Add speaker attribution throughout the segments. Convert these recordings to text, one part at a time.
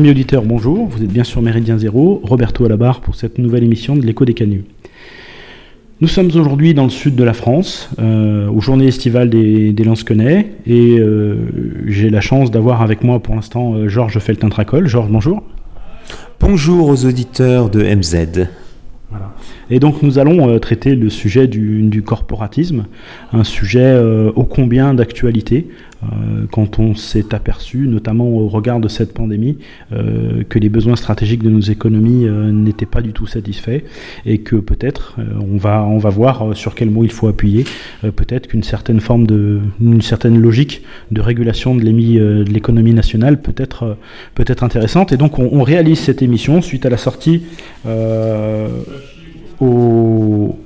Speaker 1: Amis auditeurs, bonjour. Vous êtes bien sur Méridien Zéro. Roberto à la barre pour cette nouvelle émission de l'écho des canuts. Nous sommes aujourd'hui dans le sud de la France, euh, aux journées estivales des, des Lansquenets, et euh, j'ai la chance d'avoir avec moi pour l'instant euh, Georges Feltin-Tracol. Georges, bonjour.
Speaker 2: Bonjour aux auditeurs de MZ.
Speaker 1: Voilà. Et donc nous allons euh, traiter le sujet du, corporatisme, un sujet euh, ô combien d'actualité euh, quand on s'est aperçu, notamment au regard de cette pandémie, que les besoins stratégiques de nos économies n'étaient pas du tout satisfaits et que peut-être on va on va voir sur quel mot il faut appuyer, peut-être qu'une certaine forme de une certaine logique de régulation de l'économie nationale peut être peut être intéressante. Et donc on, on, réalise cette émission suite à la sortie au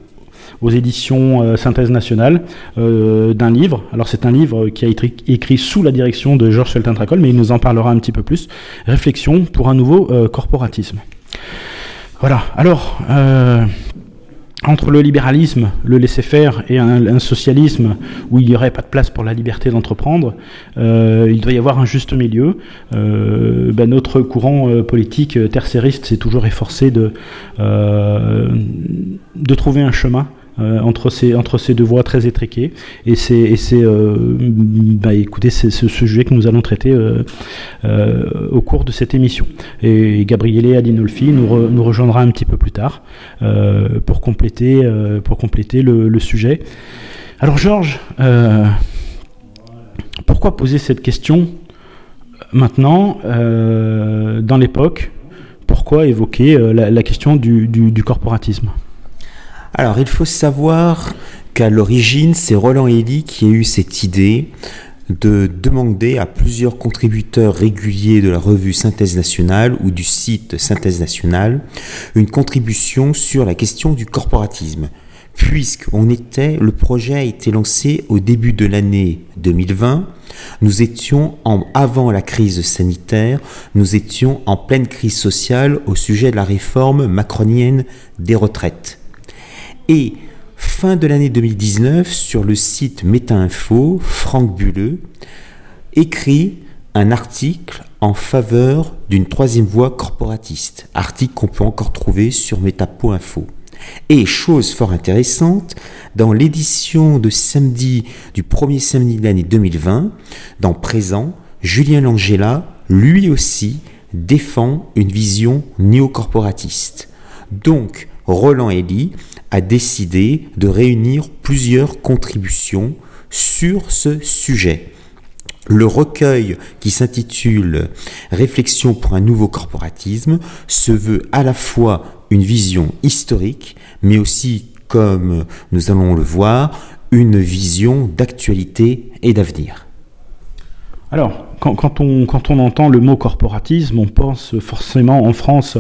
Speaker 1: aux éditions euh, Synthèse Nationale euh, d'un livre. Alors c'est un livre qui a été écrit sous la direction de Georges Feltin-Tracol, mais il nous en parlera un petit peu plus. Réflexion pour un nouveau euh, corporatisme. Voilà. Alors. Entre le libéralisme, le laisser-faire et un, socialisme où il n'y aurait pas de place pour la liberté d'entreprendre, euh, il doit y avoir un juste milieu. Euh, ben notre courant euh, politique tercériste s'est toujours efforcé de trouver un chemin euh, entre, ces, deux voies très étriquées. Et c'est, euh, bah, ce sujet que nous allons traiter euh, au cours de cette émission. Et Gabriele Adinolfi nous, nous rejoindra un petit peu plus tard pour compléter, le, sujet. Alors Georges, pourquoi poser cette question maintenant, dans l'époque? Pourquoi évoquer la, question du corporatisme?
Speaker 2: Alors, il faut savoir qu'à l'origine, c'est Roland Elie qui a eu cette idée de demander à plusieurs contributeurs réguliers de la revue Synthèse nationale ou du site Synthèse nationale une contribution sur la question du corporatisme. Puisqu'on était, le projet a été lancé au début de l'année 2020, nous étions en, avant la crise sanitaire, nous étions en pleine crise sociale au sujet de la réforme macronienne des retraites. Et fin de l'année 2019, sur le site Méta-Info, Franck Bulleux écrit un article en faveur d'une troisième voie corporatiste, article qu'on peut encore trouver sur Metapo.info. Et chose fort intéressante, dans l'édition de samedi du premier samedi de l'année 2020, dans Présent, Julien Langella, lui aussi, défend une vision néocorporatiste. Donc, Roland Elie a décidé de réunir plusieurs contributions sur ce sujet. Le recueil qui s'intitule Réflexion pour un nouveau corporatisme se veut à la fois une vision historique, mais aussi, comme nous allons le voir, une vision d'actualité et d'avenir.
Speaker 1: Alors, quand, on, entend le mot corporatisme, on pense forcément en France,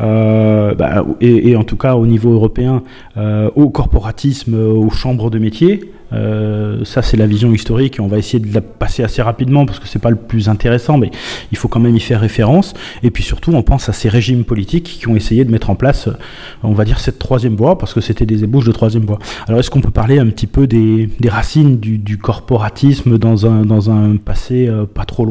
Speaker 1: euh, bah, et, en tout cas au niveau européen, euh, au corporatisme, aux chambres de métiers. Euh, ça, c'est la vision historique on va essayer de la passer assez rapidement parce que c'est pas le plus intéressant, mais il faut quand même y faire référence. Et puis surtout, on pense à ces régimes politiques qui ont essayé de mettre en place, on va dire, cette troisième voie parce que c'était des ébauches de troisième voie. Alors, est-ce qu'on peut parler un petit peu des, racines du, corporatisme dans un, dans un passé euh, pas trop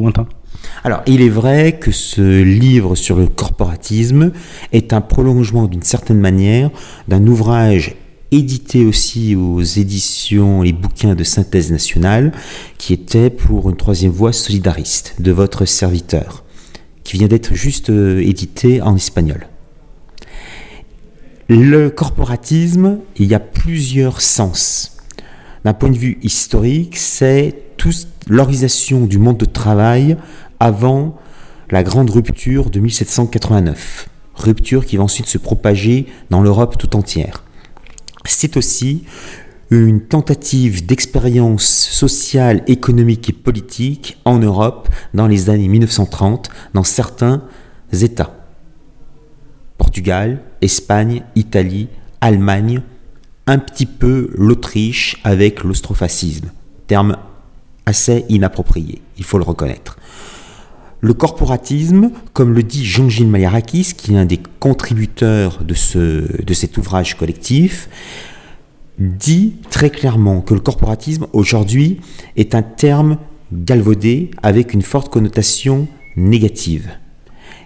Speaker 2: alors, il est vrai que ce livre sur le corporatisme est un prolongement d'une certaine manière d'un ouvrage édité aussi aux éditions Les bouquins de synthèse nationale, qui était pour une troisième voie solidariste de votre serviteur, qui vient d'être juste euh, édité en espagnol. Le corporatisme, il y a plusieurs sens. D'un point de vue historique, c'est l'organisation du monde de travail avant la grande rupture de 1789. Rupture qui va ensuite se propager dans l'Europe tout entière c'est aussi une tentative d'expérience sociale, économique et politique en Europe dans les années 1930 dans certains États. Portugal, Espagne, Italie, Allemagne, un petit peu l'Autriche avec l'ostrophacisme, terme assez inapproprié, il faut le reconnaître. Le corporatisme, comme le dit Jean-Gilles Maliarakis, qui est un des contributeurs de, de cet ouvrage collectif, dit très clairement que le corporatisme aujourd'hui est un terme galvaudé avec une forte connotation négative.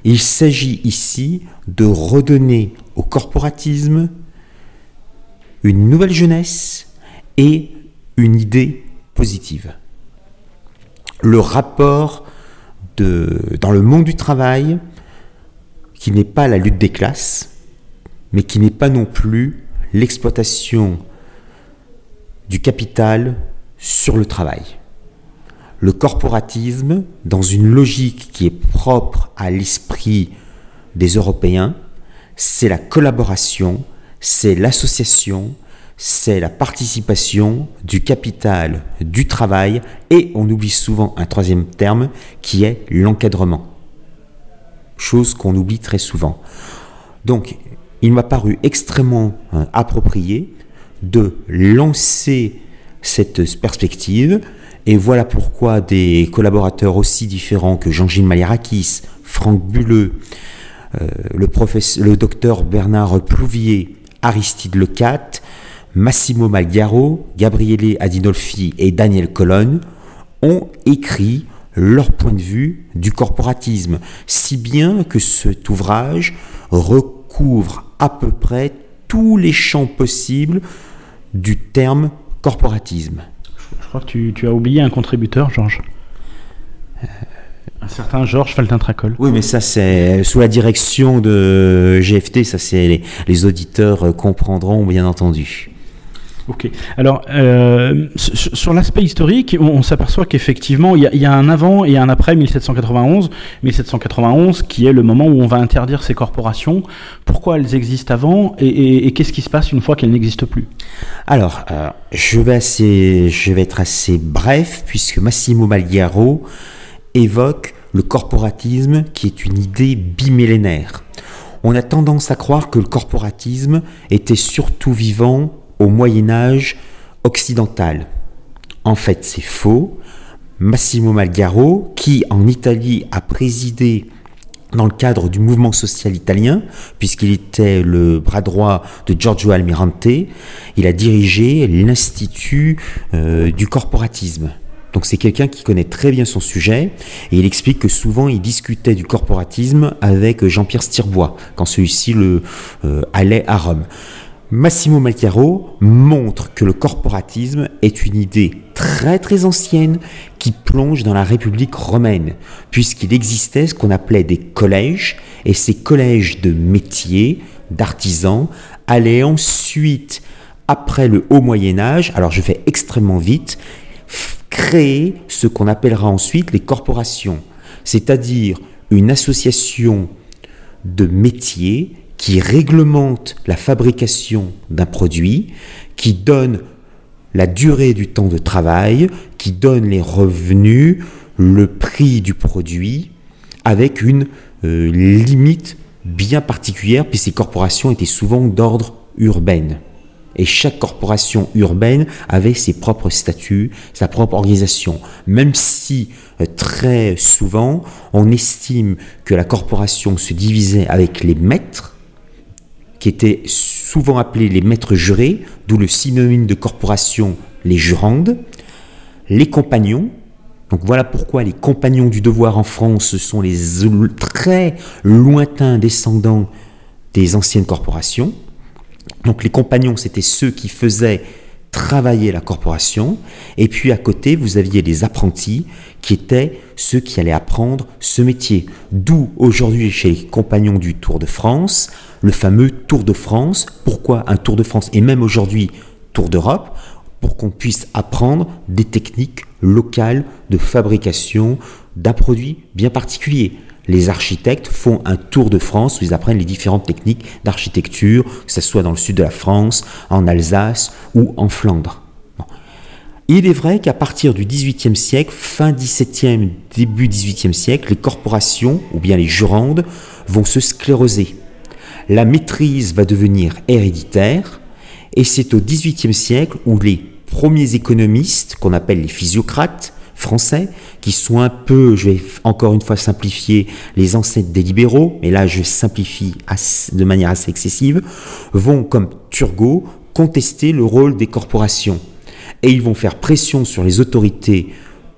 Speaker 2: Il s'agit ici de redonner au corporatisme une nouvelle jeunesse et une idée positive. Le rapport dans le monde du travail, qui n'est pas la lutte des classes, mais qui n'est pas non plus l'exploitation du capital sur le travail. Le corporatisme, dans une logique qui est propre à l'esprit des Européens, c'est la collaboration, c'est l'association, c'est la participation du capital, du travail, et on oublie souvent un troisième terme qui est l'encadrement. Chose qu'on oublie très souvent. Donc, il m'a paru extrêmement euh, approprié de lancer cette perspective. Et voilà pourquoi des collaborateurs aussi différents que Jean-Gilles Maliarakis, Franck Bulleux, euh, le, le docteur Bernard Plouvier, Aristide Lecat, Massimo Malgaro, Gabriele Adinolfi et Daniel Colonne ont écrit leur point de vue du corporatisme, si bien que cet ouvrage recouvre à peu près tous les champs possibles du terme corporatisme.
Speaker 1: Je crois que tu, as oublié un contributeur, Georges. Un certain Georges Faltin-Tracol.
Speaker 2: Oui, mais ça, c'est sous la direction de GFT, ça, c'est les, les auditeurs comprendront, bien entendu.
Speaker 1: Ok. Alors, euh, sur l'aspect historique, on, s'aperçoit qu'effectivement, il y, a un avant et un après 1791. 1791, qui est le moment où on va interdire ces corporations. Pourquoi elles existent avant et, qu'est-ce qui se passe une fois qu'elles n'existent plus?
Speaker 2: Alors, euh, je, vais être assez bref, puisque Massimo Malgaro évoque le corporatisme, qui est une idée bimillénaire. On a tendance à croire que le corporatisme était surtout vivant au Moyen Âge occidental. En fait, c'est faux. Massimo Malgaro, qui en Italie a présidé dans le cadre du mouvement social italien, puisqu'il était le bras droit de Giorgio Almirante, il a dirigé l'Institut euh, du corporatisme. Donc c'est quelqu'un qui connaît très bien son sujet et il explique que souvent il discutait du corporatisme avec Jean-Pierre Stirbois quand celui-ci euh, allait à Rome. Massimo Malchiaro montre que le corporatisme est une idée très très ancienne qui plonge dans la République romaine, puisqu'il existait ce qu'on appelait des collèges, et ces collèges de métiers, d'artisans, allaient ensuite, après le haut Moyen Âge, alors je fais extrêmement vite, créer ce qu'on appellera ensuite les corporations, c'est-à-dire une association de métiers qui réglemente la fabrication d'un produit, qui donne la durée du temps de travail, qui donne les revenus, le prix du produit, avec une euh, limite bien particulière, puis ces corporations étaient souvent d'ordre urbain. Et chaque corporation urbaine avait ses propres statuts, sa propre organisation. Même si euh, très souvent on estime que la corporation se divisait avec les maîtres, qui étaient souvent appelés les maîtres jurés, d'où le synonyme de corporation, les jurandes, les compagnons. Donc voilà pourquoi les compagnons du devoir en France sont les très lointains descendants des anciennes corporations. Donc les compagnons, c'était ceux qui faisaient travailler la corporation. Et puis à côté, vous aviez les apprentis qui étaient ceux qui allaient apprendre ce métier. D'où aujourd'hui chez les compagnons du Tour de France, le fameux Tour de France. Pourquoi un Tour de France et même aujourd'hui Tour d'Europe? Pour qu'on puisse apprendre des techniques locales de fabrication d'un produit bien particulier. Les architectes font un tour de France où ils apprennent les différentes techniques d'architecture, que ce soit dans le sud de la France, en Alsace ou en Flandre. Il est vrai qu'à partir du XVIIIe siècle, fin XVIIe, début XVIIIe siècle, les corporations, ou bien les jurandes, vont se scléroser. La maîtrise va devenir héréditaire, et c'est au XVIIIe siècle où les premiers économistes, qu'on appelle les physiocrates français, qui sont un peu, je vais encore une fois simplifier, les ancêtres des libéraux, mais là je simplifie de manière assez excessive, vont, comme Turgot, contester le rôle des corporations et ils vont faire pression sur les autorités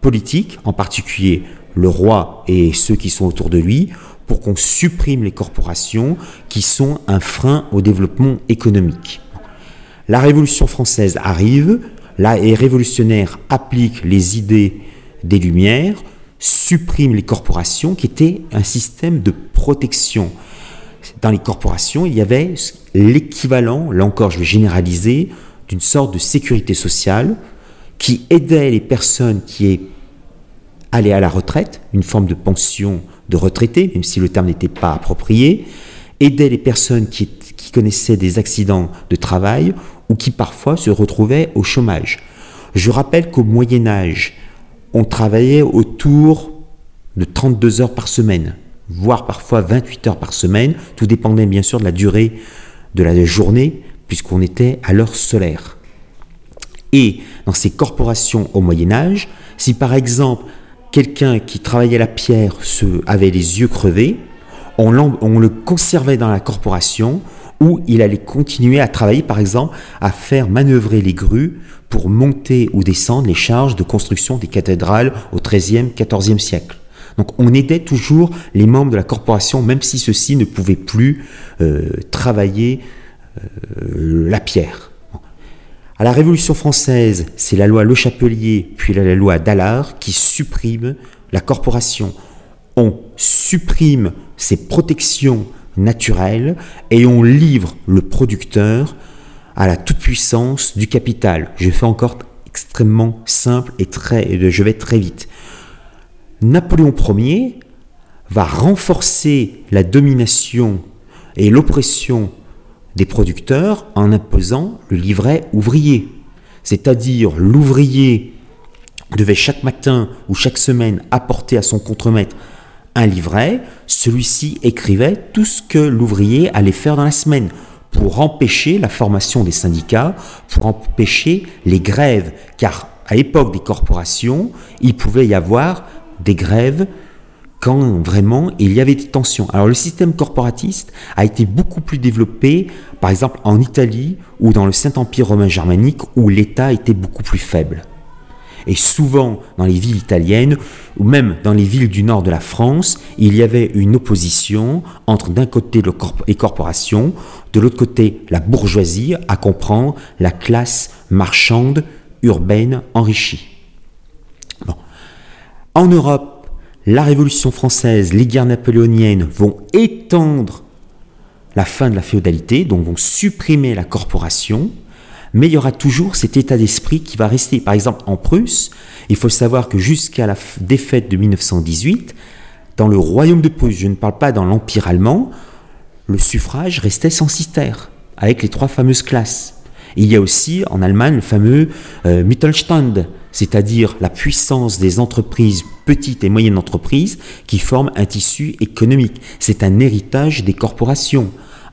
Speaker 2: politiques, en particulier le roi et ceux qui sont autour de lui, pour qu'on supprime les corporations qui sont un frein au développement économique. La Révolution française arrive, là, les révolutionnaires appliquent les idées des Lumières, suppriment les corporations qui étaient un système de protection. Dans les corporations, il y avait l'équivalent, là encore je vais généraliser, d'une sorte de sécurité sociale qui aidait les personnes qui allaient à la retraite, une forme de pension de retraité, même si le terme n'était pas approprié, aidait les personnes qui, qui connaissaient des accidents de travail ou qui parfois se retrouvaient au chômage. Je rappelle qu'au Moyen Âge, on travaillait autour de 32 heures par semaine, voire parfois 28 heures par semaine. Tout dépendait bien sûr de la durée de la journée, puisqu'on était à l'heure solaire. Et dans ces corporations au Moyen Âge, si par exemple quelqu'un qui travaillait la pierre avait les yeux crevés, on le conservait dans la corporation où il allait continuer à travailler, par exemple, à faire manœuvrer les grues pour monter ou descendre les charges de construction des cathédrales au XIIIe, XIVe siècle. Donc on aidait toujours les membres de la corporation, même si ceux-ci ne pouvaient plus euh, travailler euh, la pierre. À la Révolution française, c'est la loi Le Chapelier, puis la loi Dallard qui supprime la corporation. On supprime ces protections naturelles et on livre le producteur à la toute-puissance du capital. Je fais encore extrêmement simple et très, je vais très vite. Napoléon Ier va renforcer la domination et l'oppression des producteurs en imposant le livret ouvrier. C'est-à-dire l'ouvrier devait chaque matin ou chaque semaine apporter à son contremaître un livret, celui-ci écrivait tout ce que l'ouvrier allait faire dans la semaine pour empêcher la formation des syndicats, pour empêcher les grèves, car à l'époque des corporations, il pouvait y avoir des grèves quand vraiment il y avait des tensions. Alors le système corporatiste a été beaucoup plus développé, par exemple en Italie ou dans le Saint-Empire romain germanique, où l'État était beaucoup plus faible. Et souvent, dans les villes italiennes, ou même dans les villes du nord de la France, il y avait une opposition entre d'un côté les corporations, de l'autre côté la bourgeoisie, à comprendre la classe marchande urbaine enrichie. En Europe, la Révolution française, les guerres napoléoniennes vont étendre la fin de la féodalité, donc vont supprimer la corporation, mais il y aura toujours cet état d'esprit qui va rester. Par exemple, en Prusse, il faut savoir que jusqu'à la défaite de 1918, dans le royaume de Prusse, je ne parle pas dans l'Empire allemand, le suffrage restait censitaire, avec les trois fameuses classes. il y a aussi en Allemagne le fameux euh, Mittelstand, c'est-à-dire la puissance des entreprises, petites et moyennes entreprises, qui forment un tissu économique. C'est un héritage des corporations.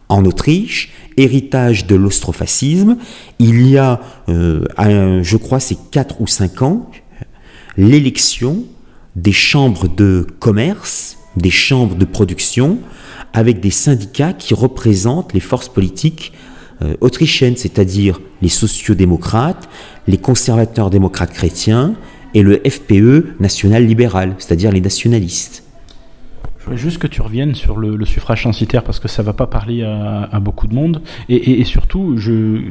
Speaker 2: En Autriche, héritage de l'ostrophacisme, il y a, euh, je crois, c'est 4 ou 5 ans, l'élection des chambres de commerce, des chambres de production, avec des syndicats qui représentent les forces politiques euh, autrichiennes, c'est-à-dire les sociodémocrates, les conservateurs démocrates chrétiens et le FPE national libéral, c'est-à-dire les nationalistes.
Speaker 1: Juste que tu reviennes sur le, suffrage censitaire parce que ça va pas parler à, beaucoup de monde et, surtout je,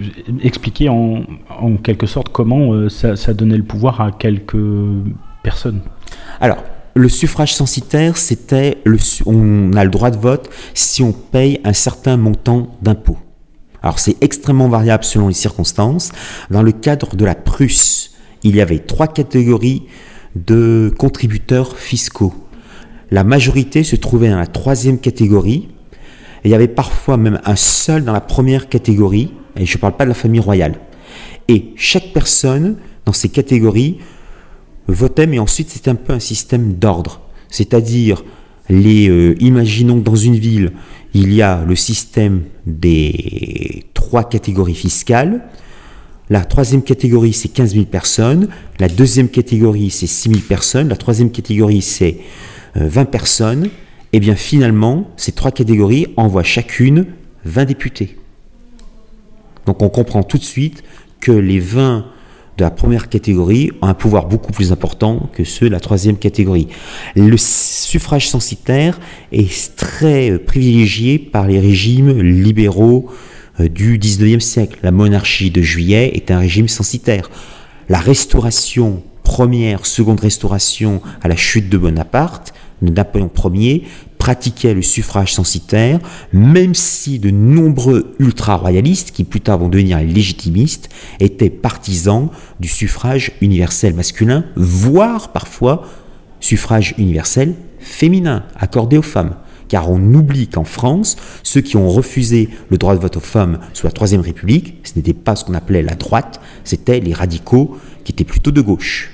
Speaker 1: expliquer en, quelque sorte comment euh, ça, donnait le pouvoir à quelques personnes.
Speaker 2: Alors, le suffrage censitaire, c'était on a le droit de vote si on paye un certain montant d'impôts. Alors c'est extrêmement variable selon les circonstances. Dans le cadre de la Prusse, il y avait trois catégories de contributeurs fiscaux. La majorité se trouvait dans la troisième catégorie. Il y avait parfois même un seul dans la première catégorie. Et je ne parle pas de la famille royale. Et chaque personne dans ces catégories votait, mais ensuite c'était un peu un système d'ordre. C'est-à-dire, les, euh, imaginons que dans une ville, il y a le système des trois catégories fiscales. La troisième catégorie, c'est 15 000 personnes. La deuxième catégorie, c'est 6 000 personnes. La troisième catégorie, c'est 20 euh, personnes. Et eh bien finalement, ces trois catégories envoient chacune 20 députés. Donc on comprend tout de suite que les 20 de la première catégorie ont un pouvoir beaucoup plus important que ceux de la troisième catégorie. Le suffrage censitaire est très euh, privilégié par les régimes libéraux euh, du 19e siècle. La monarchie de juillet est un régime censitaire. La restauration, première, seconde restauration à la chute de Bonaparte, de Napoléon Ier, pratiquait le suffrage censitaire, même si de nombreux ultra-royalistes, qui plus tard vont devenir légitimistes, étaient partisans du suffrage universel masculin, voire parfois suffrage universel féminin accordé aux femmes. Car on oublie qu'en France, ceux qui ont refusé le droit de vote aux femmes sous la Troisième République, ce n'était pas ce qu'on appelait la droite, c'était les radicaux qui étaient plutôt de gauche.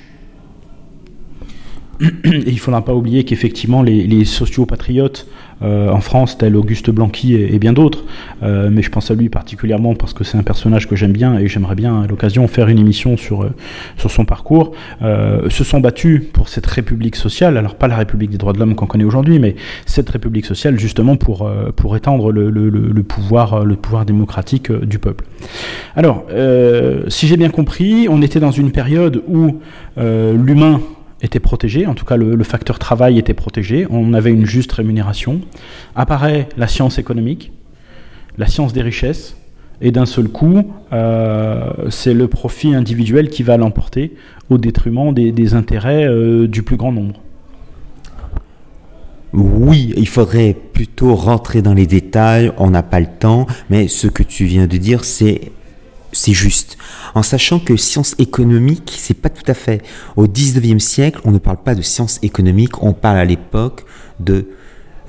Speaker 1: Et il ne faudra pas oublier qu'effectivement, les, sociopatriotes euh, en France, tel Auguste Blanqui et, bien d'autres, euh, mais je pense à lui particulièrement parce que c'est un personnage que j'aime bien et j'aimerais bien à l'occasion faire une émission sur, euh, sur son parcours, se sont battus pour cette République sociale, alors pas la République des droits de l'homme qu'on connaît aujourd'hui, mais cette République sociale justement pour, pour étendre le, pouvoir, le pouvoir démocratique du peuple. Alors, si j'ai bien compris, on était dans une période où l'humain était protégé, en tout cas le, facteur travail était protégé, on avait une juste rémunération. Apparaît la science économique, la science des richesses, et d'un seul coup, euh, c'est le profit individuel qui va l'emporter au détriment des, intérêts euh, du plus grand nombre.
Speaker 2: Oui, il faudrait plutôt rentrer dans les détails, on n'a pas le temps, mais ce que tu viens de dire, c'est c'est juste. En sachant que science économique, c'est pas tout à fait. Au 19e siècle, on ne parle pas de science économique, on parle à l'époque de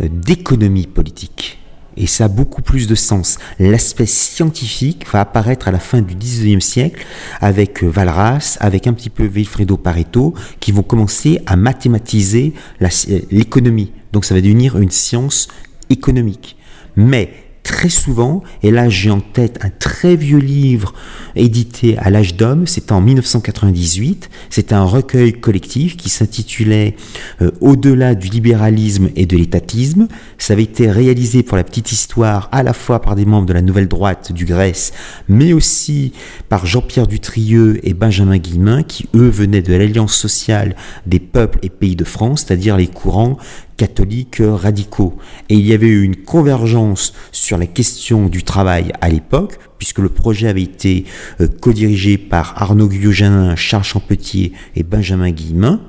Speaker 2: euh, d'économie politique. Et ça a beaucoup plus de sens. L'aspect scientifique va apparaître à la fin du 19e siècle avec euh, Valras, avec un petit peu Vilfredo Pareto, qui vont commencer à mathématiser euh, l'économie. Donc ça va devenir une science économique. Mais très souvent, et là j'ai en tête un très vieux livre édité à l'âge d'homme, c'était en 1998, c'était un recueil collectif qui s'intitulait euh, Au-delà du libéralisme et de l'étatisme. Ça avait été réalisé pour la petite histoire à la fois par des membres de la nouvelle droite du Grèce, mais aussi par Jean-Pierre Dutrieux et Benjamin Guillemin, qui eux venaient de l'Alliance sociale des peuples et pays de France, c'est-à-dire les courants catholiques radicaux. Et il y avait eu une convergence sur la question du travail à l'époque, puisque le projet avait été euh, co-dirigé par Arnaud Guyot-Janin, Charles Champetier et Benjamin Guillemin,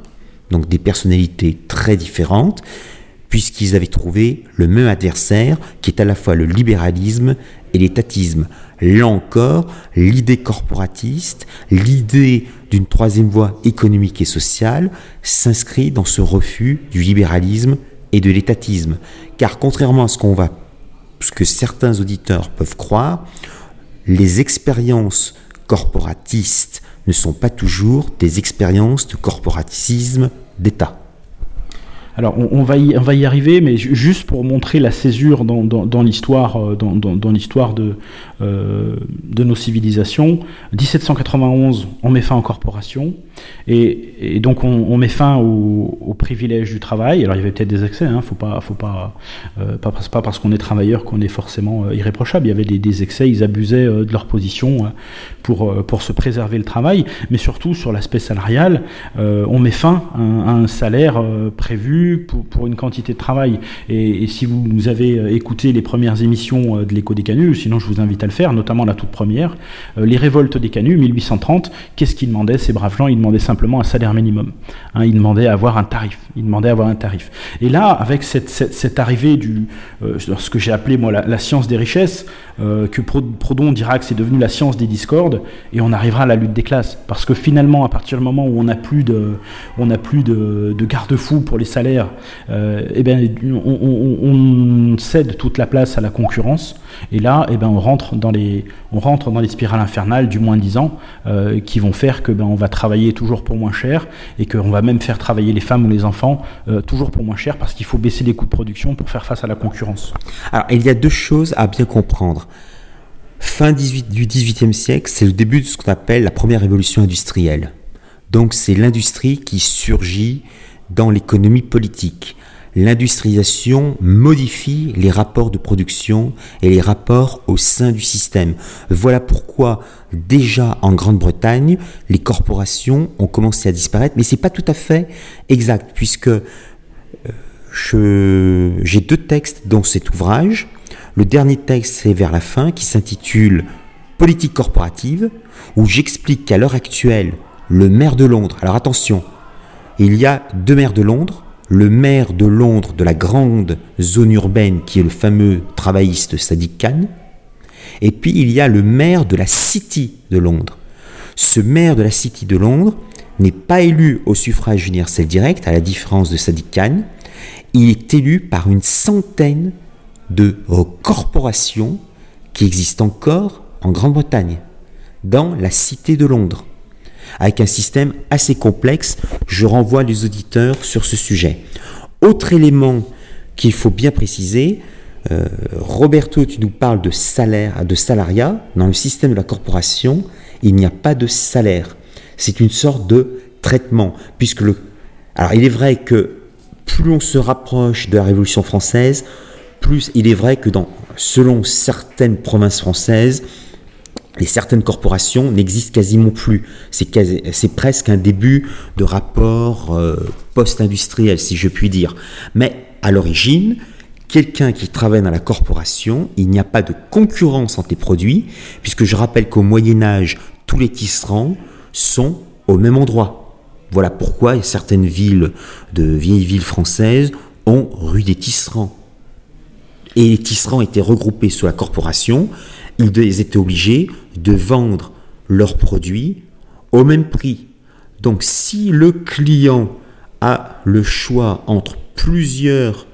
Speaker 2: donc des personnalités très différentes, puisqu'ils avaient trouvé le même adversaire, qui est à la fois le libéralisme et l'étatisme. Là encore, l'idée corporatiste, l'idée d'une troisième voie économique et sociale s'inscrit dans ce refus du libéralisme et de l'étatisme. Car contrairement à ce qu'on va, ce que certains auditeurs peuvent croire, les expériences corporatistes ne sont pas toujours des expériences de corporatisme d'État.
Speaker 1: Alors on, va y, arriver, mais juste pour montrer la césure dans, l'histoire, euh, dans, dans l'histoire de, euh, de nos civilisations. 1791, on met fin aux corporations, et, donc on, met fin aux au privilèges du travail. Alors il y avait peut-être des excès, hein, faut pas, faut pas, euh, pas, parce qu'on est travailleur qu'on est forcément irréprochable. Il y avait des, excès, ils abusaient de leur position pour, pour se préserver le travail, mais surtout sur l'aspect salarial, on met fin à un salaire prévu pour, une quantité de travail. Et, si vous, avez euh, écouté les premières émissions euh, de l'écho des canuts, sinon je vous invite à le faire, notamment la toute première, euh, les révoltes des canuts, 1830, qu'est-ce qu'ils demandaient ces braves gens? Ils demandaient simplement un salaire minimum. Hein, ils demandaient avoir un tarif. Et là, avec cette, arrivée du, ce que j'ai appelé la, science des richesses, que Prodon dira que c'est devenu la science des discordes, et on arrivera à la lutte des classes. Parce que finalement, à partir du moment où on n'a plus de, on plus de, de garde-fous pour les salaires, euh, eh bien, on, cède toute la place à la concurrence. Et là, eh ben, on, rentre dans les, on rentre dans les spirales infernales du moins 10 ans euh, qui vont faire que ben, on va travailler toujours pour moins cher et qu'on va même faire travailler les femmes ou les enfants euh, toujours pour moins cher parce qu'il faut baisser les coûts de production pour faire face à la concurrence.
Speaker 2: Alors, il y a deux choses à bien comprendre. Fin 18, du XVIIIe siècle, c'est le début de ce qu'on appelle la première révolution industrielle. Donc c'est l'industrie qui surgit dans l'économie politique. l'industrialisation modifie les rapports de production et les rapports au sein du système. Voilà pourquoi déjà en Grande-Bretagne, les corporations ont commencé à disparaître, mais c'est pas tout à fait exact puisque euh, j'ai deux textes dans cet ouvrage. Le dernier texte, c'est vers la fin, qui s'intitule Politique corporative, où j'explique qu'à l'heure actuelle, le maire de Londres, alors attention, il y a deux maires de Londres, le maire de Londres de la grande zone urbaine qui est le fameux travailliste Sadiq Khan, et puis il y a le maire de la City de Londres. Ce maire de la City de Londres n'est pas élu au suffrage universel direct, à la différence de Sadiq Khan, il est élu par une centaine de corporations qui existent encore en Grande-Bretagne, dans la Cité de Londres avec un système assez complexe. Je renvoie les auditeurs sur ce sujet. Autre élément qu'il faut bien préciser, euh, Roberto, tu nous parles de salaire, de salariat. Dans le système de la corporation, il n'y a pas de salaire. C'est une sorte de traitement, puisque le. Alors, il est vrai que plus on se rapproche de la Révolution française, plus il est vrai que selon certaines provinces françaises, les certaines corporations n'existent quasiment plus. C'est presque un début de rapport euh, post-industriel, si je puis dire. Mais à l'origine, quelqu'un qui travaille dans la corporation, il n'y a pas de concurrence entre les produits, puisque je rappelle qu'au Moyen Âge, tous les tisserands sont au même endroit. Voilà pourquoi certaines villes de vieilles villes françaises ont rue des tisserands. Et les tisserands étaient regroupés sous la corporation, ils étaient obligés de vendre leurs produits au même prix. Donc si le client a le choix entre plusieurs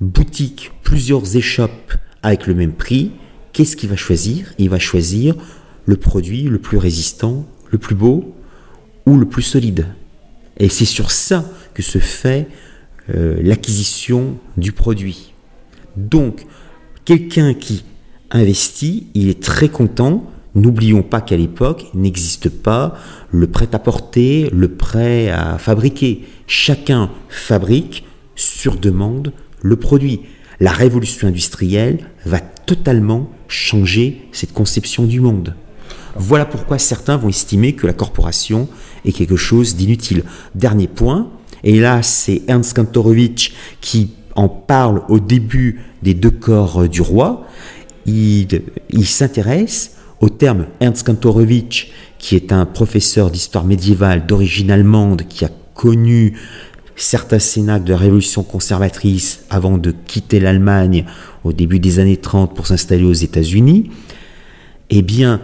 Speaker 2: boutiques, plusieurs échoppes avec le même prix, qu'est-ce qu'il va choisir? Il va choisir le produit le plus résistant, le plus beau ou le plus solide. Et c'est sur ça que se fait euh, l'acquisition du produit. Donc, quelqu'un qui investit, il est très content. N'oublions pas qu'à l'époque n'existe pas le prêt-à-porter, le prêt à fabriquer. Chacun fabrique sur demande le produit. La révolution industrielle va totalement changer cette conception du monde. Voilà pourquoi certains vont estimer que la corporation est quelque chose d'inutile. Dernier point, et là c'est Ernst Kantorowicz qui en parle au début des deux corps du roi, il, s'intéresse au terme Ernst Kantorowicz, qui est un professeur d'histoire médiévale d'origine allemande, qui a connu certains cénacles de la révolution conservatrice avant de quitter l'Allemagne au début des années 30 pour s'installer aux États-Unis, eh bien,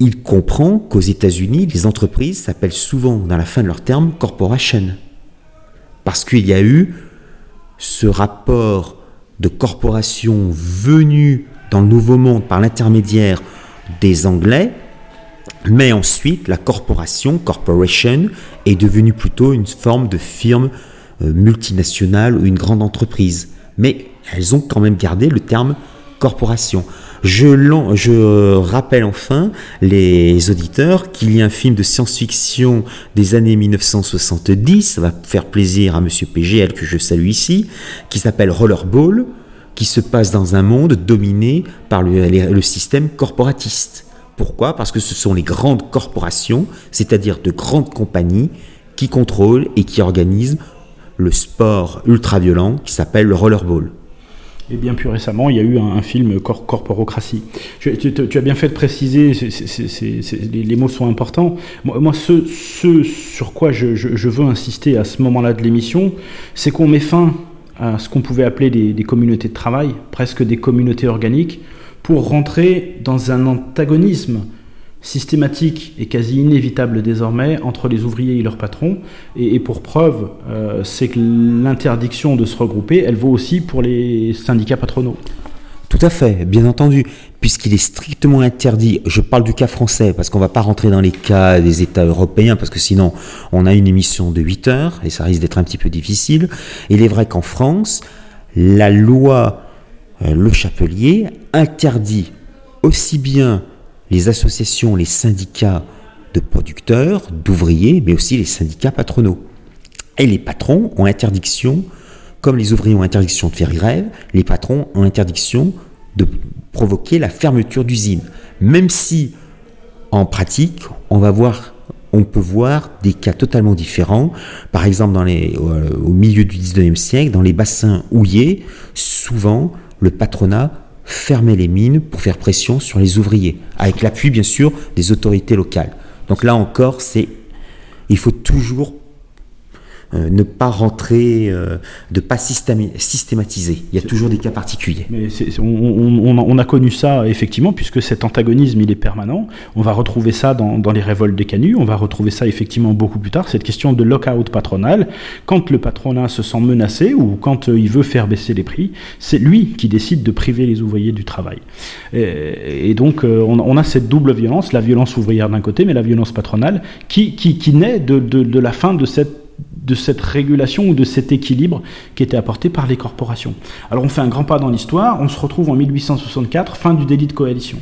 Speaker 2: il comprend qu'aux États-Unis, les entreprises s'appellent souvent, dans la fin de leur terme, corporation. Parce qu'il y a eu ce rapport de corporation venue dans le Nouveau Monde par l'intermédiaire des Anglais, mais ensuite la corporation, corporation, est devenue plutôt une forme de firme euh, multinationale ou une grande entreprise. Mais elles ont quand même gardé le terme corporation. Je, je rappelle enfin les auditeurs qu'il y a un film de science-fiction des années 1970, ça va faire plaisir à Monsieur PGL que je salue ici, qui s'appelle Rollerball, qui se passe dans un monde dominé par le, système corporatiste. Pourquoi? Parce que ce sont les grandes corporations, c'est-à-dire de grandes compagnies, qui contrôlent et qui organisent le sport ultra-violent qui s'appelle le rollerball.
Speaker 1: Et bien plus récemment, il y a eu un, film Corporocratie. Tu, as bien fait de préciser, les, mots sont importants. Moi, ce, sur quoi je veux insister à ce moment-là de l'émission, c'est qu'on met fin à ce qu'on pouvait appeler des, communautés de travail, presque des communautés organiques, pour rentrer dans un antagonisme systématique et quasi inévitable désormais entre les ouvriers et leurs patrons. Et, pour preuve, euh, c'est que l'interdiction de se regrouper, elle vaut aussi pour les syndicats patronaux.
Speaker 2: Tout à fait, bien entendu, puisqu'il est strictement interdit, je parle du cas français, parce qu'on ne va pas rentrer dans les cas des États européens, parce que sinon on a une émission de 8 heures, et ça risque d'être un petit peu difficile. Il est vrai qu'en France, la loi euh, Le Chapelier interdit aussi bien les associations, les syndicats de producteurs, d'ouvriers, mais aussi les syndicats patronaux. Et les patrons ont interdiction comme les ouvriers ont interdiction de faire grève, les patrons ont interdiction de provoquer la fermeture d'usines. Même si, en pratique, on peut voir des cas totalement différents. Par exemple, dans les, au milieu du 19e siècle, dans les bassins houillés, souvent, le patronat fermait les mines pour faire pression sur les ouvriers, avec l'appui, bien sûr, des autorités locales. Donc là encore, c'est, il faut toujours euh, ne pas rentrer, euh, de pas systématiser. Il y a toujours des cas particuliers.
Speaker 1: Mais on, a connu ça effectivement, puisque cet antagonisme il est permanent. On va retrouver ça dans, les révoltes des canuts, on va retrouver ça effectivement beaucoup plus tard, cette question de lockout patronal. Quand le patronat se sent menacé ou quand euh, il veut faire baisser les prix, c'est lui qui décide de priver les ouvriers du travail. Et, donc on, a cette double violence, la violence ouvrière d'un côté, mais la violence patronale, qui, qui, naît de, de la fin de cette de cette régulation ou de cet équilibre qui était apporté par les corporations. Alors on fait un grand pas dans l'histoire, on se retrouve en 1864, fin du délit de coalition.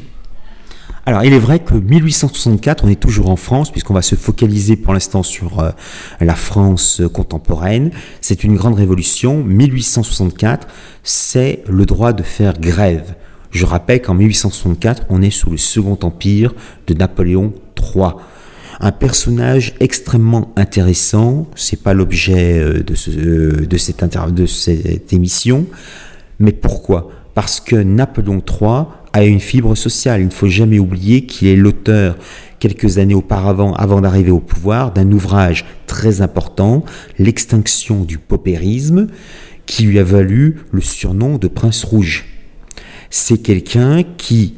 Speaker 2: Alors, il est vrai que 1864, on est toujours en France, puisqu'on va se focaliser pour l'instant sur euh, la France contemporaine. C'est une grande révolution. 1864, c'est le droit de faire grève. Je rappelle qu'en 1864, on est sous le Second Empire de Napoléon III un personnage extrêmement intéressant. C'est pas l'objet euh, de, euh, de, cette de cette émission, mais pourquoi? Parce que Napoléon III a une fibre sociale. Il ne faut jamais oublier qu'il est l'auteur quelques années auparavant, avant d'arriver au pouvoir, d'un ouvrage très important, L'extinction du paupérisme, qui lui a valu le surnom de Prince Rouge. C'est quelqu'un qui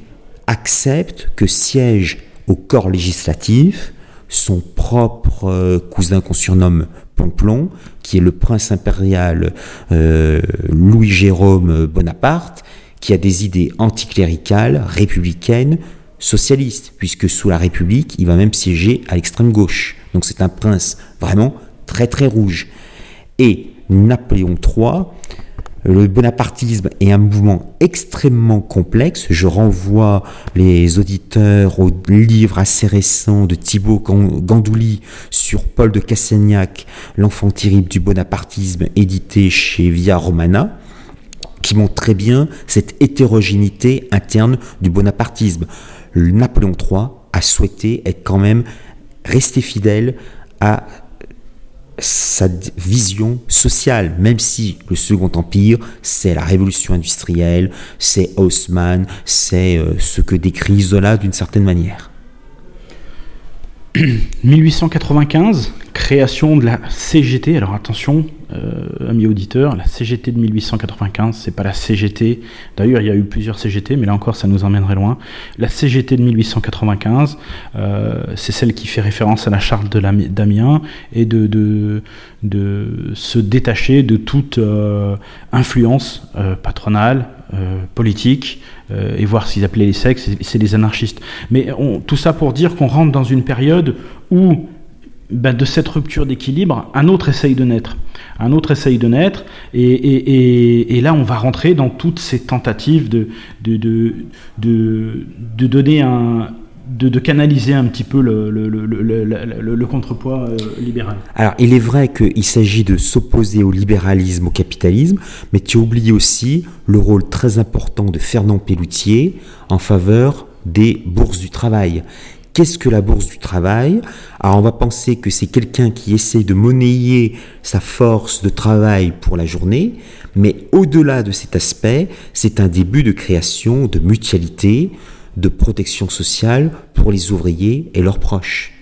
Speaker 2: accepte que siège au corps législatif son propre euh, cousin qu'on surnomme Plomplon, qui est le prince impérial euh, Louis-Jérôme Bonaparte, qui a des idées anticléricales, républicaines, socialistes, puisque sous la République, il va même siéger à l'extrême gauche. Donc c'est un prince vraiment très très rouge. Et Napoléon III le bonapartisme est un mouvement extrêmement complexe. Je renvoie les auditeurs au livre assez récent de Thibaut Gandouli sur Paul de Cassagnac, L'enfant terrible du bonapartisme, édité chez Via Romana, qui montre très bien cette hétérogénéité interne du bonapartisme. Napoléon III a souhaité être quand même resté fidèle à sa vision sociale, même si le Second Empire, c'est la révolution industrielle, c'est Haussmann, c'est euh, ce que décrit Zola d'une certaine manière.
Speaker 1: 1895, création de la CGT. Alors attention, euh, amis auditeurs, la CGT de 1895, c'est pas la CGT. D'ailleurs, il y a eu plusieurs CGT, mais là encore, ça nous emmènerait loin. La CGT de 1895, euh, c'est celle qui fait référence à la charte de d'Amiens et de, de, de, se détacher de toute euh, influence patronale, politique, et voir qu'ils appelaient les sexes, c'est les anarchistes. Mais tout ça pour dire qu'on rentre dans une période où ben, de cette rupture d'équilibre, un autre essaye de naître. Un autre essaye de naître, et, là on va rentrer dans toutes ces tentatives de, de, de, donner un, de, canaliser un petit peu le, le, contrepoids euh, libéral.
Speaker 2: Alors, il est vrai qu'il s'agit de s'opposer au libéralisme, au capitalisme, mais tu oublies aussi le rôle très important de Fernand Pelloutier en faveur des bourses du travail. Qu'est-ce que la bourse du travail? Alors on va penser que c'est quelqu'un qui essaie de monnayer sa force de travail pour la journée, mais au-delà de cet aspect, c'est un début de création de mutualité, de protection sociale pour les ouvriers et leurs proches.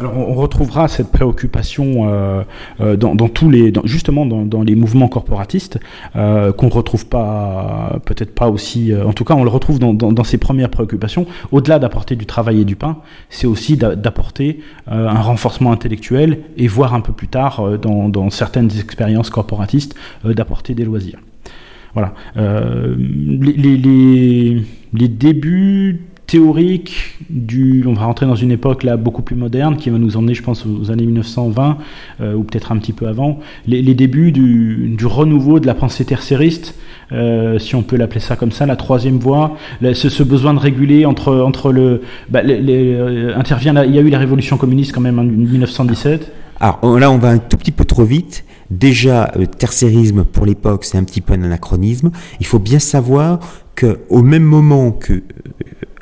Speaker 1: Alors on retrouvera cette préoccupation euh, euh, dans, tous les, justement dans, les mouvements corporatistes euh, qu'on retrouve pas, peut-être pas aussi. en tout cas, on le retrouve dans, dans ses premières préoccupations. Au-delà d'apporter du travail et du pain, c'est aussi d'apporter un renforcement intellectuel et voir un peu plus tard dans, certaines expériences corporatistes d'apporter des loisirs. Voilà. Les débuts théorique du. On va rentrer dans une époque là beaucoup plus moderne qui va nous emmener, je pense, aux années 1920 euh, ou peut-être un petit peu avant. Les, débuts du, renouveau de la pensée tertiairiste, euh, si on peut l'appeler ça comme ça, la troisième voie, ce, besoin de réguler entre entre le. Bah, euh, intervient. il y a eu la révolution communiste quand même en 1917.
Speaker 2: Alors là, on va un tout petit peu trop vite. déjà euh, pour l'époque, c'est un petit peu un anachronisme. Il faut bien savoir que au même moment que euh,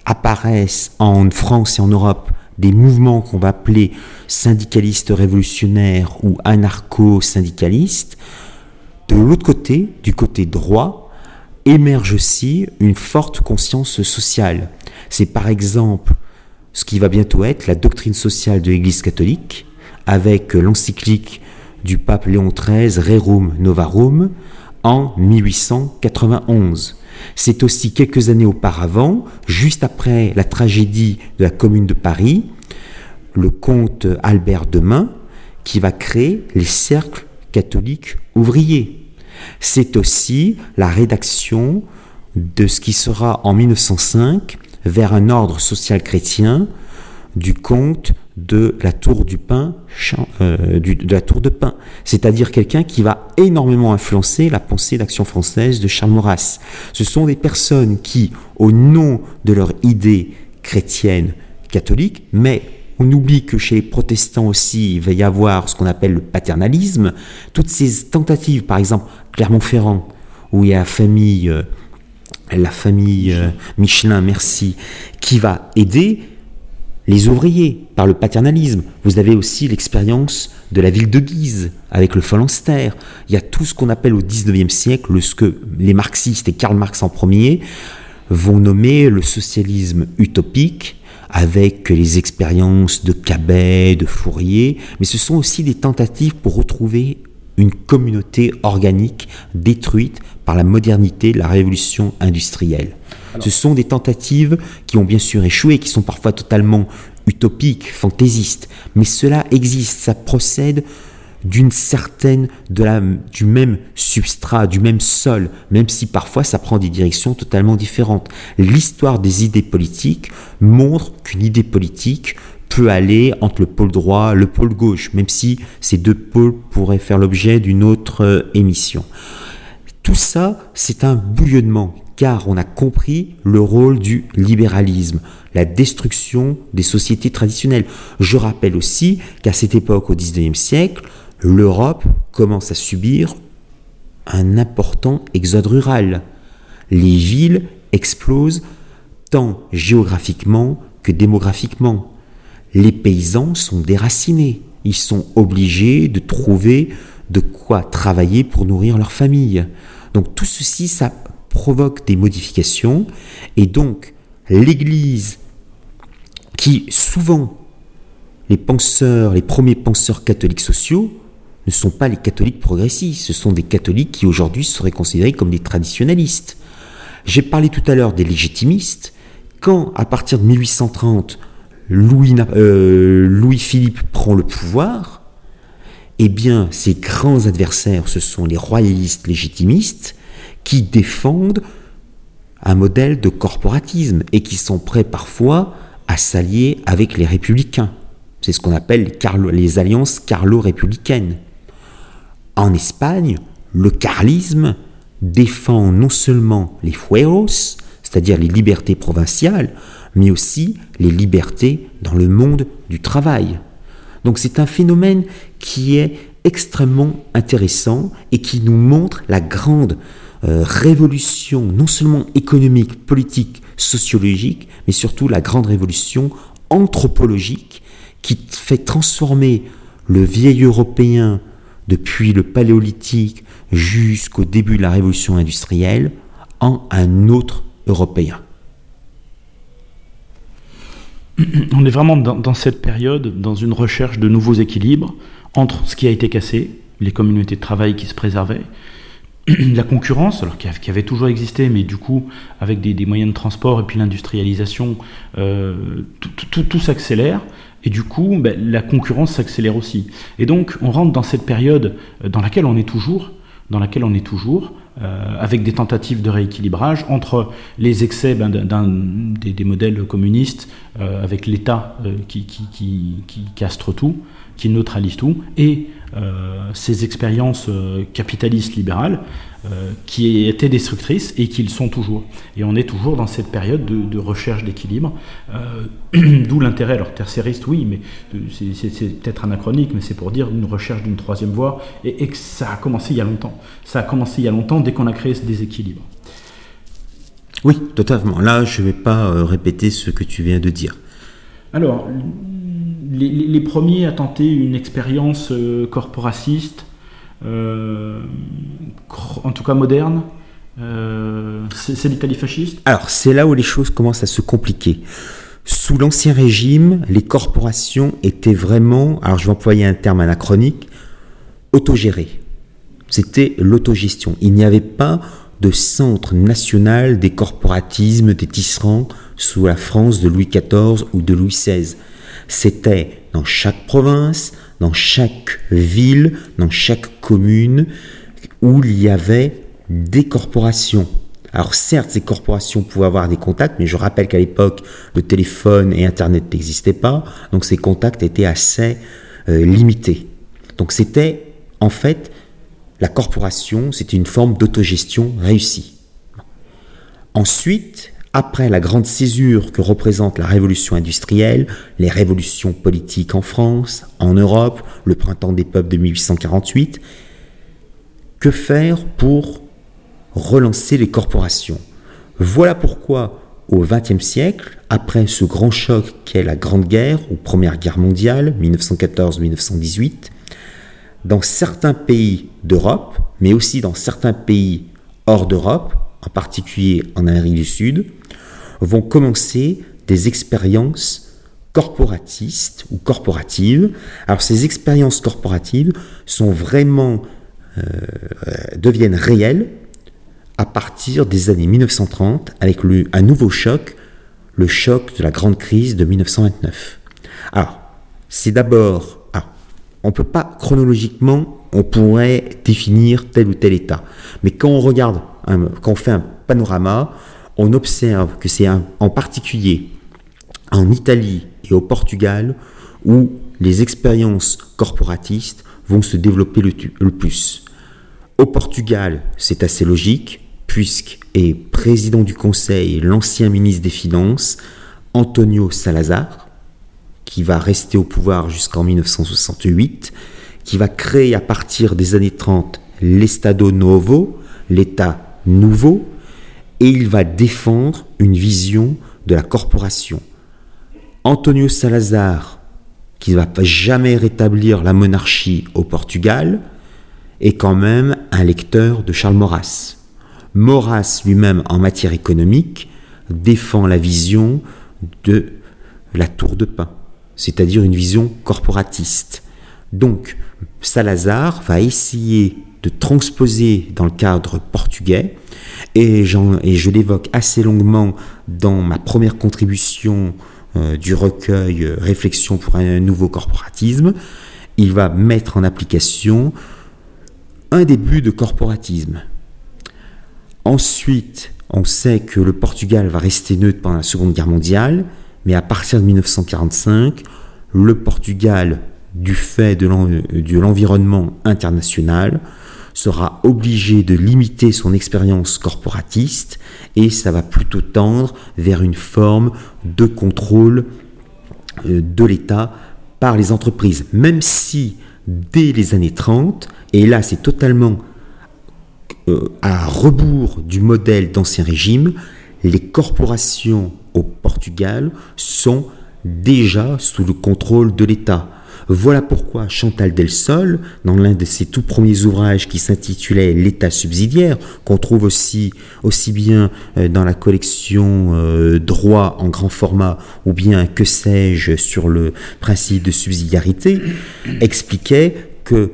Speaker 2: apparaissent en France et en Europe des mouvements qu'on va appeler syndicalistes révolutionnaires ou anarcho-syndicalistes, de l'autre côté, du côté droit, émerge aussi une forte conscience sociale. C'est par exemple ce qui va bientôt être la doctrine sociale de l'Église catholique, avec l'encyclique du pape Léon XIII, Rerum Novarum, en 1891. C'est aussi quelques années auparavant, juste après la tragédie de la Commune de Paris, le comte Albert Demain qui va créer les cercles catholiques ouvriers. C'est aussi la rédaction de ce qui sera en 1905 vers un ordre social chrétien du comte de la tour du pain, euh, de la tour de pain, c'est-à-dire quelqu'un qui va énormément influencer la pensée d'action française de Charles Maurras. Ce sont des personnes qui, au nom de leur idée chrétienne catholique, mais on oublie que chez les protestants aussi, il va y avoir ce qu'on appelle le paternalisme. Toutes ces tentatives, par exemple, Clermont-Ferrand, où il y a la famille, euh, la famille euh, Michelin, merci, qui va aider les ouvriers par le paternalisme. Vous avez aussi l'expérience de la ville de Guise avec le Phalanstère. Il y a tout ce qu'on appelle au 19e siècle ce que les marxistes et Karl Marx en premier vont nommer le socialisme utopique avec les expériences de Cabet, de Fourier, mais ce sont aussi des tentatives pour retrouver une communauté organique détruite par la modernité, la révolution industrielle. Ce sont des tentatives qui ont bien sûr échoué, qui sont parfois totalement utopiques, fantaisistes, mais cela existe, ça procède d'une certaine, du même substrat, du même sol, même si parfois ça prend des directions totalement différentes. L'histoire des idées politiques montre qu'une idée politique peut aller entre le pôle droit le pôle gauche, même si ces deux pôles pourraient faire l'objet d'une autre euh, émission. Tout ça, c'est un bouillonnement, car on a compris le rôle du libéralisme, la destruction des sociétés traditionnelles. Je rappelle aussi qu'à cette époque, au XIXe siècle, l'Europe commence à subir un important exode rural. Les villes explosent tant géographiquement que démographiquement. Les paysans sont déracinés. Ils sont obligés de trouver de quoi travailler pour nourrir leur famille. Donc tout ceci, ça provoque des modifications. Et donc l'Église, qui souvent, les penseurs, les premiers penseurs catholiques sociaux, ne sont pas les catholiques progressistes, ce sont des catholiques qui aujourd'hui seraient considérés comme des traditionalistes. J'ai parlé tout à l'heure des légitimistes. Quand, à partir de 1830, Louis, euh, Louis-Philippe prend le pouvoir, eh bien, ses grands adversaires, ce sont les royalistes légitimistes qui défendent un modèle de corporatisme et qui sont prêts parfois à s'allier avec les républicains. C'est ce qu'on appelle les alliances carlo-républicaines. En Espagne, le carlisme défend non seulement les fueros, c'est-à-dire les libertés provinciales, mais aussi les libertés dans le monde du travail. Donc c'est un phénomène qui est extrêmement intéressant et qui nous montre la grande euh, révolution, non seulement économique, politique, sociologique, mais surtout la grande révolution anthropologique qui fait transformer le vieil Européen depuis le paléolithique jusqu'au début de la révolution industrielle, en un autre Européen.
Speaker 1: On est vraiment dans, cette période, dans une recherche de nouveaux équilibres entre ce qui a été cassé, les communautés de travail qui se préservaient, la concurrence, alors qui avait toujours existé, mais du coup, avec des, moyens de transport et puis l'industrialisation, euh, tout s'accélère. Et du coup, ben, la concurrence s'accélère aussi. Et donc, on rentre dans cette période euh, dans laquelle on est toujours, dans laquelle on est toujours, euh, avec des tentatives de rééquilibrage entre les excès ben, des, modèles communistes, euh, avec l'État qui, qui, qui, castre tout, qui neutralise tout, et ces expériences capitalistes libérales qui étaient destructrices et qui le sont toujours. Et on est toujours dans cette période de, recherche d'équilibre, d'où l'intérêt, alors tertiariste, oui, mais c'est peut-être anachronique, mais c'est pour dire une recherche d'une troisième voie, et, et, que ça a commencé il y a longtemps. Ça a commencé il y a longtemps dès qu'on a créé ce déséquilibre.
Speaker 2: Oui, totalement. Là, je ne vais pas euh, répéter ce que tu viens de dire.
Speaker 1: Alors, les, premiers à tenter une expérience euh, corporatiste, euh, en tout cas moderne, c'est l'Italie fasciste
Speaker 2: Alors, c'est là où les choses commencent à se compliquer. Sous l'Ancien Régime, les corporations étaient vraiment, alors je vais employer un terme anachronique, autogérées. C'était l'autogestion. Il n'y avait pas de centre national des corporatismes des tisserands sous la France de Louis XIV ou de Louis XVI. C'était dans chaque province, dans chaque ville, dans chaque commune où il y avait des corporations. Alors certes, ces corporations pouvaient avoir des contacts, mais je rappelle qu'à l'époque, le téléphone et Internet n'existaient pas, donc ces contacts étaient assez euh, limités. Donc c'était en fait la corporation, c'était une forme d'autogestion réussie. Ensuite, après la grande césure que représente la révolution industrielle, les révolutions politiques en France, en Europe, le printemps des peuples de 1848, que faire pour relancer les corporations? Voilà pourquoi au XXe siècle, après ce grand choc qu'est la Grande Guerre ou Première Guerre mondiale, 1914-1918, dans certains pays d'Europe, mais aussi dans certains pays hors d'Europe, en particulier en Amérique du Sud, vont commencer des expériences corporatistes ou corporatives. Alors ces expériences corporatives sont vraiment euh, deviennent réelles à partir des années 1930 avec le, un nouveau choc, le choc de la grande crise de 1929. Alors, c'est d'abord on ne peut pas chronologiquement, on pourrait définir tel ou tel état. Mais quand on regarde, quand on fait un panorama, on observe que c'est en particulier en Italie et au Portugal où les expériences corporatistes vont se développer le, plus. Au Portugal, c'est assez logique, puisque est président du Conseil l'ancien ministre des Finances, Antonio Salazar, qui va rester au pouvoir jusqu'en 1968, qui va créer à partir des années 30 l'Estado Novo, l'État nouveau, et il va défendre une vision de la corporation. Antonio Salazar, qui ne va jamais rétablir la monarchie au Portugal, est quand même un lecteur de Charles Maurras. Maurras lui-même, en matière économique, défend la vision de la tour de pain c'est-à-dire une vision corporatiste. Donc, Salazar va essayer de transposer dans le cadre portugais, et, je l'évoque assez longuement dans ma première contribution euh, du recueil euh, Réflexion pour un nouveau corporatisme, il va mettre en application un début de corporatisme. Ensuite, on sait que le Portugal va rester neutre pendant la Seconde Guerre mondiale, mais à partir de 1945, le Portugal, du fait de l'environnement international, sera obligé de limiter son expérience corporatiste et ça va plutôt tendre vers une forme de contrôle euh, de l'État par les entreprises. Même si dès les années 30, et là c'est totalement euh, à rebours du modèle d'ancien régime, les corporations au Portugal sont déjà sous le contrôle de l'État. Voilà pourquoi Chantal Del Sol, dans l'un de ses tout premiers ouvrages qui s'intitulait L'État subsidiaire, qu'on trouve aussi, aussi bien euh, dans la collection euh, Droit en grand format ou bien Que sais-je sur le principe de subsidiarité, expliquait que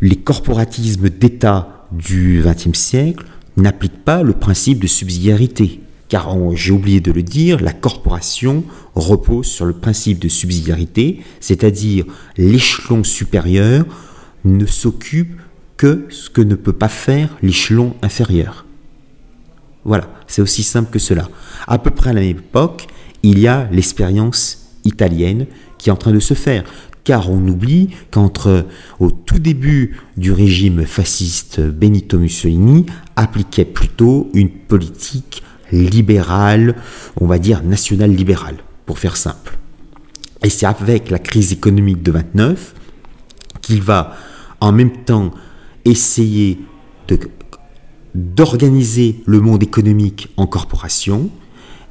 Speaker 2: les corporatismes d'État du XXe siècle n'appliquent pas le principe de subsidiarité car j'ai oublié de le dire, la corporation repose sur le principe de subsidiarité, c'est-à-dire l'échelon supérieur ne s'occupe que ce que ne peut pas faire l'échelon inférieur. Voilà, c'est aussi simple que cela. À peu près à la même époque, il y a l'expérience italienne qui est en train de se faire. car on oublie qu'entre au tout début du régime fasciste, Benito Mussolini appliquait plutôt une politique libérale, on va dire nationale libérale, pour faire simple. Et c'est avec la crise économique de 29 qu'il va en même temps essayer d'organiser le monde économique en corporation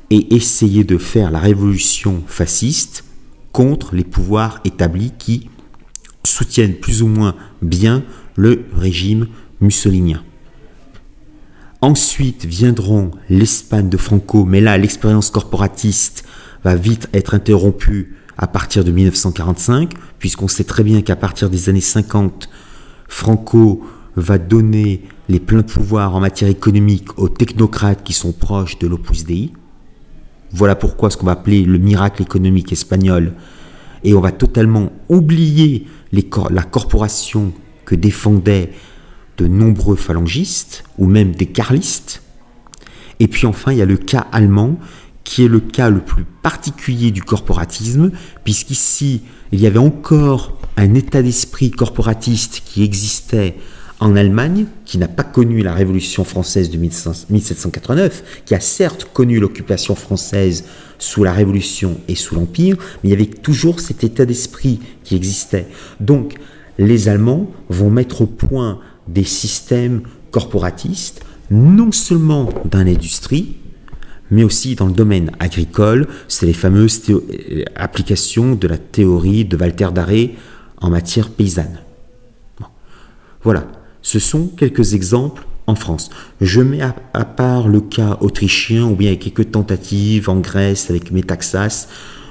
Speaker 2: et essayer de faire la révolution fasciste contre les pouvoirs établis qui soutiennent plus ou moins bien le régime mussolinien. Ensuite viendront l'Espagne de Franco, mais là l'expérience corporatiste va vite être interrompue à partir de 1945, puisqu'on sait très bien qu'à partir des années 50, Franco va donner les pleins pouvoirs en matière économique aux technocrates qui sont proches de l'Opus Dei. Voilà pourquoi ce qu'on va appeler le miracle économique espagnol. Et on va totalement oublier la corporation que défendaient de nombreux phalangistes ou même des carlistes. Et puis enfin, il y a le cas allemand qui est le cas le plus particulier du corporatisme, puisqu'ici, il y avait encore un état d'esprit corporatiste qui existait en Allemagne, qui n'a pas connu la Révolution française de 1789, qui a certes connu l'occupation française sous la Révolution et sous l'Empire, mais il y avait toujours cet état d'esprit qui existait. Donc, les Allemands vont mettre au point des systèmes corporatistes, non seulement dans l'industrie, mais aussi dans le domaine agricole. C'est les fameuses euh, applications de la théorie de Walter Darré en matière paysanne. Voilà. Ce sont quelques exemples en France. Je mets à, part le cas autrichien ou bien quelques tentatives en Grèce avec Métaxas,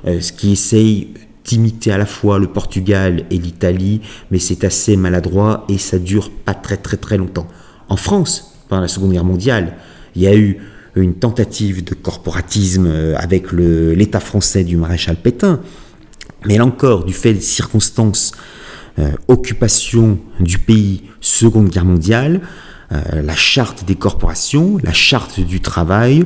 Speaker 2: euh, qui essaye d'imiter à la fois le Portugal et l'Italie, mais c'est assez maladroit et ça dure pas très très très longtemps. En France, pendant la Seconde Guerre mondiale, il y a eu une tentative de corporatisme euh, avec l'État français du maréchal Pétain, mais là encore, du fait des circonstances euh, occupation du pays, Seconde Guerre mondiale, euh, la charte des corporations, la charte du travail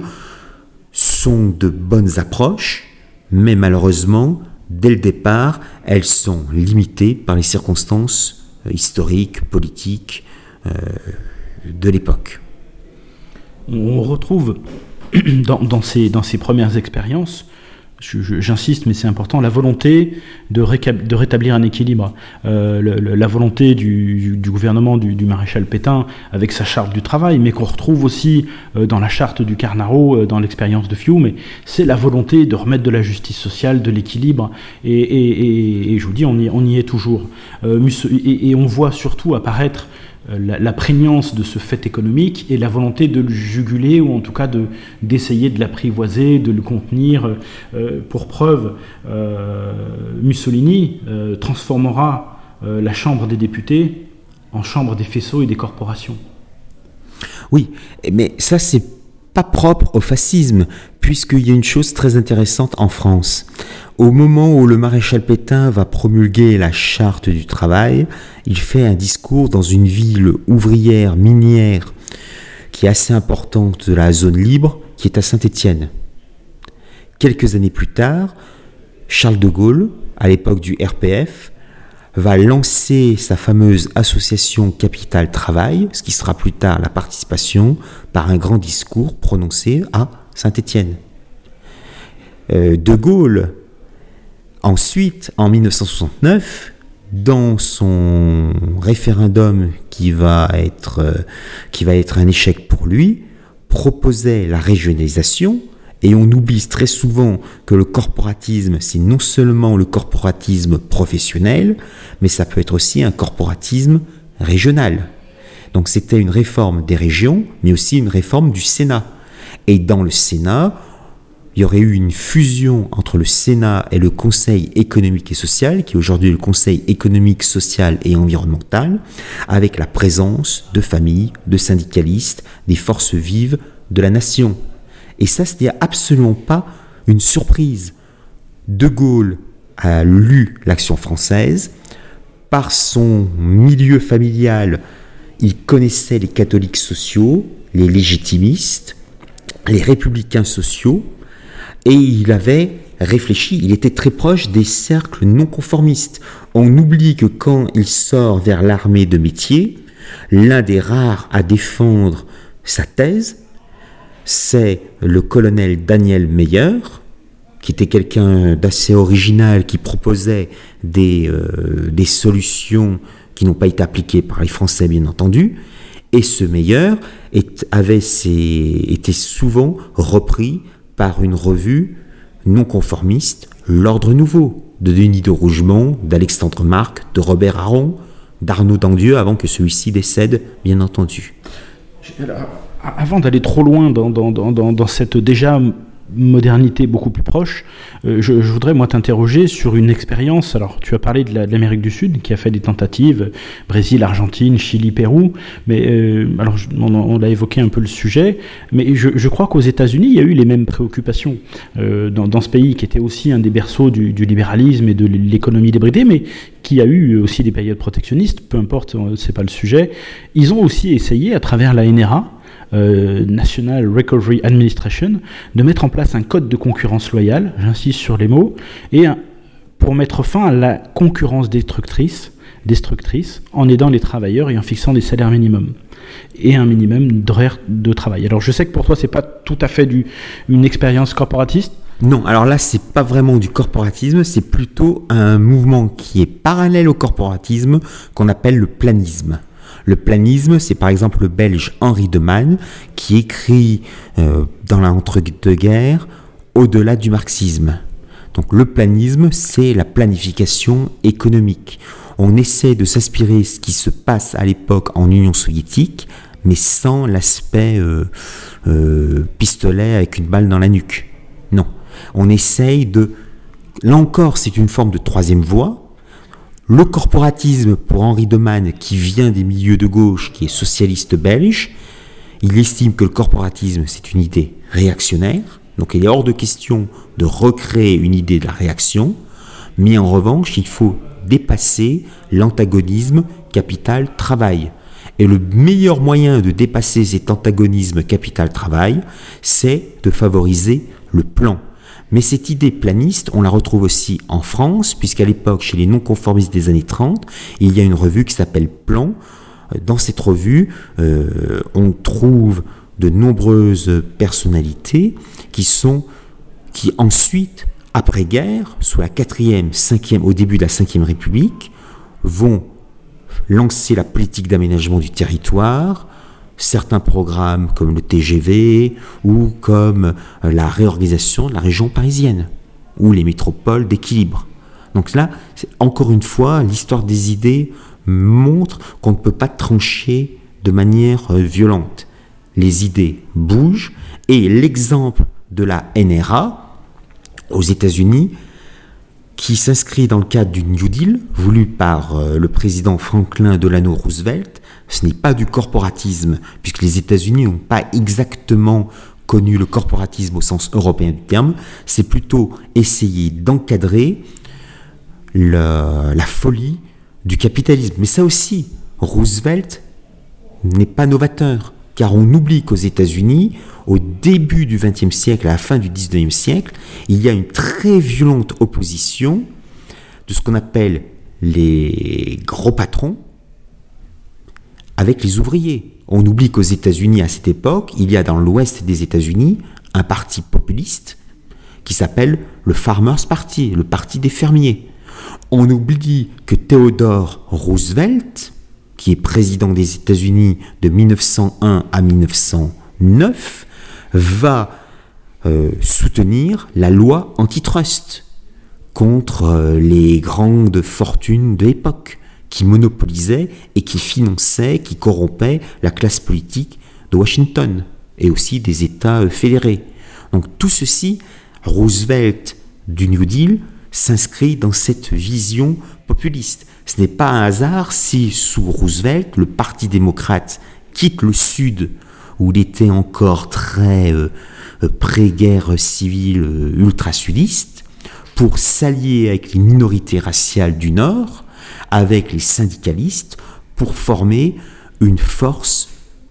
Speaker 2: sont de bonnes approches, mais malheureusement, dès le départ, elles sont limitées par les circonstances euh, historiques, politiques de l'époque.
Speaker 1: On retrouve dans, ces, dans ces premières expériences j'insiste, mais c'est important, la volonté de, rétablir un équilibre, euh, la volonté du, gouvernement du, maréchal Pétain avec sa charte du travail, mais qu'on retrouve aussi euh, dans la charte du Carnaro, euh, dans l'expérience de Fiume, c'est la volonté de remettre de la justice sociale, de l'équilibre, et, je vous dis, on y, on y est toujours. et, on voit surtout apparaître euh, la, prégnance de ce fait économique et la volonté de le juguler ou en tout cas de, d'essayer de l'apprivoiser, de le contenir. Euh, pour preuve, euh, Mussolini transformera la Chambre des députés en Chambre des faisceaux et des corporations.
Speaker 2: Oui, mais ça c'est pas propre au fascisme, puisqu'il y a une chose très intéressante en France. Au moment où le maréchal Pétain va promulguer la charte du travail, il fait un discours dans une ville ouvrière minière qui est assez importante de la zone libre, qui est à Saint-Étienne. Quelques années plus tard, Charles de Gaulle, à l'époque du RPF, va lancer sa fameuse association Capital Travail, ce qui sera plus tard la participation, par un grand discours prononcé à Saint-Étienne. Euh, de Gaulle Ensuite, en 1969, dans son référendum euh, qui va être un échec pour lui, proposait la régionalisation, et on oublie très souvent que le corporatisme, c'est non seulement le corporatisme professionnel, mais ça peut être aussi un corporatisme régional. Donc c'était une réforme des régions, mais aussi une réforme du Sénat. Et dans le Sénat, il y aurait eu une fusion entre le Sénat et le Conseil économique et social, qui est aujourd'hui le Conseil économique, social et environnemental, avec la présence de familles, de syndicalistes, des forces vives de la nation. Et ça, ce n'est absolument pas une surprise. De Gaulle a lu l'action française. Par son milieu familial, il connaissait les catholiques sociaux, les légitimistes, les républicains sociaux, et il avait réfléchi, il était très proche des cercles non conformistes. On oublie que quand il sort vers l'armée de métier, l'un des rares à défendre sa thèse, c'est le colonel Daniel Meyer, qui était quelqu'un d'assez original, qui proposait des, euh, des solutions qui n'ont pas été appliquées par les Français, bien entendu. Et ce Meyer avait été souvent repris par une revue non conformiste, L'Ordre Nouveau, de Denis de Rougemont, d'Alexandre Marc, de Robert Aron, d'Arnaud Dandieu, avant que celui-ci décède, bien entendu.
Speaker 1: Avant d'aller trop loin dans, cette déjà modernité beaucoup plus proche. Euh, je, voudrais moi t'interroger sur une expérience. Alors, tu as parlé de l'Amérique du Sud qui a fait des tentatives, Brésil, Argentine, Chili, Pérou. Mais euh, alors, on, a évoqué un peu le sujet, mais je, crois qu'aux États-Unis, il y a eu les mêmes préoccupations euh, dans, ce pays qui était aussi un des berceaux du, du libéralisme et de l'économie débridée, mais qui a eu aussi des périodes protectionnistes. Peu importe, c'est pas le sujet. Ils ont aussi essayé à travers la NRA euh, National Recovery Administration de mettre en place un code de concurrence loyale, j'insiste sur les mots, et pour mettre fin à la concurrence destructrice, destructrice en aidant les travailleurs et en fixant des salaires minimums et un minimum d'horaire de travail. Alors je sais que pour toi c'est pas tout à fait une expérience corporatiste.
Speaker 2: Non, alors là c'est pas vraiment du corporatisme, c'est plutôt un mouvement qui est parallèle au corporatisme qu'on appelle le planisme. Le planisme, c'est par exemple le belge Henri de Man qui écrit euh, dans l'entre-deux-guerres Au-delà du marxisme. Donc le planisme, c'est la planification économique. On essaie de s'inspirer ce qui se passe à l'époque en Union soviétique, mais sans l'aspect euh, euh, pistolet avec une balle dans la nuque. Non, on essaye de... Là encore, c'est une forme de troisième voie, le corporatisme, pour Henri Demann, qui vient des milieux de gauche, qui est socialiste belge, il estime que le corporatisme, c'est une idée réactionnaire. Donc il est hors de question de recréer une idée de la réaction. Mais en revanche, il faut dépasser l'antagonisme capital-travail. Et le meilleur moyen de dépasser cet antagonisme capital-travail, c'est de favoriser le plan. Mais cette idée planiste, on la retrouve aussi en France, puisqu'à l'époque, chez les non-conformistes des années 30, il y a une revue qui s'appelle Plan. Dans cette revue, euh, on trouve de nombreuses personnalités qui sont, qui ensuite, après-guerre, sous la quatrième, cinquième, au début de la cinquième République, vont lancer la politique d'aménagement du territoire, certains programmes comme le TGV ou comme euh, la réorganisation de la région parisienne ou les métropoles d'équilibre. Donc là, encore une fois, l'histoire des idées montre qu'on ne peut pas trancher de manière euh, violente. Les idées bougent et l'exemple de la NRA aux États-Unis qui s'inscrit dans le cadre du New Deal voulu par euh, le président Franklin Delano Roosevelt ce n'est pas du corporatisme, puisque les États-Unis n'ont pas exactement connu le corporatisme au sens européen du terme, c'est plutôt essayer d'encadrer la folie du capitalisme. Mais ça aussi, Roosevelt n'est pas novateur, car on oublie qu'aux États-Unis, au début du XXe siècle, à la fin du XIXe siècle, il y a une très violente opposition de ce qu'on appelle les gros patrons, avec les ouvriers. On oublie qu'aux États-Unis, à cette époque, il y a dans l'ouest des États-Unis un parti populiste qui s'appelle le Farmers Party, le parti des fermiers. On oublie que Theodore Roosevelt, qui est président des États-Unis de 1901 à 1909, va euh, soutenir la loi antitrust contre euh, les grandes fortunes de l'époque qui monopolisait et qui finançait, qui corrompait la classe politique de Washington et aussi des États euh, fédérés. Donc tout ceci, Roosevelt du New Deal s'inscrit dans cette vision populiste. Ce n'est pas un hasard si sous Roosevelt, le Parti démocrate quitte le Sud, où il était encore très euh, euh, pré-guerre civile ultra-sudiste, pour s'allier avec les minorités raciales du Nord, avec les syndicalistes pour former une force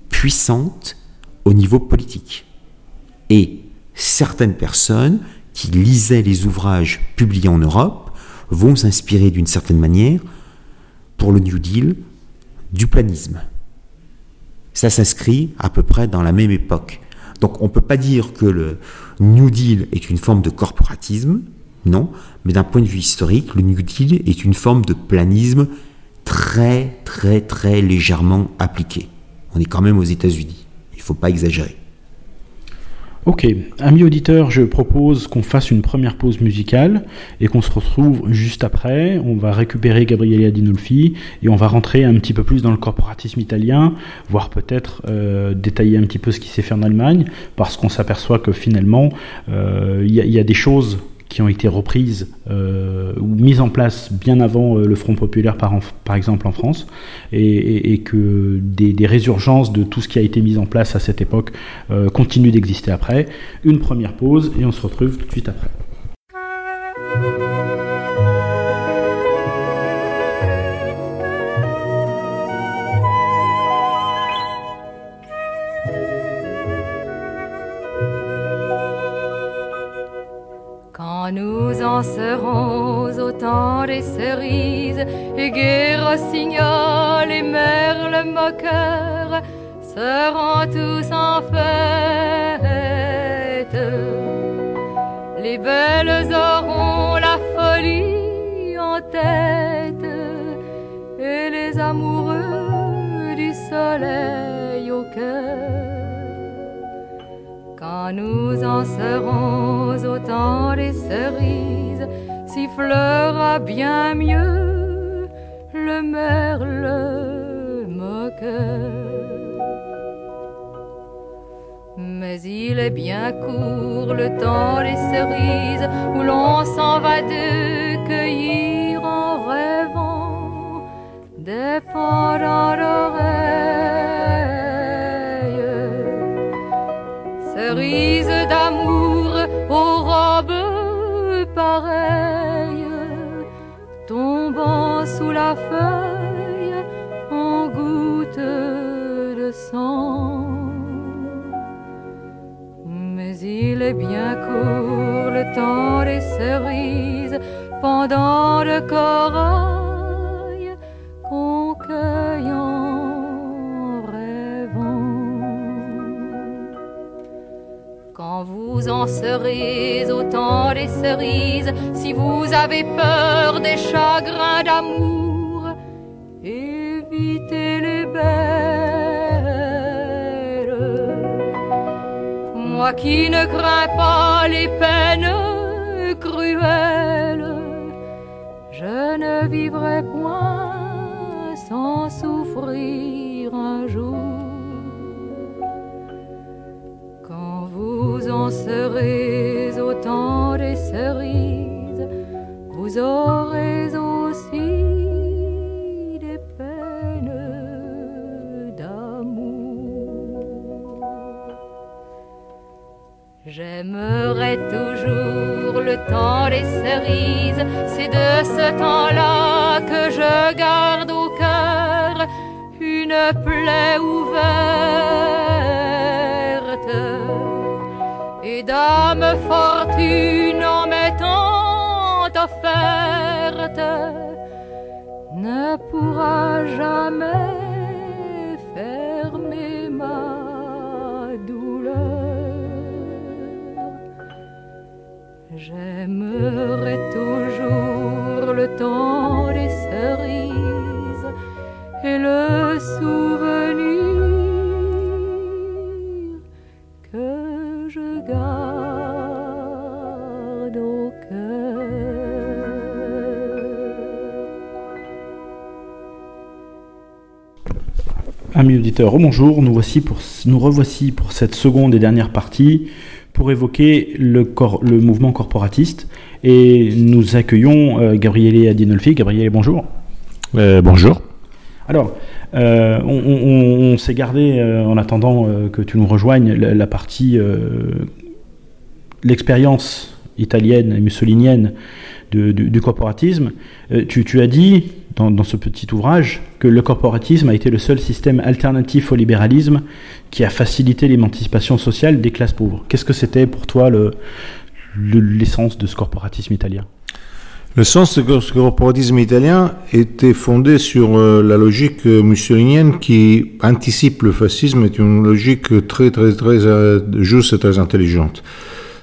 Speaker 2: puissante au niveau politique. Et certaines personnes qui lisaient les ouvrages publiés en Europe vont s'inspirer d'une certaine manière, pour le New Deal, du planisme. Ça s'inscrit à peu près dans la même époque. Donc on ne peut pas dire que le New Deal est une forme de corporatisme, non, mais d'un point de vue historique, le New Deal est une forme de planisme très très très légèrement appliqué. On est quand même aux États-Unis, il ne faut pas exagérer.
Speaker 1: Ok, amis auditeurs, je propose qu'on fasse une première pause musicale et qu'on se retrouve juste après. On va récupérer Gabriele Adinolfi et on va rentrer un petit peu plus dans le corporatisme italien, voire peut-être euh, détailler un petit peu ce qui s'est fait en Allemagne, parce qu'on s'aperçoit que finalement, euh, il y, a des choses qui ont été reprises euh, ou mises en place bien avant euh, le Front populaire, par, par, exemple en France, et, que des, résurgences de tout ce qui a été mis en place à cette époque euh, continuent d'exister après. Une première pause et on se retrouve tout de suite après.
Speaker 3: Serons au temps des cerises, et gai rossignol et merle moqueur seront tous en fête. Les belles auront la folie en tête, et les amoureux du soleil au cœur. Quand nous en serons au temps des cerises, sifflera bien mieux. Le merle moqueur. Mais il est bien court le temps des cerises où l'on s'en va de cueillir en rêvant des pendants cerise d'amour aux robes pareilles, feuille en gouttes de sang. Mais il est bien court le temps des cerises pendant le corail qu'on vous en serez autant des cerises si vous avez peur des chagrins d'amour. Qui ne crains pas les peines cruelles, je ne vivrai point sans souffrir un jour. vous en serez autant des cerises, vous aurez J'aimerai toujours le temps des cerises, c'est de ce temps-là que je garde au cœur une plaie ouverte. Et dame fortune en m'étant offerte ne pourra jamais fermer ma J'aimerai toujours le temps des cerises et le souvenir
Speaker 1: Amis auditeurs, bonjour, nous, voici pour, nous revoici pour cette seconde et dernière partie pour évoquer le, le mouvement corporatiste et nous accueillons euh, Gabriele Adinolfi. Gabriele, bonjour.
Speaker 4: Euh, bonjour.
Speaker 1: Alors, euh, on, s'est gardé en attendant que tu nous rejoignes la, partie, l'expérience italienne et mussolinienne du, corporatisme. Tu, tu, as dit dans, ce petit ouvrage que le corporatisme a été le seul système alternatif au libéralisme qui a facilité l'émancipation sociale des classes pauvres. Qu'est-ce que c'était pour toi le, l'essence de ce corporatisme italien?
Speaker 4: Le sens du corporatisme italien était fondé sur euh, la logique mussolinienne qui anticipe le fascisme, est une logique très très très euh, juste et très intelligente.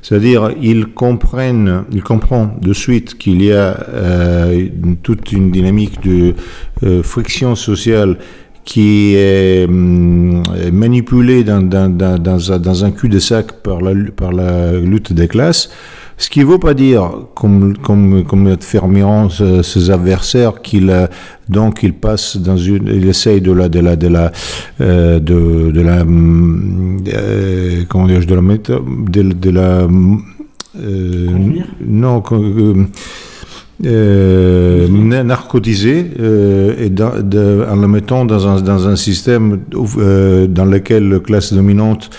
Speaker 4: C'est-à-dire, ils comprennent, ils comprennent de suite qu'il y a euh, toute une dynamique de friction sociale qui est hum, manipulée dans, un cul-de-sac par la lutte des classes ce qui ne veut pas dire, comme, comme, comme fermiront ses, adversaires, qu'il donc il passe dans une, il essaye de la, de la, de la, euh, de, de la, euh, comment dire, de la, de, de la, euh, non, euh, narcotiser euh, et de, en le mettant dans un, dans un système euh, dans lequel la classe dominante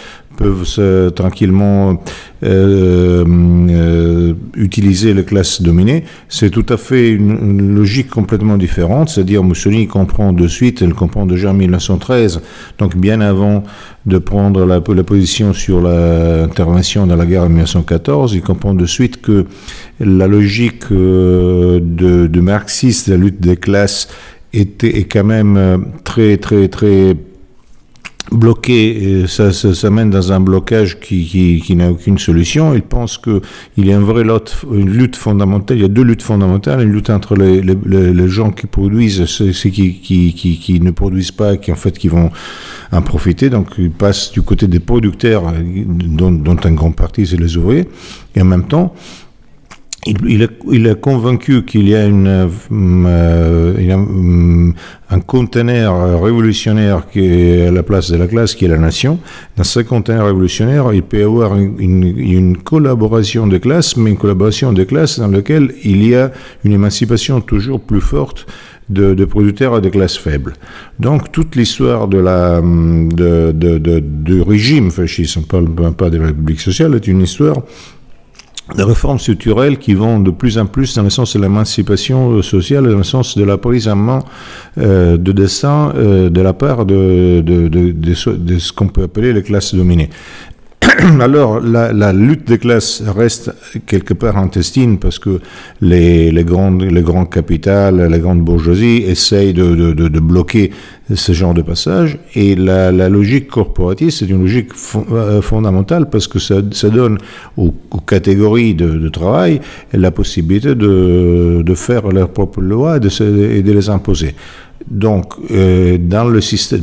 Speaker 4: peuvent tranquillement euh, euh, utiliser les classes dominées, c'est tout à fait une, logique complètement différente. C'est-à-dire Mussolini comprend de suite, elle comprend déjà en 1913, donc bien avant de prendre la, position sur l'intervention dans la guerre en 1914, il comprend de suite que la logique euh, de, de marxiste, la lutte des classes, était, est quand même très, très, très bloqué, ça, ça, mène dans un blocage qui, qui, qui n'a aucune solution. Il pense qu'il y a une vraie lutte, une lutte fondamentale, il y a deux luttes fondamentales, une lutte entre les, les, les gens qui produisent, ceux qui, qui, qui, ne produisent pas, qui en fait qui vont en profiter. Donc il passe du côté des producteurs, dont, dont un grand parti c'est les ouvriers, et en même temps, il, est, il, est, convaincu qu'il y a, euh, mm, un conteneur révolutionnaire qui est à la place de la classe, qui est la nation. Dans ce conteneur révolutionnaire, il peut y avoir une, collaboration de classes, mais une collaboration de classes dans laquelle il y a une émancipation toujours plus forte de, producteurs et de classes faibles. Donc toute l'histoire de la de, de, de, de régime fasciste, on ne parle pas de la République sociale, est une histoire des réformes structurelles qui vont de plus en plus dans le sens de l'émancipation sociale, dans le sens de l'apprisonnement euh, de destin euh, de la part de ce qu'on peut appeler les classes dominées. Alors, la, la, lutte des classes reste quelque part intestine parce que les, les, grandes, les capitales, les grandes bourgeoisies essayent de, bloquer ce genre de passage. Et la, la logique corporatiste, c'est une logique euh, fondamentale parce que ça, ça donne aux, catégories de, travail la possibilité de, faire leurs propres lois et de les imposer. Donc, euh,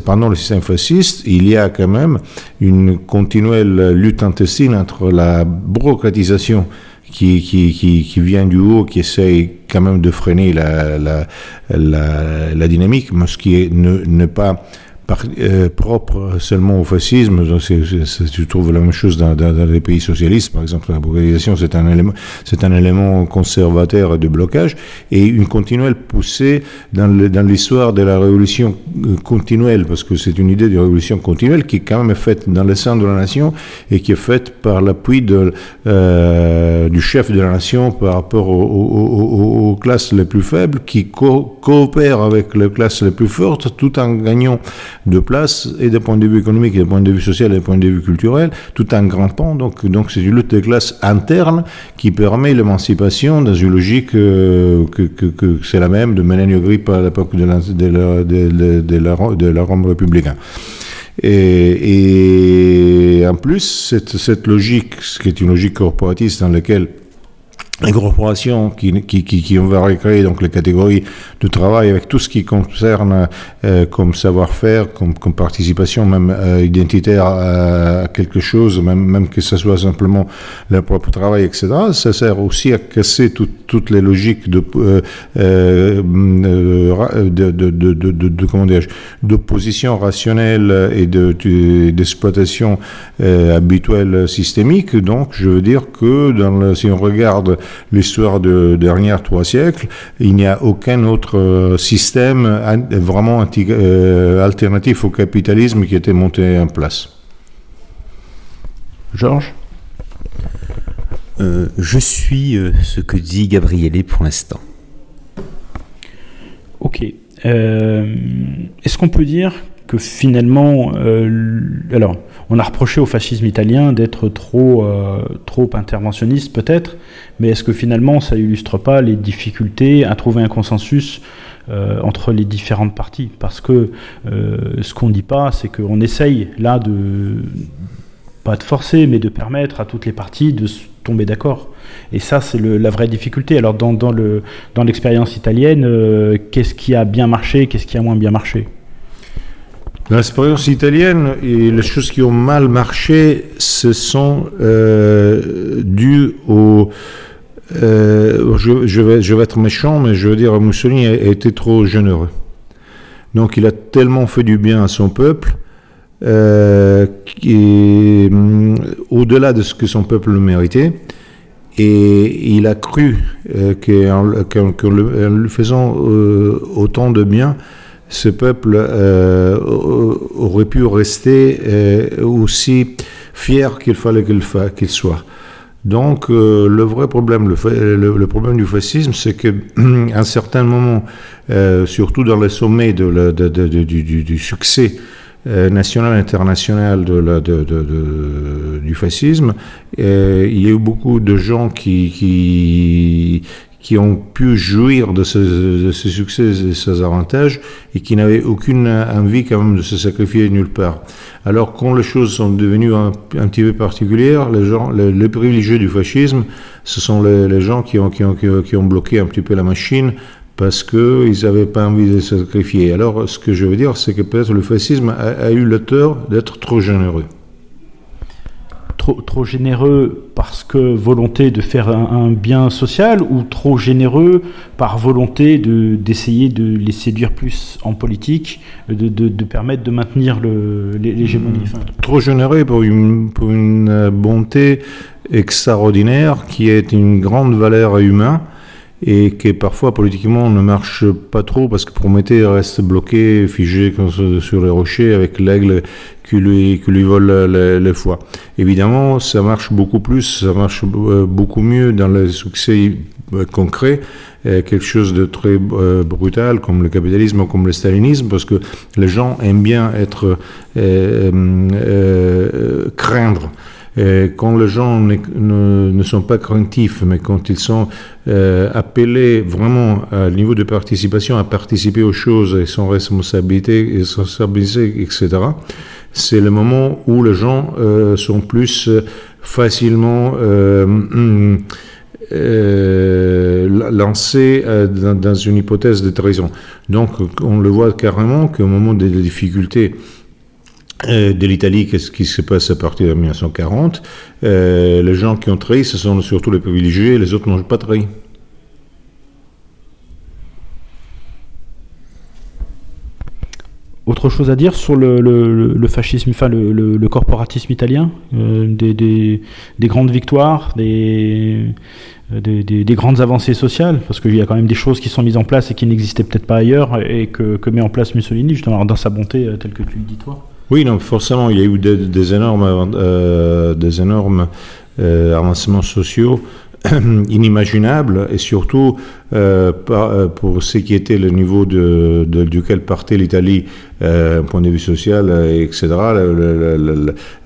Speaker 4: pendant le système fasciste, il y a quand même une continuelle lutte intestine entre la bureaucratisation qui, vient du haut, qui essaye quand même de freiner la, dynamique, mais ce qui est ne, ne euh, propre seulement au fascisme. tu trouves la même chose dans, les pays socialistes, par exemple. La mondialisation, c'est un élément, conservateur de blocage et une continuelle poussée dans, l'histoire de la révolution euh, continuelle, parce que c'est une idée de révolution continuelle qui est quand même faite dans le sein de la nation et qui est faite par l'appui euh, du chef de la nation par rapport aux, classes les plus faibles, qui coopèrent avec les classes les plus fortes, tout en gagnant de place, et d'un point de vue économique, et d'un point de vue social, et d'un point de vue culturel, tout en grimpant. Donc, donc c'est une lutte de classe interne qui permet l'émancipation dans une logique euh, que, c'est la même de Melanie Grip à l'époque de la, de, la, Rome républicaine. Et, et, en plus, cette, cette logique, ce qui est une logique corporatiste dans laquelle les corporations qui, qui, qui, qui, on va recréer donc les catégories de travail avec tout ce qui concerne euh, comme savoir-faire, comme, comme, participation même euh, identitaire à quelque chose, même, même que ce soit simplement leur propre travail, etc. Ça sert aussi à casser tout, toutes les logiques de, euh, euh de, de, de, de, comment d'opposition rationnelle et d'exploitation euh, habituelle systémique. Donc, je veux dire que dans le, si on regarde l'histoire de dernières trois siècles, il n'y a aucun autre euh, système vraiment euh, alternatif au capitalisme qui a été monté en place.
Speaker 1: Georges?
Speaker 2: Euh, Je suis ce que dit Gabriele pour l'instant.
Speaker 1: Ok. Est-ce qu'on peut dire que finalement, alors, on a reproché au fascisme italien d'être trop, euh, trop interventionniste peut-être, mais est-ce que finalement ça illustre pas les difficultés à trouver un consensus euh, entre les différentes parties? Parce que ce qu'on ne dit pas, c'est qu'on essaye là de pas de forcer, mais de permettre à toutes les parties de tomber d'accord. Et ça, c'est la vraie difficulté. Alors, dans, dans l'expérience italienne, qu'est-ce qui a bien marché, qu'est-ce qui a moins bien marché?
Speaker 4: L'expérience italienne et les choses qui ont mal marché, ce sont euh, dues au... Euh, je, vais, être méchant, mais je veux dire, Mussolini a, été trop généreux. Donc il a tellement fait du bien à son peuple, euh, mm, au-delà de ce que son peuple le méritait, et il a cru euh, qu'en lui faisant autant de bien, ce peuple euh, aurait pu rester euh, aussi fier qu'il fallait qu'il soit. Donc euh, le vrai problème, le, problème du fascisme, c'est qu'à un certain moment, surtout dans les sommets de du, succès national et international du fascisme, il y a eu beaucoup de gens qui ont pu jouir de ce, succès et de ces avantages et qui n'avaient aucune envie quand même de se sacrifier nulle part. Alors quand les choses sont devenues un, petit peu particulières, les gens, les, privilégiés du fascisme, ce sont les, gens qui ont, qui, ont, qui ont bloqué un petit peu la machine parce qu'ils n'avaient pas envie de se sacrifier. Alors ce que je veux dire, c'est que peut-être le fascisme a, a eu le tort d'être trop généreux
Speaker 1: trop, généreux parce que volonté de faire un, bien social ou trop généreux par volonté de, d'essayer de les séduire plus en politique, de, de, permettre de maintenir l'hégémonie
Speaker 4: hmm. Trop généreux pour une, pour une bonté extraordinaire qui est une grande valeur humaine et qui parfois politiquement ne marche pas trop parce que Prométhée reste bloqué, figé sur les rochers avec l'aigle qui lui, qui lui vole les, foies. Évidemment, ça marche beaucoup plus, ça marche euh, beaucoup mieux dans les succès euh, concrets, euh, quelque chose de très brutal comme le capitalisme ou comme le stalinisme, parce que les gens aiment bien être craindre quand les gens ne, sont pas craintifs, mais quand ils sont euh, appelés vraiment à niveau de participation à participer aux choses et sans responsabilité, responsabilité etc., c'est le moment où les gens euh, sont plus facilement euh, lancés dans, une hypothèse de trahison. Donc on le voit carrément qu'au moment des difficultés, euh, de l'Italie, qu'est-ce qui se passe à partir de 1940 euh, Les gens qui ont trahi, ce sont surtout les privilégiés, les autres n'ont pas trahi.
Speaker 1: Autre chose à dire sur le, fascisme, le, corporatisme italien, euh, des, grandes victoires, des, des, grandes avancées sociales, parce qu'il y a quand même des choses qui sont mises en place et qui n'existaient peut-être pas ailleurs et que, que, met en place Mussolini, justement dans sa bonté telle que tu le dis toi.
Speaker 4: Oui, non, forcément, il y a eu des, énormes, euh, des énormes euh, avancements sociaux inimaginables et surtout euh, euh, pour ce qui était le niveau de, duquel partait l'Italie, euh, point de vue social, euh, etc.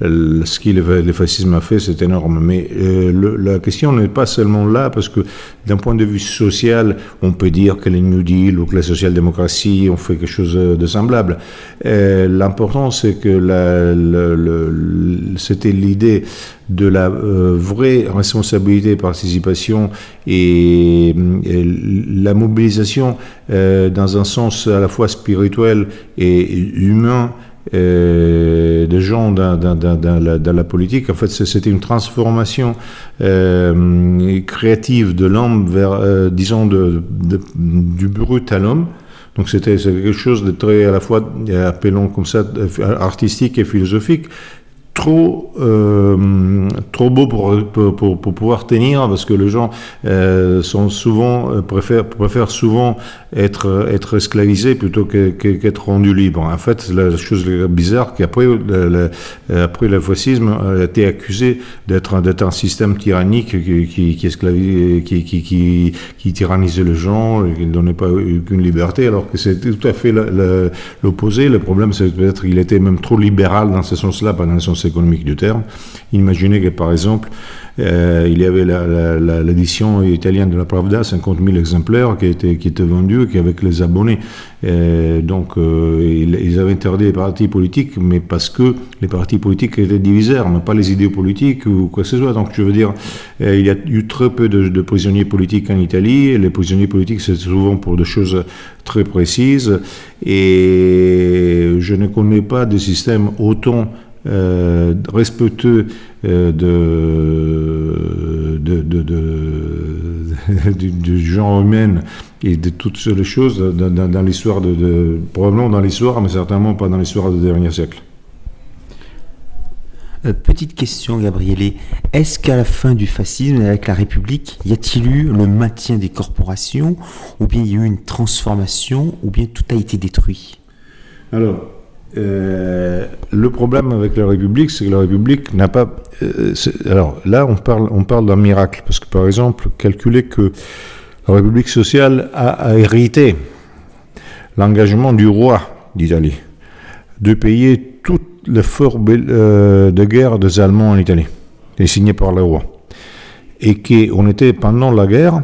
Speaker 4: ce que le, fascisme a fait, c'est énorme. Mais la question n'est pas seulement là, parce que d'un point de vue social, on peut dire que les New Deal ou que la social-démocratie ont fait quelque chose de semblable. L'important, c'est que c'était l'idée de la vraie responsabilité, participation et la mobilisation euh, dans un sens à la fois spirituel et humain euh, des gens dans, la, politique. En fait, c'était une transformation euh, créative de l'homme vers, disons, du brut à l'homme. Donc c'était quelque chose de très à la fois, appelons comme ça, artistique et philosophique, trop euh, trop beau pour, pour, pour, pouvoir tenir parce que les gens euh, sont souvent euh, préfèrent préfèrent souvent être être esclavisés plutôt qu'être rendus libres. En fait, la chose bizarre qu'après le, après le fascisme a été accusé d'être d'être un système tyrannique qui qui qui, qui, qui, qui, tyrannisait les gens qui ne donnait pas aucune liberté alors que c'est tout à fait l'opposé. Le problème c'est peut-être qu'il était même trop libéral dans ce sens-là, pas dans le sens économique du terme. Imaginez que par exemple, euh, il y avait l'édition italienne de la Pravda, 50 000 exemplaires qui étaient, qui étaient vendus, qui avec les abonnés. Euh, donc euh, ils, avaient interdit les partis politiques, mais parce que les partis politiques étaient divisaires, mais pas les idées politiques ou quoi que ce soit. Donc je veux dire, il y a eu très peu de, prisonniers politiques en Italie. Les prisonniers politiques, c'est souvent pour des choses très précises. Et je ne connais pas de système autant euh, respectueux euh, de, de, de, du, genre humain et de toutes les choses dans, l'histoire de, probablement dans l'histoire, mais certainement pas dans l'histoire du dernier siècle.
Speaker 2: Euh, petite question, Gabriele. Est-ce qu'à la fin du fascisme, avec la République, y a-t-il eu le maintien des corporations, ou bien il y a eu une transformation, ou bien tout a été détruit?
Speaker 4: Alors, euh, le problème avec la République, c'est que la République n'a pas. Euh, alors là, on parle, on parle d'un miracle, parce que par exemple, calculer que la République sociale a, hérité l'engagement du roi d'Italie de payer tout l'effort euh, de guerre des Allemands en Italie, et signé par le roi, et qu'on était pendant la guerre,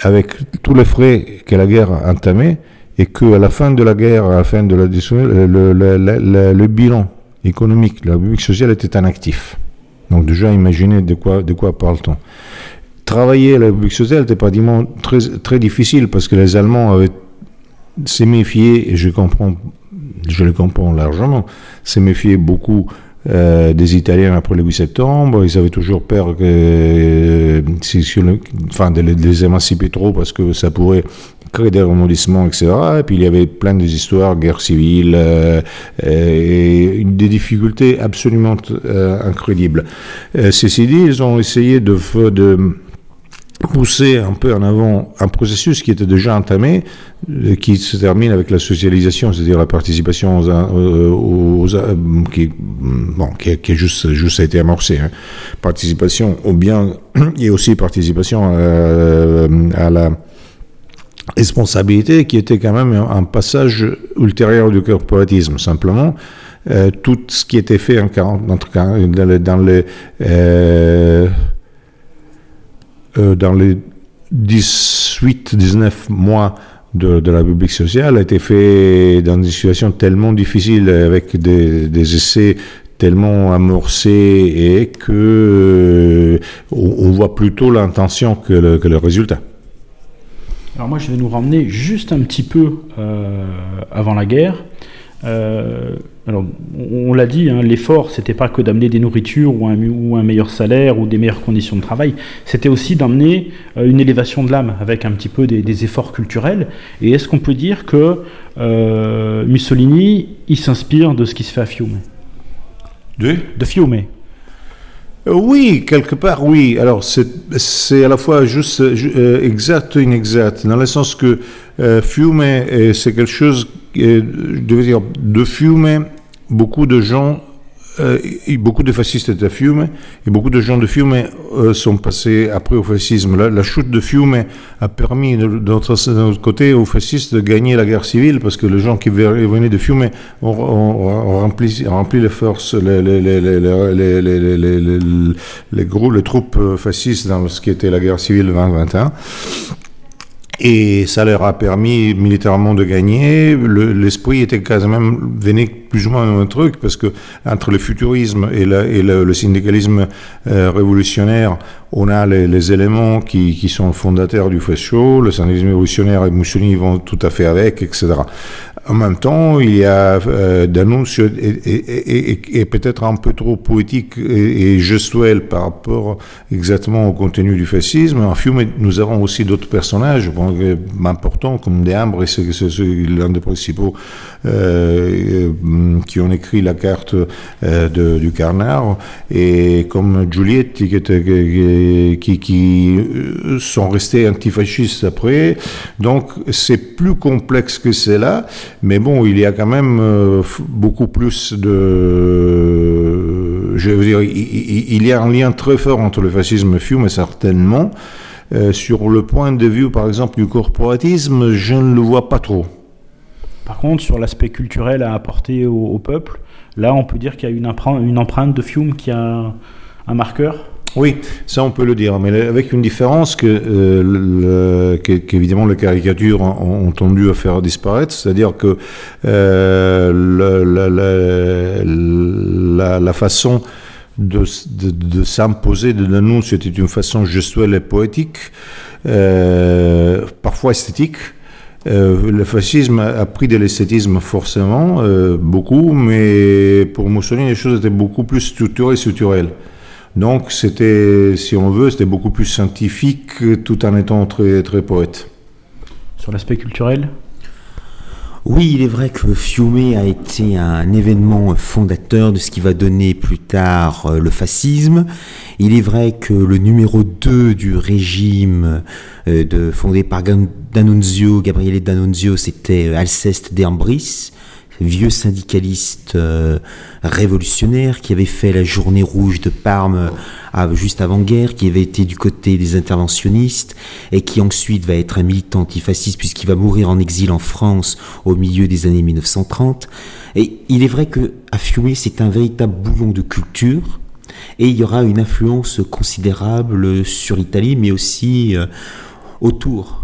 Speaker 4: avec tous les frais que la guerre entamait, et qu'à la fin de la guerre, à la fin de la le, le, bilan économique, la République sociale était un actif. Donc déjà, imaginez de quoi, de quoi parle-t-on. Travailler à la République sociale n'était pas très, très difficile parce que les Allemands avaient s'est et je comprends, je le comprends largement, s'est méfié beaucoup euh, des Italiens après le 8 septembre. Ils avaient toujours peur que, euh, enfin, de les émanciper trop parce que ça pourrait créer des remondissements, etc. Et puis il y avait plein des histoires, guerre civile, euh, et des difficultés absolument euh, incroyables. Euh, ceci dit, ils ont essayé de, pousser un peu en avant un processus qui était déjà entamé, qui se termine avec la socialisation, c'est-à-dire la participation aux, qui, bon, qui, a juste, juste a été amorcée, hein. participation au bien et aussi participation à la responsabilité qui était quand même un passage ultérieur du corporatisme. Simplement, euh, tout ce qui était fait en 40, dans les, euh, euh, dans les 18-19 mois de, la République sociale a été fait dans des situations tellement difficiles avec des, essais tellement amorcés et que on, voit plutôt l'intention que le résultat.
Speaker 1: Alors moi, je vais nous ramener juste un petit peu euh, avant la guerre. Euh, alors, on, l'a dit, hein, l'effort, c'était pas que d'amener des nourritures ou un, ou un, meilleur salaire ou des meilleures conditions de travail, c'était aussi d'amener euh, une élévation de l'âme avec un petit peu des, efforts culturels. Et est-ce qu'on peut dire que Mussolini, il s'inspire de ce qui se fait à Fiume?
Speaker 4: De?
Speaker 1: De Fiume.
Speaker 4: Euh, oui, quelque part, oui. Alors, c'est à la fois juste euh, exact et inexact, dans le sens que euh, fumer, c'est quelque chose, je devais dire, de fumer, beaucoup de gens euh, beaucoup de fascistes étaient Fiume et beaucoup de gens de Fiume euh, sont passés après au fascisme. La, chute de Fiume a permis de, notre, côté aux fascistes de gagner la guerre civile parce que les gens qui venaient de Fiume ont, rempli, les forces, les, les, les, troupes fascistes dans ce qui était la guerre civile 2021. Et ça leur a permis militairement de gagner. L'esprit était quand même venait plus ou moins un truc parce que entre le futurisme et, le, syndicalisme euh, révolutionnaire, on a les, éléments qui, sont fondateurs du Fascio, le syndicalisme révolutionnaire et Mussolini vont tout à fait avec, etc. En même temps, il y a euh, d'annonces et, peut-être un peu trop poétique et, gestuel par rapport exactement au contenu du fascisme. En Fiume, nous avons aussi d'autres personnages bon, importants comme Deambre, c'est l'un des principaux euh, qui ont écrit la carte euh, du Carnard, et comme Giulietti qui, qui, euh, sont restés antifascistes après. Donc c'est plus complexe que cela. Mais bon, il y a quand même euh, beaucoup plus de... Je veux dire, il, y a un lien très fort entre le fascisme et Fiume, certainement. Euh, sur le point de vue, par exemple, du corporatisme, je ne le vois pas trop.
Speaker 1: Par contre, sur l'aspect culturel à apporter au, peuple, là, on peut dire qu'il y a une empreinte, de Fiume qui a un marqueur
Speaker 4: oui, ça on peut le dire, mais avec une différence que, euh, qu'évidemment les caricatures ont, tendu à faire disparaître, c'est-à-dire que euh, la, façon de, s'imposer de l'annonce était une façon gestuelle et poétique, euh, parfois esthétique. Le fascisme a pris de l'esthétisme forcément, beaucoup, mais pour Mussolini les choses étaient beaucoup plus structurées structurelles. Donc c'était, si on veut, c'était beaucoup plus scientifique tout en étant très, très poète.
Speaker 1: Sur l'aspect culturel?
Speaker 2: Oui, il est vrai que Fiume a été un événement fondateur de ce qui va donner plus tard euh, le fascisme. Il est vrai que le numéro 2 du régime euh, fondé par D'Annunzio, Gabriele D'Annunzio, c'était euh, Alceste d'Ambris vieux syndicaliste euh, révolutionnaire qui avait fait la journée rouge de Parme euh, juste avant-guerre, qui avait été du côté des interventionnistes et qui ensuite va être un militant antifasciste puisqu'il va mourir en exil en France au milieu des années 1930. Et il est vrai que à Fiume, c'est un véritable boulon de culture et il y aura une influence considérable sur l'Italie mais aussi euh, autour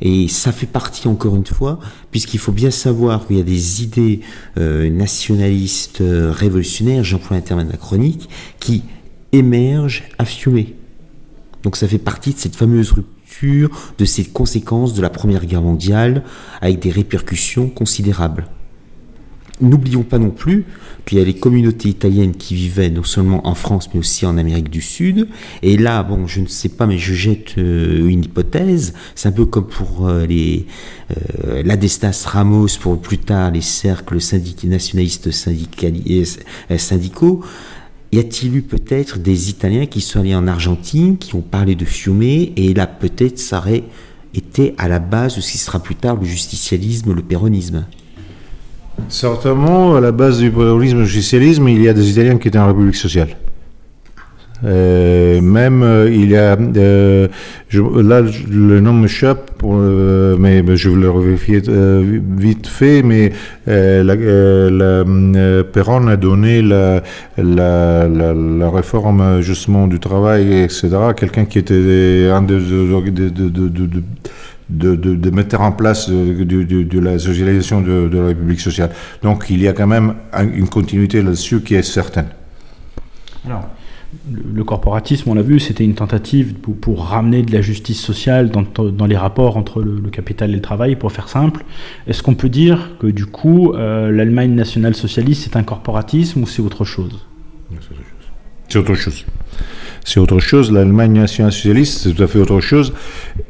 Speaker 2: et ça fait partie, encore une fois, puisqu'il faut bien savoir qu'il y a des idées euh, nationalistes euh, révolutionnaires, j'emploie un terme anachronique, qui émergent à Fiume. Donc ça fait partie de cette fameuse rupture, de ces conséquences de la Première Guerre mondiale, avec des répercussions considérables. N'oublions pas non plus qu'il y a les communautés italiennes qui vivaient non seulement en France mais aussi en Amérique du Sud. Et là, bon, je ne sais pas, mais je jette euh, une hypothèse. C'est un peu comme pour euh, les euh, l'Adestas Ramos, pour plus tard les cercles nationalistes syndicaux. Y a-t-il eu peut-être des Italiens qui sont allés en Argentine, qui ont parlé de Fiume, et là peut-être ça aurait été à la base de ce qui sera plus tard le justicialisme, le péronisme?
Speaker 4: Certainement, à la base du du socialisme, il y a des Italiens qui étaient en République sociale. Euh, même euh, il y a euh, là le nom m'échappe mais, mais, je vais le vérifier vite fait mais la, Perron a donné la, réforme justement du travail etc quelqu'un qui était un des de, de de, mettre en place euh, de, la socialisation de, la République sociale. Donc il y a quand même une continuité là-dessus qui est certaine.
Speaker 1: Alors, le corporatisme, on l'a vu, c'était une tentative pour, ramener de la justice sociale dans, les rapports entre le, capital et le travail, pour faire simple. Est-ce qu'on peut dire que du coup, euh, l'Allemagne nationale socialiste, c'est un corporatisme ou c'est autre chose?
Speaker 4: C'est autre chose c'est autre chose. L'Allemagne nationale-socialiste, c'est tout à fait autre chose.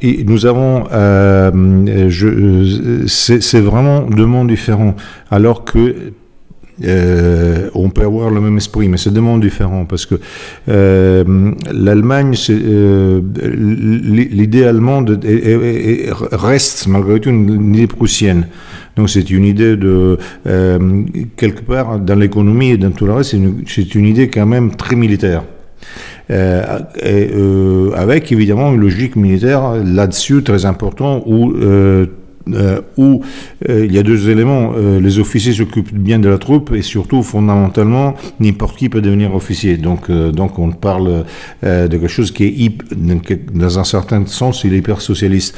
Speaker 4: Et nous avons, euh, euh, c'est vraiment deux mondes différents. Alors que euh, on peut avoir le même esprit, mais c'est deux mondes différents parce que l'Allemagne, l'idée allemande reste malgré tout une, idée prussienne. Donc c'est une idée de quelque part dans l'économie et dans tout le reste, c'est une idée quand même très militaire. Euh, euh, avec évidemment une logique militaire là-dessus très important où euh, où il y a deux éléments. les officiers s'occupent bien de la troupe et surtout, fondamentalement, n'importe qui peut devenir officier. Donc, donc on parle de quelque chose qui est, dans un certain sens, il est hyper socialiste.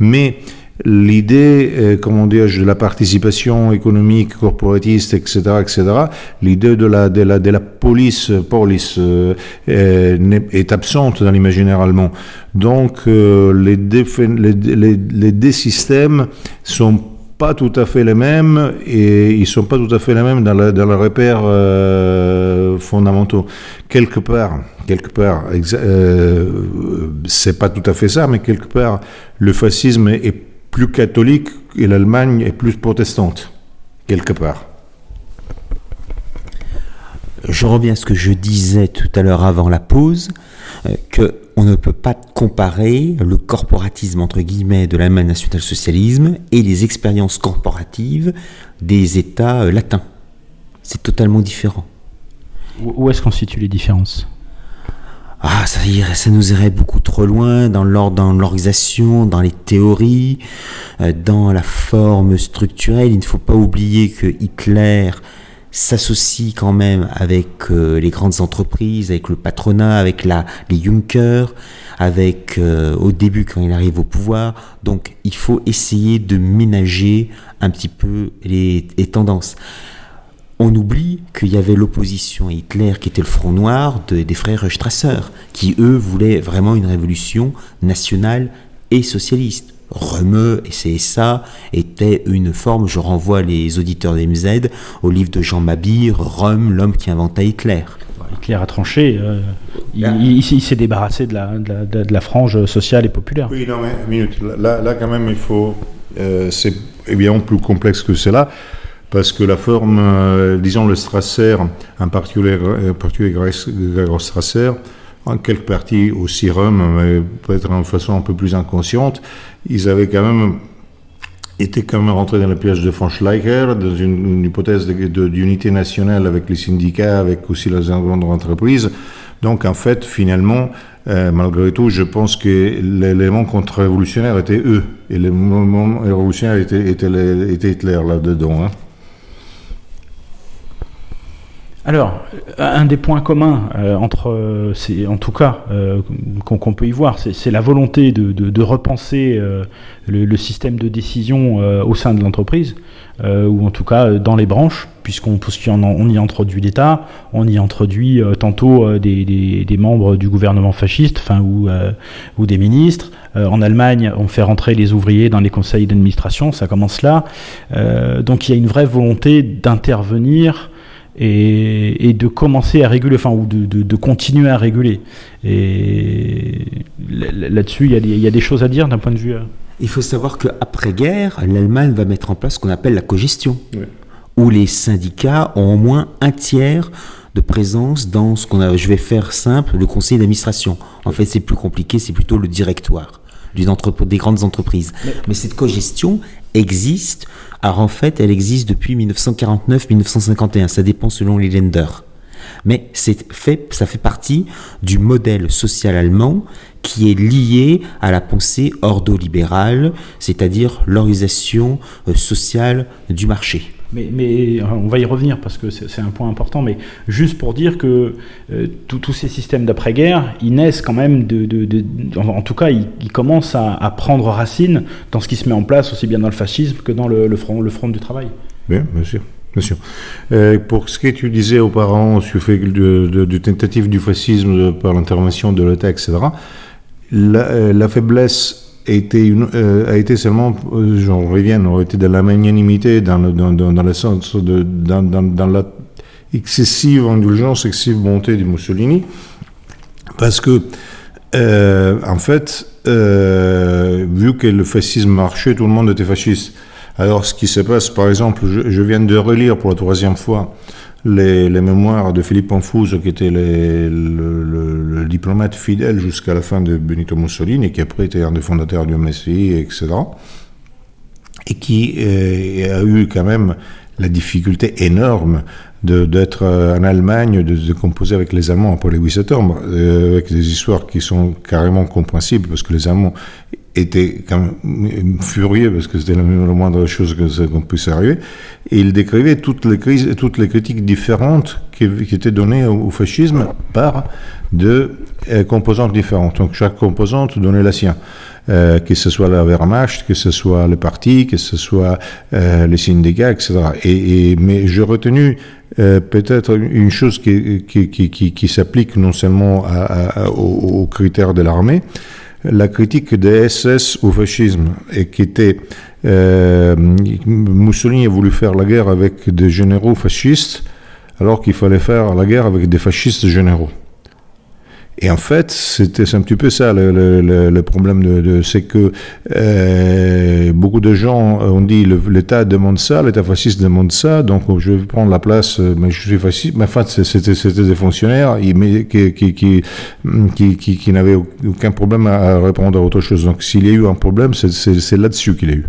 Speaker 4: Mais l'idée, euh, comment dire, de la participation économique, corporatiste, etc., etc., l'idée de la, de la police, police euh, est absente dans l'imaginaire allemand. Donc, euh, les, les, les, deux systèmes sont pas tout à fait les mêmes et ils sont pas tout à fait les mêmes dans, dans les repères fondamentaux. Quelque part, quelque part, c'est pas tout à fait ça, mais quelque part, le fascisme est plus catholique et l'Allemagne est plus protestante, quelque part.
Speaker 2: Je reviens à ce que je disais tout à l'heure avant la pause, euh, que on ne peut pas comparer le corporatisme entre guillemets de l'Allemagne national-socialisme et les expériences corporatives des États euh, latins. C'est totalement différent.
Speaker 1: Où est-ce qu'on situe les différences?
Speaker 2: Ah, ça, ça nous irait beaucoup trop loin dans l'organisation, dans les théories, euh, dans la forme structurelle. Il ne faut pas oublier que Hitler s'associe quand même avec euh, les grandes entreprises, avec le patronat, avec les Junkers, avec euh, au début quand il arrive au pouvoir. Donc il faut essayer de ménager un petit peu les tendances. On oublie qu'il y avait l'opposition à Hitler qui était le front noir des frères Strasser, qui eux voulaient vraiment une révolution nationale et socialiste. Remeux et CSA était une forme, je renvoie les auditeurs d'MZ au livre de Jean Mabir, Rome, l'homme qui inventa Hitler.
Speaker 1: Hitler a tranché, euh, il, s'est débarrassé de la, de, la, frange sociale et populaire.
Speaker 4: Oui, non, mais minute. Là, là quand même, il faut. Euh, c'est évidemment plus complexe que cela, parce que la forme, euh, disons le Strasser, en particulier, en particulier Strasser, en quelque partie aussi Rome, mais peut-être en façon un peu plus inconsciente, ils avaient quand même été quand même rentrés dans le piège de von Schleicher, dans une, hypothèse d'unité nationale avec les syndicats, avec aussi les grandes entreprises. Donc en fait, finalement, euh, malgré tout, je pense que l'élément contre-révolutionnaire était eux, et l'élément révolutionnaire était, était, était Hitler là-dedans. Hein.
Speaker 1: Alors, un des points communs euh, entre, euh, en tout cas, euh, qu'on peut y voir, c'est la volonté de, repenser le, système de décision au sein de l'entreprise, ou en tout cas dans les branches, puisqu'on on y introduit l'État, on y introduit tantôt des, membres du gouvernement fasciste, enfin ou, ou des ministres. en Allemagne, on fait rentrer les ouvriers dans les conseils d'administration, ça commence là. donc il y a une vraie volonté d'intervenir et, de commencer à réguler, enfin, ou de, continuer à réguler. Et là-dessus, il y, a des choses à dire d'un point de vue. Euh,
Speaker 2: il faut savoir qu'après-guerre, l'Allemagne va mettre en place ce qu'on appelle la cogestion, où les syndicats ont au moins un tiers de présence dans ce qu'on a, je vais faire simple, le conseil d'administration. En fait, c'est plus compliqué, c'est plutôt le directoire des grandes entreprises. Mais, cette cogestion existe. Alors en fait, elle existe depuis 1949-1951. Ça dépend selon les lenders. Mais fait, ça fait partie du modèle social allemand qui est lié à la pensée ordolibérale, c'est-à-dire l'organisation euh, sociale du marché.
Speaker 1: Mais, euh, on va y revenir parce que c'est un point important, mais juste pour dire que euh, tous ces systèmes d'après-guerre, ils naissent quand même de... en, tout cas, ils, commencent à, prendre racine dans ce qui se met en place, aussi bien dans le fascisme que dans le, front, du travail.
Speaker 4: Bien, bien sûr. Bien sûr. Euh, pour ce que tu disais auparavant sur le fait de, tentative du fascisme par l'intervention de l'État, etc., la, la faiblesse euh, a été seulement, euh, j'en reviens, on été dans la magnanimité, dans le, dans, dans, le sens de, dans, dans, la indulgence, excessive bonté de Mussolini, parce que, euh, en fait, vu que le fascisme marchait, tout le monde était fasciste. Alors, ce qui se passe, par exemple, je viens de relire pour la troisième fois les, mémoires de Philippe Anfouz, qui était le, diplomate fidèle jusqu'à la fin de Benito Mussolini, qui après était un des fondateurs du MSI, etc. Et qui euh, a eu quand même la difficulté énorme d'être euh, en Allemagne, de, composer avec les Allemands après les 8 septembre, euh, avec des histoires qui sont carrément compréhensibles, parce que les Allemands était quand même furieux parce que c'était la, moindre chose qu'on puisse arriver. Et il décrivait toutes les, critiques différentes qui, étaient données au, fascisme par deux euh, composantes différentes. Donc chaque composante donnait la sienne. Euh, que ce soit la Wehrmacht, que ce soit le parti, que ce soit euh, les syndicats, etc. Et, mais j'ai retenu euh, peut-être une chose qui, qui, qui, qui s'applique non seulement à, aux, aux, critères de l'armée, la critique des SS au fascisme et qui était euh, Mussolini a voulu faire la guerre avec des généraux fascistes alors qu'il fallait faire la guerre avec des fascistes généraux. Et en fait, c'était un petit peu ça le, problème de, c'est que euh, beaucoup de gens ont dit l'État demande ça, l'État fasciste demande ça, donc je vais prendre la place, euh, mais je suis fasciste. Mais en fait, c'était des fonctionnaires qui, qui, qui n'avaient aucun problème à répondre à autre chose. Donc s'il y a eu un problème, c'est là-dessus qu'il y a eu.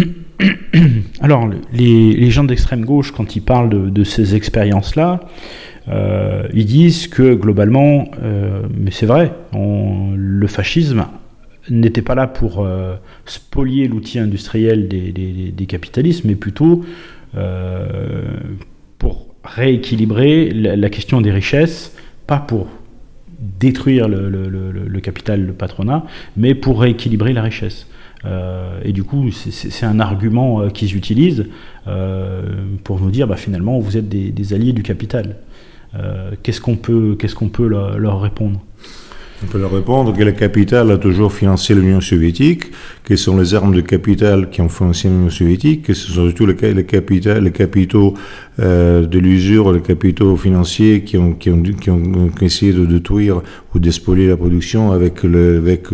Speaker 1: Alors, les, gens d'extrême gauche, quand ils parlent de, ces expériences-là, euh, ils disent que globalement, euh, mais c'est vrai, le fascisme n'était pas là pour euh, spolier l'outil industriel des, capitalistes, mais plutôt pour rééquilibrer la, question des richesses, pas pour détruire le, capital, le patronat, mais pour rééquilibrer la richesse. Euh, et du coup, c'est un argument euh, qu'ils utilisent euh, pour nous dire, bah, finalement, vous êtes des, alliés du capital. qu'est-ce qu'on peut, peut leur répondre?
Speaker 4: On peut leur répondre que le capital a toujours financé l'Union soviétique, que sont les armes de capital qui ont financé l'Union soviétique, que ce sont surtout les, les, les capitaux euh, de l'usure, les capitaux financiers qui ont, essayé de détruire ou d'espolier la production avec, le, avec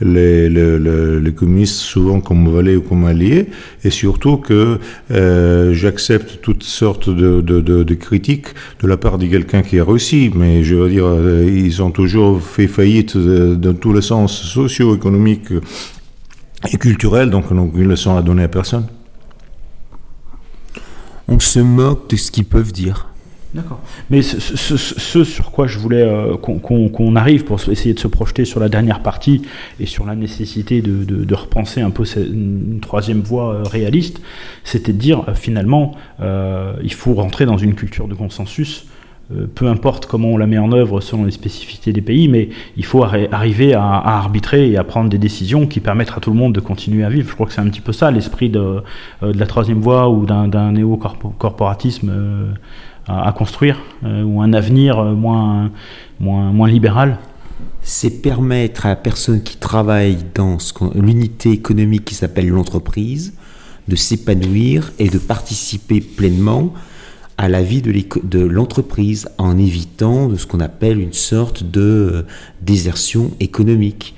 Speaker 4: les, communistes souvent comme valets ou comme alliés, et surtout que euh, j'accepte toutes sortes de, de, de, critiques de la part de quelqu'un qui a réussi, mais je veux dire, euh, ils ont toujours fait faillite dans tous les sens socio-économiques et culturels, donc, donc une leçon à donner à personne
Speaker 2: on se moque de ce qu'ils peuvent dire.
Speaker 1: D'accord. Mais ce, sur quoi je voulais euh, qu'on arrive pour essayer de se projeter sur la dernière partie et sur la nécessité de, repenser un peu une troisième voie euh, réaliste, c'était de dire euh, finalement il faut rentrer dans une culture de consensus euh, peu importe comment on la met en œuvre selon les spécificités des pays, mais il faut arriver à, arbitrer et à prendre des décisions qui permettent à tout le monde de continuer à vivre. Je crois que c'est un petit peu ça l'esprit de, euh, la troisième voie ou d'un néo-corporatisme euh, à, construire, ou un avenir moins, moins libéral.
Speaker 2: C'est permettre à la personne qui travaille dans l'unité économique qui s'appelle l'entreprise de s'épanouir et de participer pleinement à la vie de l'entreprise en évitant de ce qu'on appelle une sorte de euh, désertion économique.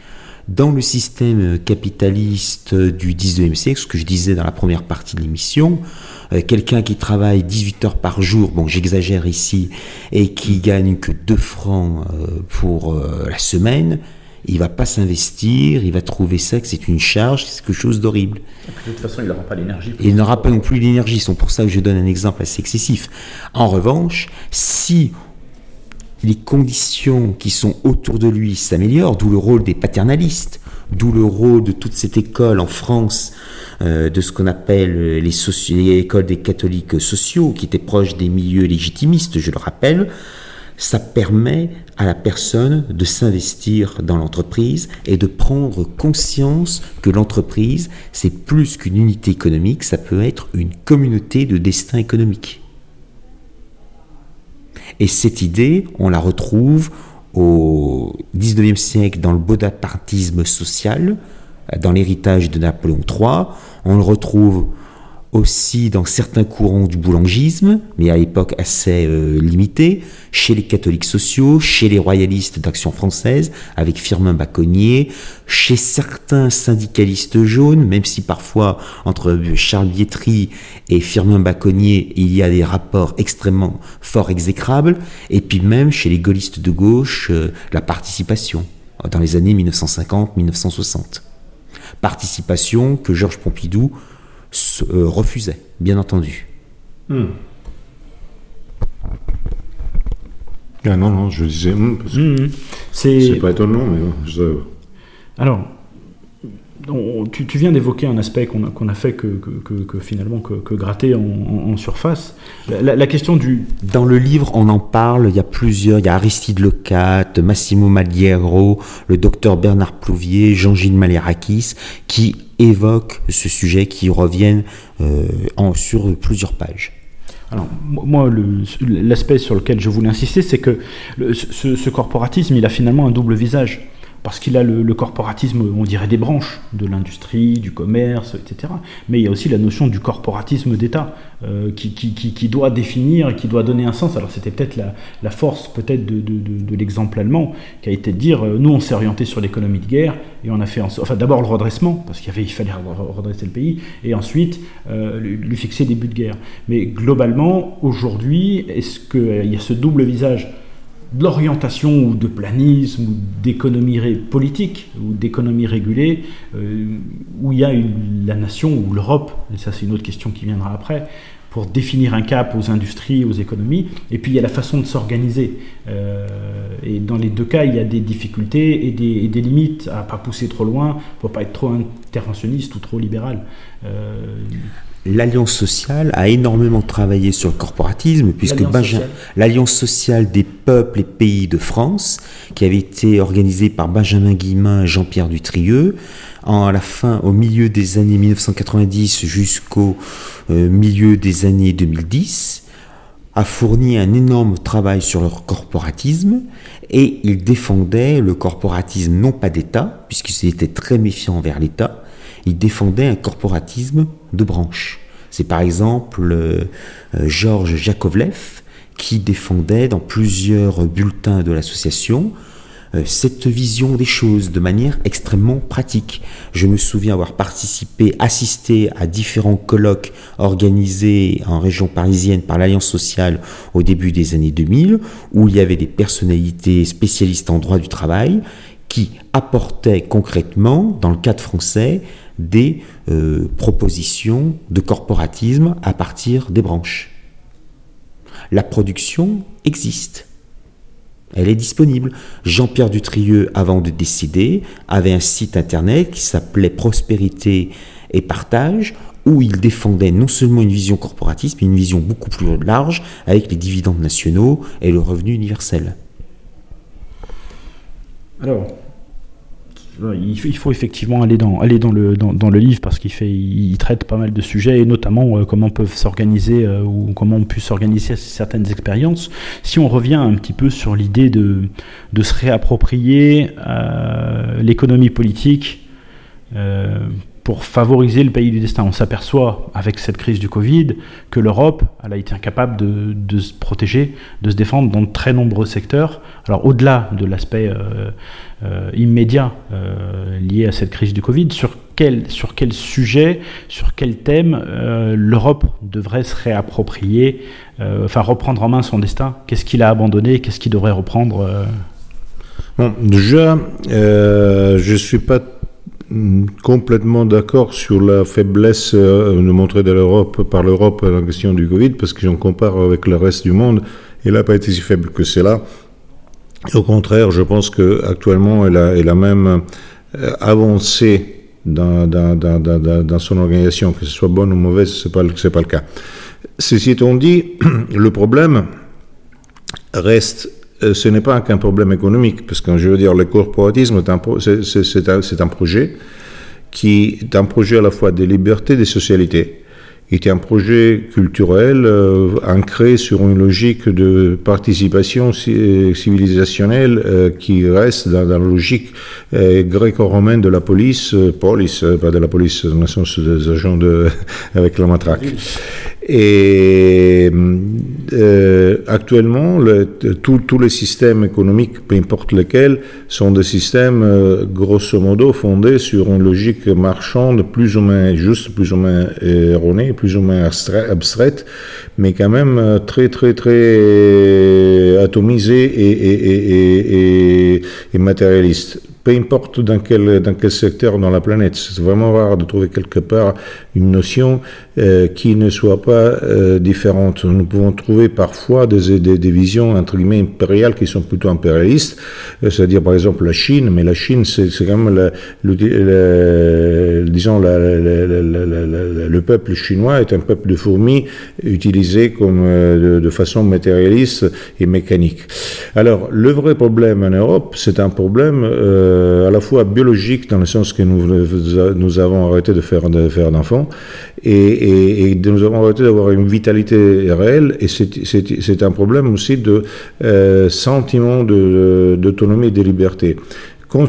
Speaker 2: Dans le système capitaliste du 19e siècle, ce que je disais dans la première partie de l'émission, euh, quelqu'un qui travaille 18 heures par jour, bon j'exagère ici, et qui gagne que 2 francs euh, pour la semaine, il va pas s'investir, il va trouver ça que c'est une charge, c'est quelque chose d'horrible.
Speaker 1: De toute façon, il n'aura pas l'énergie.
Speaker 2: Il n'aura pas non plus l'énergie, c'est pour ça que je donne un exemple assez excessif. En revanche, si les conditions qui sont autour de lui s'améliorent, d'où le rôle des paternalistes, d'où le rôle de toute cette école en France, euh, de ce qu'on appelle les, les écoles des catholiques sociaux, qui étaient proches des milieux légitimistes, je le rappelle, ça permet à la personne de s'investir dans l'entreprise et de prendre conscience que l'entreprise, c'est plus qu'une unité économique, ça peut être une communauté de destin économique. Et cette idée, on la retrouve au 19e siècle dans le bonapartisme social, dans l'héritage de Napoléon III, on le retrouve aussi dans certains courants du boulangisme, mais à l'époque assez euh, limité, chez les catholiques sociaux, chez les royalistes d'Action française, avec Firmin Baconnier, chez certains syndicalistes jaunes, même si parfois entre Charles Bietri et Firmin Baconnier, il y a des rapports extrêmement forts exécrables, et puis même chez les gaullistes de gauche, euh, la participation, dans les années 1950-1960. Participation que Georges Pompidou euh, refusait, bien entendu.
Speaker 4: Ah non, non, je disais. Hmm, hmm, c'est pas étonnant, mais.
Speaker 1: Alors, tu, viens d'évoquer un aspect qu'on a, fait que, finalement que, gratter en, surface. La, question du...
Speaker 2: Dans le livre, on en parle, il y a plusieurs, il y a Aristide Lecat, Massimo Maliero, le docteur Bernard Plouvier, Jean-Gilles Malérakis, qui évoquent ce sujet, qui reviennent euh, en, sur plusieurs pages.
Speaker 1: Alors, moi, l'aspect sur lequel je voulais insister, c'est que ce corporatisme, il a finalement un double visage parce qu'il a le, corporatisme, on dirait des branches de l'industrie, du commerce, etc. Mais il y a aussi la notion du corporatisme d'État euh, qui, doit définir, qui doit donner un sens. Alors c'était peut-être la, force peut-être de, l'exemple allemand, qui a été de dire, euh, nous on s'est orienté sur l'économie de guerre, et on a fait, enfin d'abord le redressement, parce qu'il il fallait redresser le pays, et ensuite euh, lui fixer des buts de guerre. Mais globalement, aujourd'hui, est-ce qu'il y a ce double visage de l'orientation ou de planisme ou d'économie politique ou d'économie régulée, euh, où il y a la nation ou l'Europe, et ça c'est une autre question qui viendra après, pour définir un cap aux industries, aux économies, et puis il y a la façon de s'organiser. Euh, et dans les deux cas, il y a des difficultés et des, limites à ne pas pousser trop loin, pour pas être trop interventionniste ou trop libéral.
Speaker 2: Euh, L'Alliance sociale a énormément travaillé sur le corporatisme, puisque l'Alliance sociale. des peuples et pays de France, qui avait été organisée par Benjamin Guillemin et Jean-Pierre Dutrieux, en la fin, au milieu des années 1990 jusqu'au euh, milieu des années 2010, a fourni un énorme travail sur le corporatisme et il défendait le corporatisme non pas d'État, puisqu'il était très méfiant envers l'État, il défendait un corporatisme de branche. C'est par exemple euh, euh, Georges Jakovlev qui défendait dans plusieurs bulletins de l'association euh, cette vision des choses de manière extrêmement pratique. Je me souviens avoir participé, assisté à différents colloques organisés en région parisienne par l'Alliance sociale au début des années 2000, où il y avait des personnalités spécialistes en droit du travail qui apportaient concrètement, dans le cadre français, des euh, propositions de corporatisme à partir des branches. La production existe. Elle est disponible. Jean-Pierre Dutrieux, avant de décider, avait un site internet qui s'appelait Prospérité et Partage, où il défendait non seulement une vision corporatiste, mais une vision beaucoup plus large, avec les dividendes nationaux et le revenu universel.
Speaker 1: Alors, il faut effectivement aller dans, aller dans, le, dans, le livre parce qu'il fait, il traite pas mal de sujets et notamment euh, comment peuvent s'organiser euh, ou comment on peut s'organiser certaines expériences. Si on revient un petit peu sur l'idée de, de se réapproprier euh, l'économie politique pour favoriser le pays du destin. On s'aperçoit avec cette crise du Covid que l'Europe a été incapable de, se protéger, de se défendre dans de très nombreux secteurs. Alors au-delà de l'aspect euh, euh, immédiat euh, lié à cette crise du Covid, sur quel, sur quel sujet, sur quel thème l'Europe devrait se réapproprier, enfin reprendre en main son destin? Qu'est-ce qu'il a abandonné? Qu'est-ce qu'il devrait reprendre
Speaker 4: Bon, déjà, je ne suis pas complètement d'accord sur la faiblesse euh, montrée de l'Europe par l'Europe en question du Covid, parce que j'en compare avec le reste du monde, elle n'a pas été si faible que cela. Au contraire, je pense qu'actuellement, elle a, elle a même euh, avancé dans, son organisation, que ce soit bonne ou mauvaise, ce n'est pas, le cas. Ceci étant dit, le problème reste ce n'est pas qu'un problème économique, parce que je veux dire, le corporatisme, c'est un, projet qui est un projet à la fois de liberté et de socialité. Il est un projet culturel euh, ancré sur une logique de participation euh, civilisationnelle qui reste dans, la logique gréco-romaine de la police, police, pas de la police, dans le sens des agents avec la matraque. Et euh, actuellement, tous les systèmes économiques, peu importe lesquels, sont des systèmes euh, grosso modo fondés sur une logique marchande plus ou moins juste, plus ou moins erronée, plus ou moins abstraite, mais quand même euh, très très très atomisée et, matérialiste peu importe dans quel secteur dans la planète. C'est vraiment rare de trouver quelque part une notion euh, qui ne soit pas euh, différente. Nous pouvons trouver parfois des, des, visions entre guillemets impériales qui sont plutôt impérialistes, euh, c'est-à-dire par exemple la Chine, mais la Chine c'est quand même le, disons le peuple chinois est un peuple de fourmis utilisé comme de, façon matérialiste et mécanique. Alors le vrai problème en Europe, c'est un problème à la fois biologique dans le sens que nous, avons arrêté de faire, de d'enfants et, nous avons arrêté d'avoir une vitalité réelle et c'est un problème aussi de euh, sentiment d'autonomie et de liberté.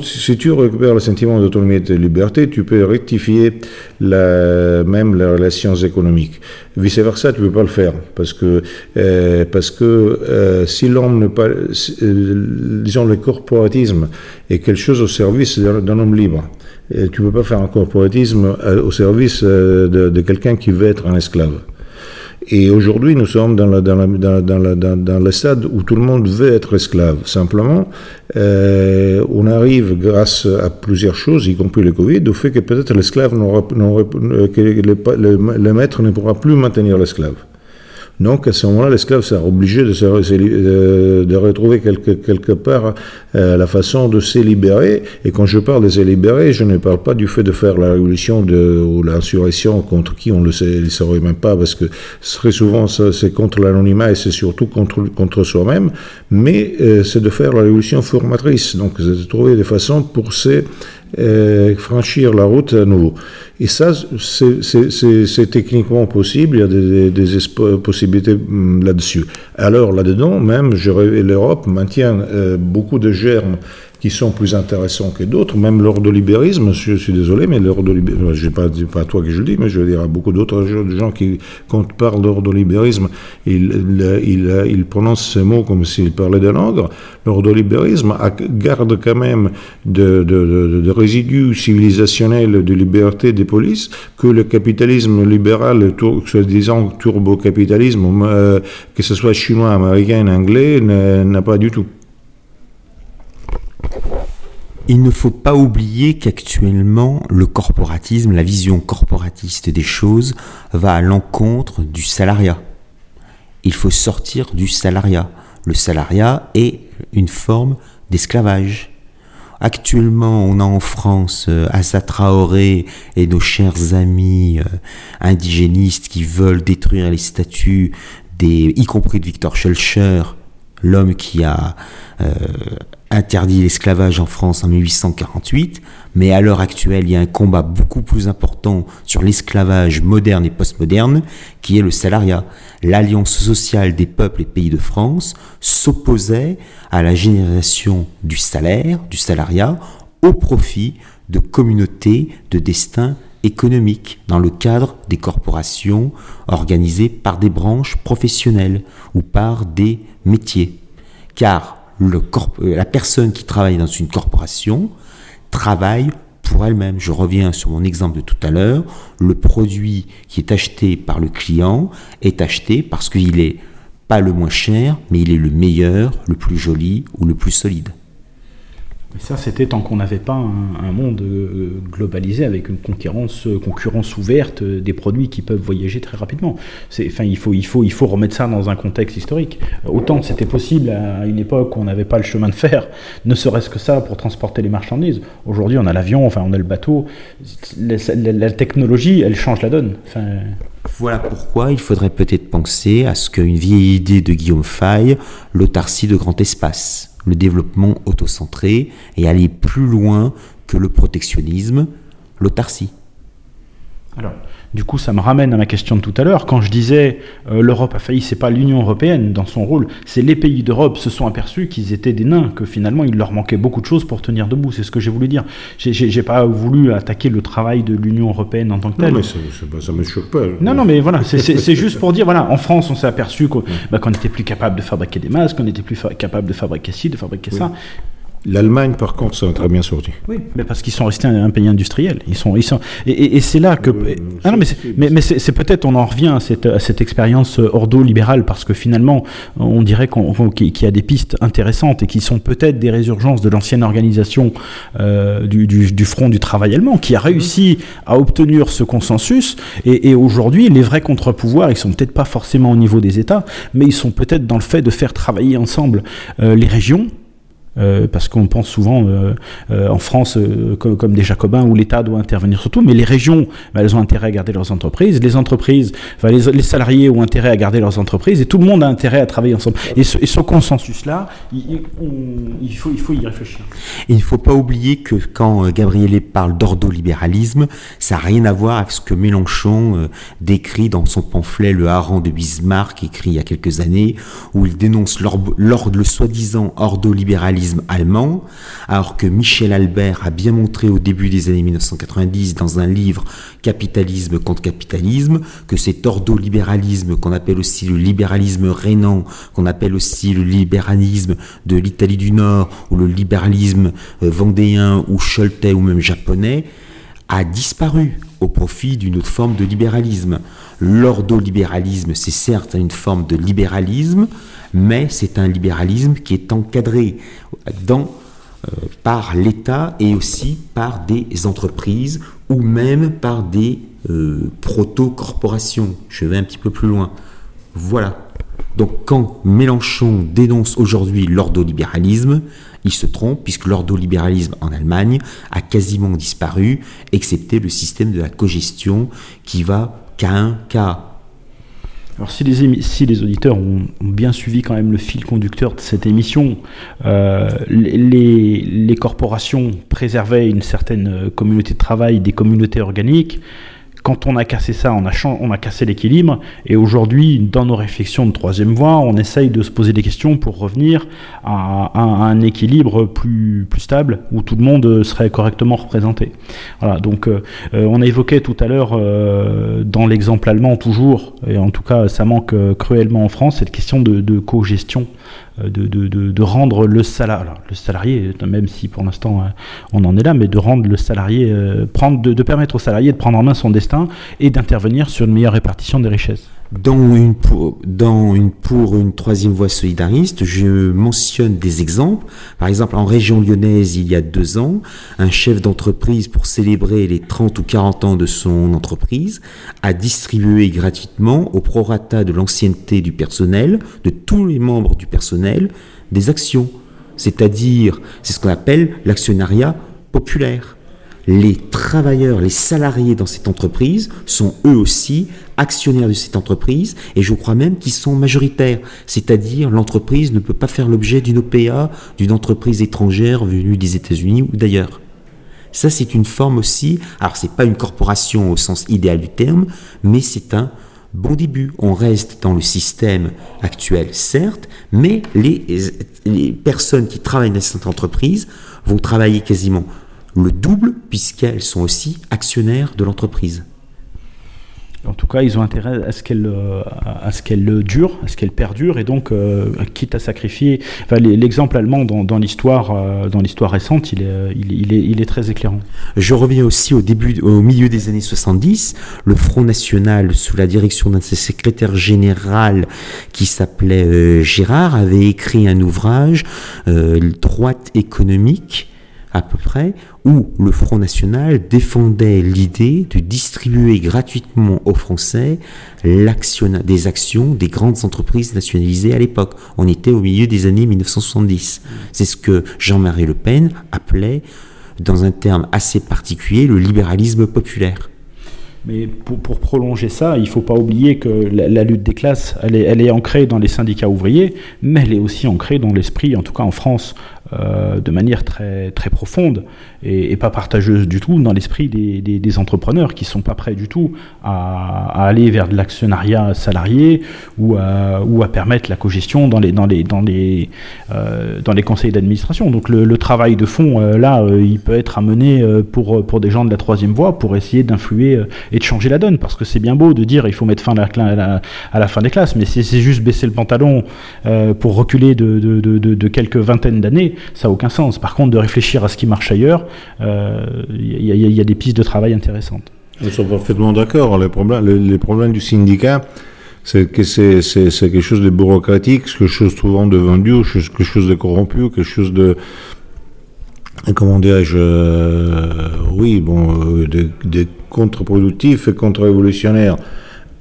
Speaker 4: Si tu récupères le sentiment d'autonomie et de liberté, tu peux rectifier même les relations économiques. Vice versa, tu ne peux pas le faire parce que euh, parce que euh, si l'homme ne pas, disons le corporatisme est quelque chose au service d'un homme libre tu ne peux pas faire un corporatisme euh, au service euh, de, quelqu'un qui veut être un esclave. et aujourd'hui, nous sommes dans, la, dans, la, dans, la, dans, le stade où tout le monde veut être esclave. Simplement, euh, on arrive, grâce à plusieurs choses, y compris le Covid, au fait que peut-être l'esclave n'aura, que le, le maître ne pourra plus maintenir l'esclave. Donc à ce moment-là, l'esclave sera obligé de, retrouver quelque, part euh, la façon de se libérer. Et quand je parle de se libérer, je ne parle pas du fait de faire la révolution ou l'insurrection contre qui on ne le saurait même pas, parce que très souvent c'est contre l'anonymat et c'est surtout contre, contre soi-même, mais euh, c'est de faire la révolution formatrice. Donc c'est de trouver des façons pour se euh, franchir la route à nouveau. Et ça, c'est techniquement possible, il y a des, possibilités hum, là-dessus. Alors là-dedans, même, l'Europe maintient euh, beaucoup de germes qui sont plus intéressants que d'autres, même l'ordolibérisme, je suis désolé, mais l'ordolibérisme, je ne pas, pas toi que je le dis, mais je veux dire à beaucoup d'autres gens qui, quand on parle d'ordolibérisme, ils, ils, prononcent ces mots comme s'ils parlaient de langue. L'ordolibérisme garde quand même de, résidus civilisationnels de liberté des polices que le capitalisme libéral, soi-disant turbo-capitalisme, euh, que ce soit chinois, américain, anglais, n'a pas du tout.
Speaker 2: Il ne faut pas oublier qu'actuellement, le corporatisme, la vision corporatiste des choses, va à l'encontre du salariat. Il faut sortir du salariat. Le salariat est une forme d'esclavage. Actuellement, on a en France euh, Assa Traoré et nos chers amis euh, indigénistes qui veulent détruire les statuts, des, y compris de Victor Schulcher, l'homme qui a euh, interdit l'esclavage en France en 1848, mais à l'heure actuelle, il y a un combat beaucoup plus important sur l'esclavage moderne et postmoderne, qui est le salariat. L'alliance sociale des peuples et pays de France s'opposait à la génération du salaire, du salariat, au profit de communautés de destin économique dans le cadre des corporations organisées par des branches professionnelles ou par des métiers. Car euh, la personne qui travaille dans une corporation travaille pour elle-même. Je reviens sur mon exemple de tout à l'heure. Le produit qui est acheté par le client est acheté parce qu'il est pas le moins cher, mais il est le meilleur, le plus joli ou le plus solide.
Speaker 1: Mais ça, c'était tant qu'on n'avait pas un, monde euh, globalisé avec une concurrence, euh, concurrence ouverte euh, des produits qui peuvent voyager très rapidement. Enfin, il faut, il, faut, il faut remettre ça dans un contexte historique. Autant c'était possible à une époque où on n'avait pas le chemin de fer, ne serait-ce que ça pour transporter les marchandises. Aujourd'hui, on a l'avion, enfin, on a le bateau. La, technologie, elle change la donne.
Speaker 2: Voilà pourquoi il faudrait peut-être penser à ce qu'une vieille idée de Guillaume Faye, l'autarcie de grand espace le développement autocentré et aller plus loin que le protectionnisme, l'autarcie.
Speaker 1: Du coup, ça me ramène à ma question de tout à l'heure. Quand je disais euh, l'Europe a failli, c'est pas l'Union européenne dans son rôle, c'est les pays d'Europe se sont aperçus qu'ils étaient des nains, que finalement il leur manquait beaucoup de choses pour tenir debout. C'est ce que j'ai voulu dire. J'ai pas voulu attaquer le travail de l'Union européenne en tant que tel.
Speaker 4: Non, mais ça, me choque pas.
Speaker 1: Non, non, mais voilà, c'est juste pour dire, voilà, en France, on s'est aperçu qu'on bah, n'était plus capable de fabriquer des masques, qu'on n'était plus capable de fabriquer ci, de fabriquer ça.
Speaker 4: L'Allemagne, par contre, ça a très bien sorti.
Speaker 1: Oui, mais parce qu'ils sont restés un, pays industriel. Ils sont, ils sont, et, c'est là que. ah non, mais mais, c'est peut-être, on en revient à cette, à cette expérience ordo-libérale, parce que finalement, on dirait qu'il y a des pistes intéressantes et qui sont peut-être des résurgences de l'ancienne organisation euh, du, du, Front du travail allemand, qui a réussi à obtenir ce consensus. Et, aujourd'hui, les vrais contre-pouvoirs, ils sont peut-être pas forcément au niveau des États, mais ils sont peut-être dans le fait de faire travailler ensemble euh, les régions euh, parce qu'on pense souvent euh, euh, en France comme, des jacobins où l'État doit intervenir surtout, mais les régions, bah, elles ont intérêt à garder leurs entreprises, les entreprises, les, salariés ont intérêt à garder leurs entreprises, et tout le monde a intérêt à travailler ensemble. Et ce, consensus-là, il, faut, il faut y réfléchir.
Speaker 2: il ne faut pas oublier que quand Gabriel parle d'ordolibéralisme, ça n'a rien à voir avec ce que Mélenchon décrit dans son pamphlet Le hareng de Bismarck, écrit il y a quelques années, où il dénonce l'ordre, le soi-disant ordolibéralisme allemand, alors que Michel Albert a bien montré au début des années 1990 dans un livre Capitalisme contre capitalisme que cet ordolibéralisme qu'on appelle aussi le libéralisme rénan, qu'on appelle aussi le libéralisme de l'Italie du Nord ou le libéralisme euh, vendéen ou choletais ou même japonais, a disparu au profit d'une autre forme de libéralisme. L'ordolibéralisme, c'est certes une forme de libéralisme, mais c'est un libéralisme qui est encadré dans, euh, par l'État et aussi par des entreprises ou même par des euh, proto-corporations. Je vais un petit peu plus loin. Voilà. Donc quand Mélenchon dénonce aujourd'hui l'ordolibéralisme, il se trompe puisque l'ordolibéralisme en Allemagne a quasiment disparu, excepté le système de la cogestion qui va qu'à un cas.
Speaker 1: Alors si les, auditeurs ont, bien suivi quand même le fil conducteur de cette émission, euh, les, les corporations préservaient une certaine communauté de travail, des communautés organiques, quand on a cassé ça, on a, on a cassé l'équilibre. Et aujourd'hui, dans nos réflexions de troisième voie, on essaye de se poser des questions pour revenir à, un équilibre plus, plus stable où tout le monde serait correctement représenté. Voilà, donc euh, euh, on a évoqué tout à l'heure, euh, dans l'exemple allemand toujours, et en tout cas ça manque cruellement en France, cette question de, co-gestion euh, de, de, rendre le salarié, le salarié, même si pour l'instant euh, on en est là, mais de rendre le salarié, euh, de, permettre au salarié de prendre en main son destin et d'intervenir sur une meilleure répartition des richesses.
Speaker 2: Dans une, pour, pour une troisième voie solidariste, je mentionne des exemples. Par exemple, en région lyonnaise, il y a deux ans, un chef d'entreprise, pour célébrer les 30 ou 40 ans de son entreprise, a distribué gratuitement, au prorata de l'ancienneté du personnel, de tous les membres du personnel, des actions. C'est-à-dire, c'est ce qu'on appelle l'actionnariat populaire les travailleurs, les salariés dans cette entreprise sont eux aussi actionnaires de cette entreprise et je crois même qu'ils sont majoritaires. C'est-à-dire l'entreprise ne peut pas faire l'objet d'une OPA d'une entreprise étrangère venue des États-Unis ou d'ailleurs. Ça, c'est une forme aussi. Alors, c'est pas une corporation au sens idéal du terme, mais c'est un bon début. On reste dans le système actuel, certes, mais les, les personnes qui travaillent dans cette entreprise vont travailler quasiment le double puisqu'elles sont aussi actionnaires de l'entreprise.
Speaker 1: En tout cas, ils ont intérêt à ce qu'elle euh, à ce qu'elle dure, à ce qu'elle perdure, et donc euh, quitte à sacrifier. L'exemple allemand dans, l'histoire euh, dans l'histoire récente, il est, très éclairant.
Speaker 2: Je reviens aussi au début, au milieu des années 70, le Front National, sous la direction d'un de ses secrétaires général qui s'appelait Gérard, avait écrit un ouvrage, Droite économique à peu près, où le Front National défendait l'idée de distribuer gratuitement aux Français des actions des grandes entreprises nationalisées à l'époque. On était au milieu des années 1970. C'est ce que Jean-Marie Le Pen appelait, dans un terme assez particulier, le libéralisme populaire.
Speaker 1: Mais pour, prolonger ça, il ne faut pas oublier que la, lutte des classes, elle est, elle est, ancrée dans les syndicats ouvriers, mais elle est aussi ancrée dans l'esprit, en tout cas en France, euh, de manière très, très profonde et, pas partageuse du tout dans l'esprit des, des, entrepreneurs qui sont pas prêts du tout à, aller vers de l'actionnariat salarié ou à, ou à permettre la cogestion dans les, dans les, dans les, euh, dans les conseils d'administration. Donc le, travail de fond, euh, là, il peut être amené pour, pour des gens de la troisième voie pour essayer d'influer et de changer la donne, parce que c'est bien beau de dire il faut mettre fin à la, à la, fin des classes, mais si c'est juste baisser le pantalon pour reculer de, quelques vingtaines d'années, ça n'a aucun sens. Par contre, de réfléchir à ce qui marche ailleurs, il euh, y, a des pistes de travail intéressantes.
Speaker 4: Nous sommes parfaitement d'accord. Les problèmes, du syndicat, c'est que c'est, quelque chose de bureaucratique, quelque chose souvent de vendu, quelque chose de corrompu, quelque chose de comment dirais-je, euh, oui, bon, euh, de, contre-productif et contre-révolutionnaire.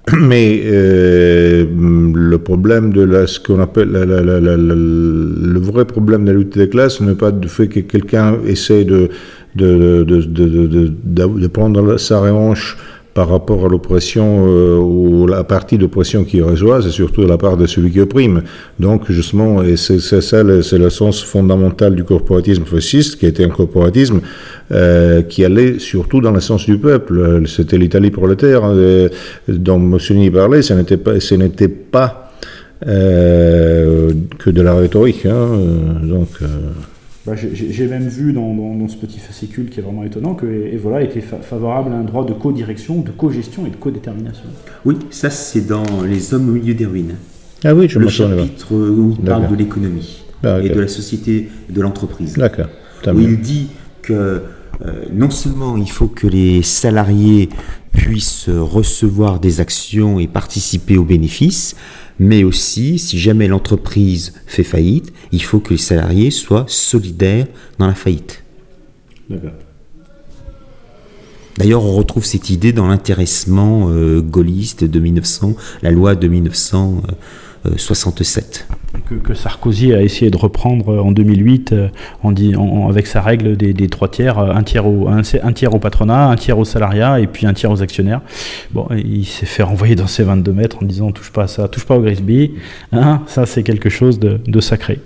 Speaker 4: Mais euh, le problème de ce qu'on appelle le vrai problème de la lutte des classes n'est pas du fait que quelqu'un essaie de, de, de, de, prendre sa revanche par rapport à l'oppression euh, ou la partie d'oppression qui reçoit, c'est surtout la part de celui qui opprime. Donc justement, et c'est ça, c'est le sens fondamental du corporatisme fasciste, qui était un corporatisme euh, qui allait surtout dans le sens du peuple. C'était l'Italie prolétaire euh, dont Mussolini parlait, ce n'était pas, ce n'était pas euh, que de la rhétorique. Hein, donc
Speaker 1: bah, j'ai même vu dans, ce petit fascicule qui est vraiment étonnant que Evola était favorable à un droit de co-direction, de co-gestion et de co-détermination.
Speaker 2: Oui, ça c'est dans Les Hommes au milieu des ruines.
Speaker 4: Ah oui, je
Speaker 2: Le chapitre où il parle de l'économie ah, et de la société et de l'entreprise.
Speaker 4: D'accord.
Speaker 2: Où il dit que non seulement il faut que les salariés puissent recevoir des actions et participer aux bénéfices, mais aussi, si jamais l'entreprise fait faillite, il faut que les salariés soient solidaires dans la faillite. D'ailleurs, on retrouve cette idée dans l'intéressement euh, gaulliste de 1900, la loi de 1967
Speaker 1: que, Sarkozy a essayé de reprendre en 2008 euh, avec sa règle des, trois tiers, euh, un tiers, au, un, patronat, un tiers au salariat et puis un tiers aux actionnaires. Bon, il s'est fait renvoyer dans ses 22 mètres en disant touche pas à ça, touche pas au Grisby. Hein, ça, c'est quelque chose de, sacré.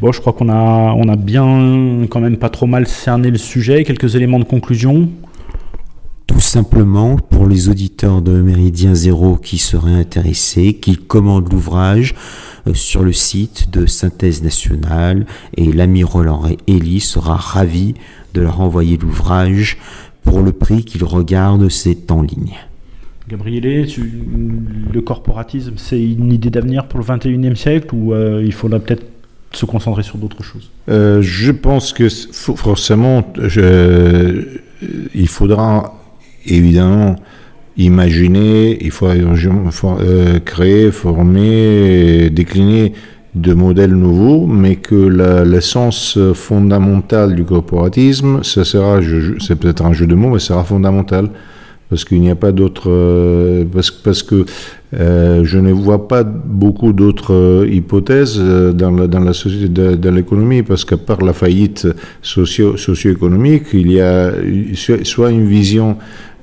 Speaker 1: Bon, je crois qu'on a, on a bien, quand même pas trop mal cerné le sujet. Quelques éléments de conclusion?
Speaker 2: Tout simplement pour les auditeurs de Méridien Zéro qui seraient intéressés, qu'ils commandent l'ouvrage. Euh, sur le site de Synthèse Nationale et l'ami Roland Elie sera ravi de leur envoyer l'ouvrage pour le prix qu'il regarde, c'est en ligne.
Speaker 1: Gabriele, le corporatisme, c'est une idée d'avenir pour le 21e siècle ou euh, il faudra peut-être se concentrer sur d'autres choses?
Speaker 4: Euh, Je pense que forcément, il faudra évidemment imaginer, il faut, euh, créer, former, décliner de modèles nouveaux, mais que l'essence fondamentale du corporatisme, ça sera, c'est peut-être un jeu de mots, mais sera fondamental. Parce qu'il n'y a pas d'autres. Euh, parce, que euh, je ne vois pas beaucoup d'autres hypothèses dans la, société, dans l'économie, parce qu'à part la faillite socio, socio-économique, il y a soit une vision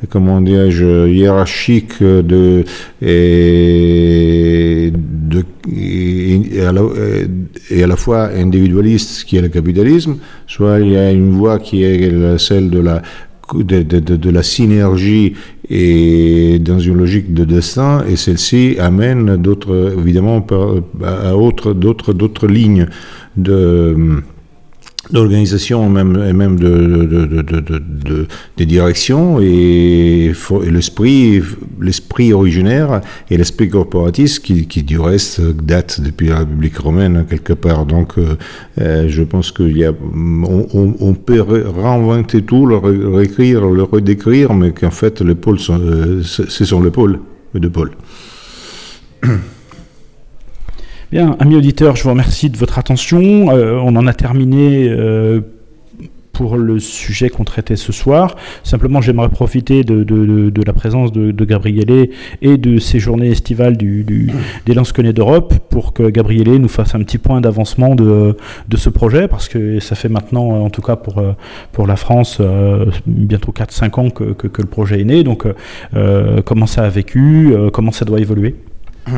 Speaker 4: comment dirais-je, hiérarchique de, et, à la, et, à la, fois individualiste qui est le capitalisme, soit il y a une voie qui est celle de la de, la synergie et dans une logique de destin, et celle-ci amène d'autres, évidemment, à d'autres, d'autres lignes de d'organisation même, et même de, de, directions et, l'esprit, l'esprit originaire et l'esprit corporatiste qui, qui, du reste date depuis la République romaine quelque part. Donc euh, euh, je pense qu'il y a, on, peut réinventer tout, le réécrire, le redécrire, mais qu'en fait les pôles sont, euh, ce sont les pôles de pôles.
Speaker 1: Bien, amis auditeurs, je vous remercie de votre attention. Euh, on en a terminé euh, pour le sujet qu'on traitait ce soir. Simplement, j'aimerais profiter de, la présence de, Gabriele et de ces journées estivales du, des Lansquenets d'Europe pour que Gabriele nous fasse un petit point d'avancement de, ce projet, parce que ça fait maintenant, en tout cas pour, pour la France, euh, bientôt 4-5 ans que, le projet est né. Donc, comment ça a vécu, comment ça doit évoluer?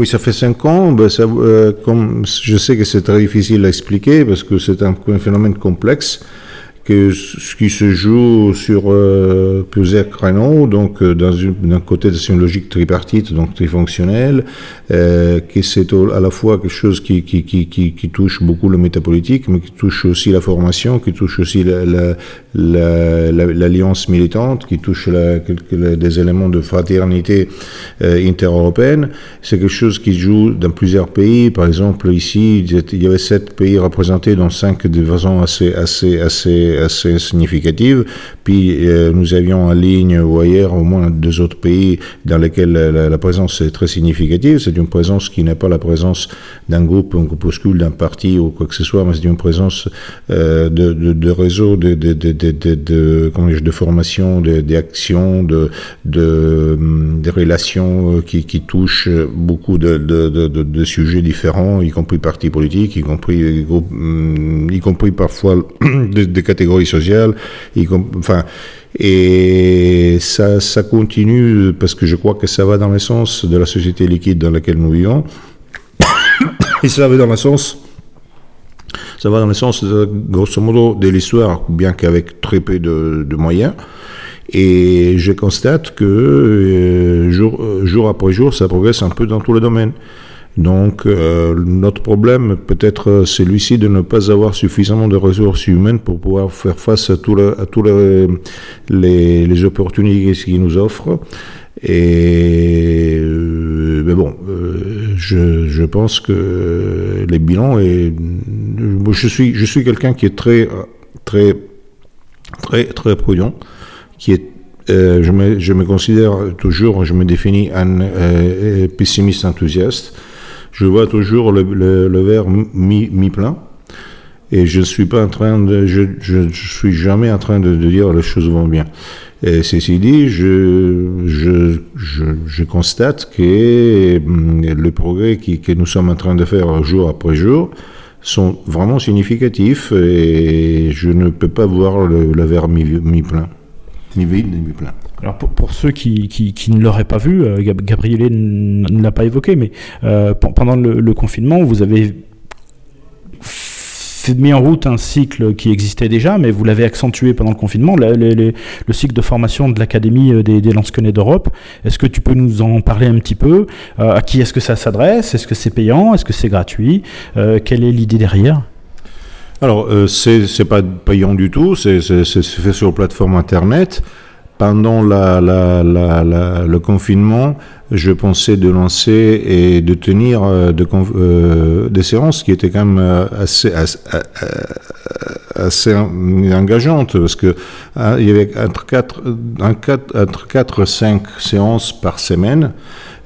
Speaker 4: Oui, ça fait cinq ans. Ben, ça, euh, comme je sais que c'est très difficile à expliquer parce que c'est un, un, phénomène complexe que ce qui se joue sur euh, plusieurs créneaux, donc euh, d'un côté c'est une logique tripartite, donc trifonctionnelle, euh, que c'est à la fois quelque chose qui, touche beaucoup le métapolitique, mais qui touche aussi la formation, qui touche aussi l'alliance la, militante, qui touche des éléments de fraternité euh, interopéenne. C'est quelque chose qui joue dans plusieurs pays. Par exemple, ici, il y avait sept pays représentés, dont cinq de façon assez, assez, assez assez significative. Puis euh, nous avions en ligne ou ailleurs au moins deux autres pays dans lesquels la, présence est très significative. C'est une présence qui n'est pas la présence d'un groupe, un groupuscule, d'un parti ou quoi que ce soit, mais c'est une présence euh, de, de, de, réseau, de, de, de, formation, d'actions, de, relations euh, qui, touchent beaucoup de, sujets différents, y compris partis politiques, y compris, y compris parfois des, des catégories catégories sociales. enfin, et ça, continue parce que je crois que ça va dans le sens de la société liquide dans laquelle nous vivons. et ça va dans le sens ça va dans le sens, grosso modo, de l'histoire, bien qu'avec très peu de, moyens. Et je constate que euh, jour, jour, après jour, ça progresse un peu dans tous les domaines. Donc euh, notre problème peut être celui-ci de ne pas avoir suffisamment de ressources humaines pour pouvoir faire face à, tous les, opportunités qu'ils nous offrent. Et euh, mais bon, euh, je, je, pense que les bilans et je suis je suis quelqu'un qui est très très très, très prudent, qui est je, me, je, me, considère toujours, je me définis un pessimiste enthousiaste. Je vois toujours le, verre mi-plein. et je ne suis pas en train de, je, suis jamais en train de, de, dire les choses vont bien. Ceci dit, je, je, je, constate que hum, le progrès que nous sommes en train de faire jour après jour sont vraiment significatifs et je ne peux pas voir le, verre mi-plein, mi-vide, mi-plein.
Speaker 1: Alors pour, ceux qui, qui, ne l'auraient pas vu, euh, Gabriele ne l'a pas évoqué, mais euh, pendant le, confinement, vous avez mis en route un cycle qui existait déjà, mais vous l'avez accentué pendant le confinement, le, le, le, cycle de formation de l'Académie euh, des, des d'Europe. Est-ce que tu peux nous en parler un petit peu? À qui est-ce que ça s'adresse? Est-ce que c'est payant? Est-ce que c'est gratuit? Quelle est l'idée derrière?
Speaker 4: Alors, euh, c'est pas payant du tout, c'est fait sur plateforme Internet pendant le confinement, je pensais de lancer et de tenir euh, euh, des séances qui étaient quand même euh, assez, assez, assez engageantes parce que hein, il y avait entre 4, entre 4 et 5 séances par semaine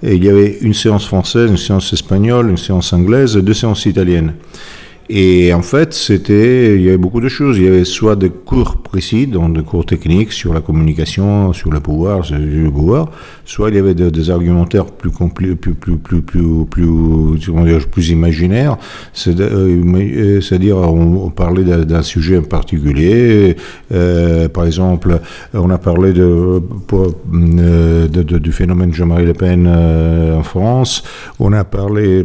Speaker 4: et il y avait une séance française, une séance espagnole, une séance anglaise et deux séances italiennes. Et en fait, c'était, il y avait beaucoup de choses. Il y avait soit des cours précis, donc des cours techniques sur la communication, sur le pouvoir, sur le pouvoir, soit il y avait des, argumentaires plus plus plus plus plus plus plus, imaginaires. Euh, c'est-à-dire, on, parlait d'un sujet en particulier. Euh, par exemple, on a parlé de, euh, du phénomène Jean-Marie Le Pen en France. On a parlé euh,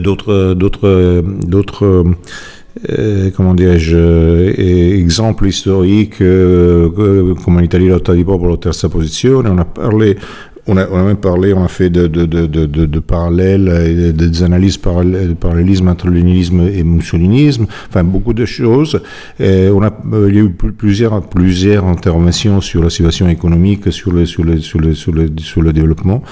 Speaker 4: d'autres d'autres d'autres euh, comment dirais-je euh, exemples historiques euh, comme en Italie lotta di popolo terza posizione on a parlé on a, même parlé, on a fait de, de, de, de, de parallèles, des analyses de parallélisme entre léninisme et mussolinisme, enfin beaucoup de choses. Et on a, il y a eu plusieurs, plusieurs interventions sur la situation économique, sur le, sur le, sur le, sur le, sur le développement.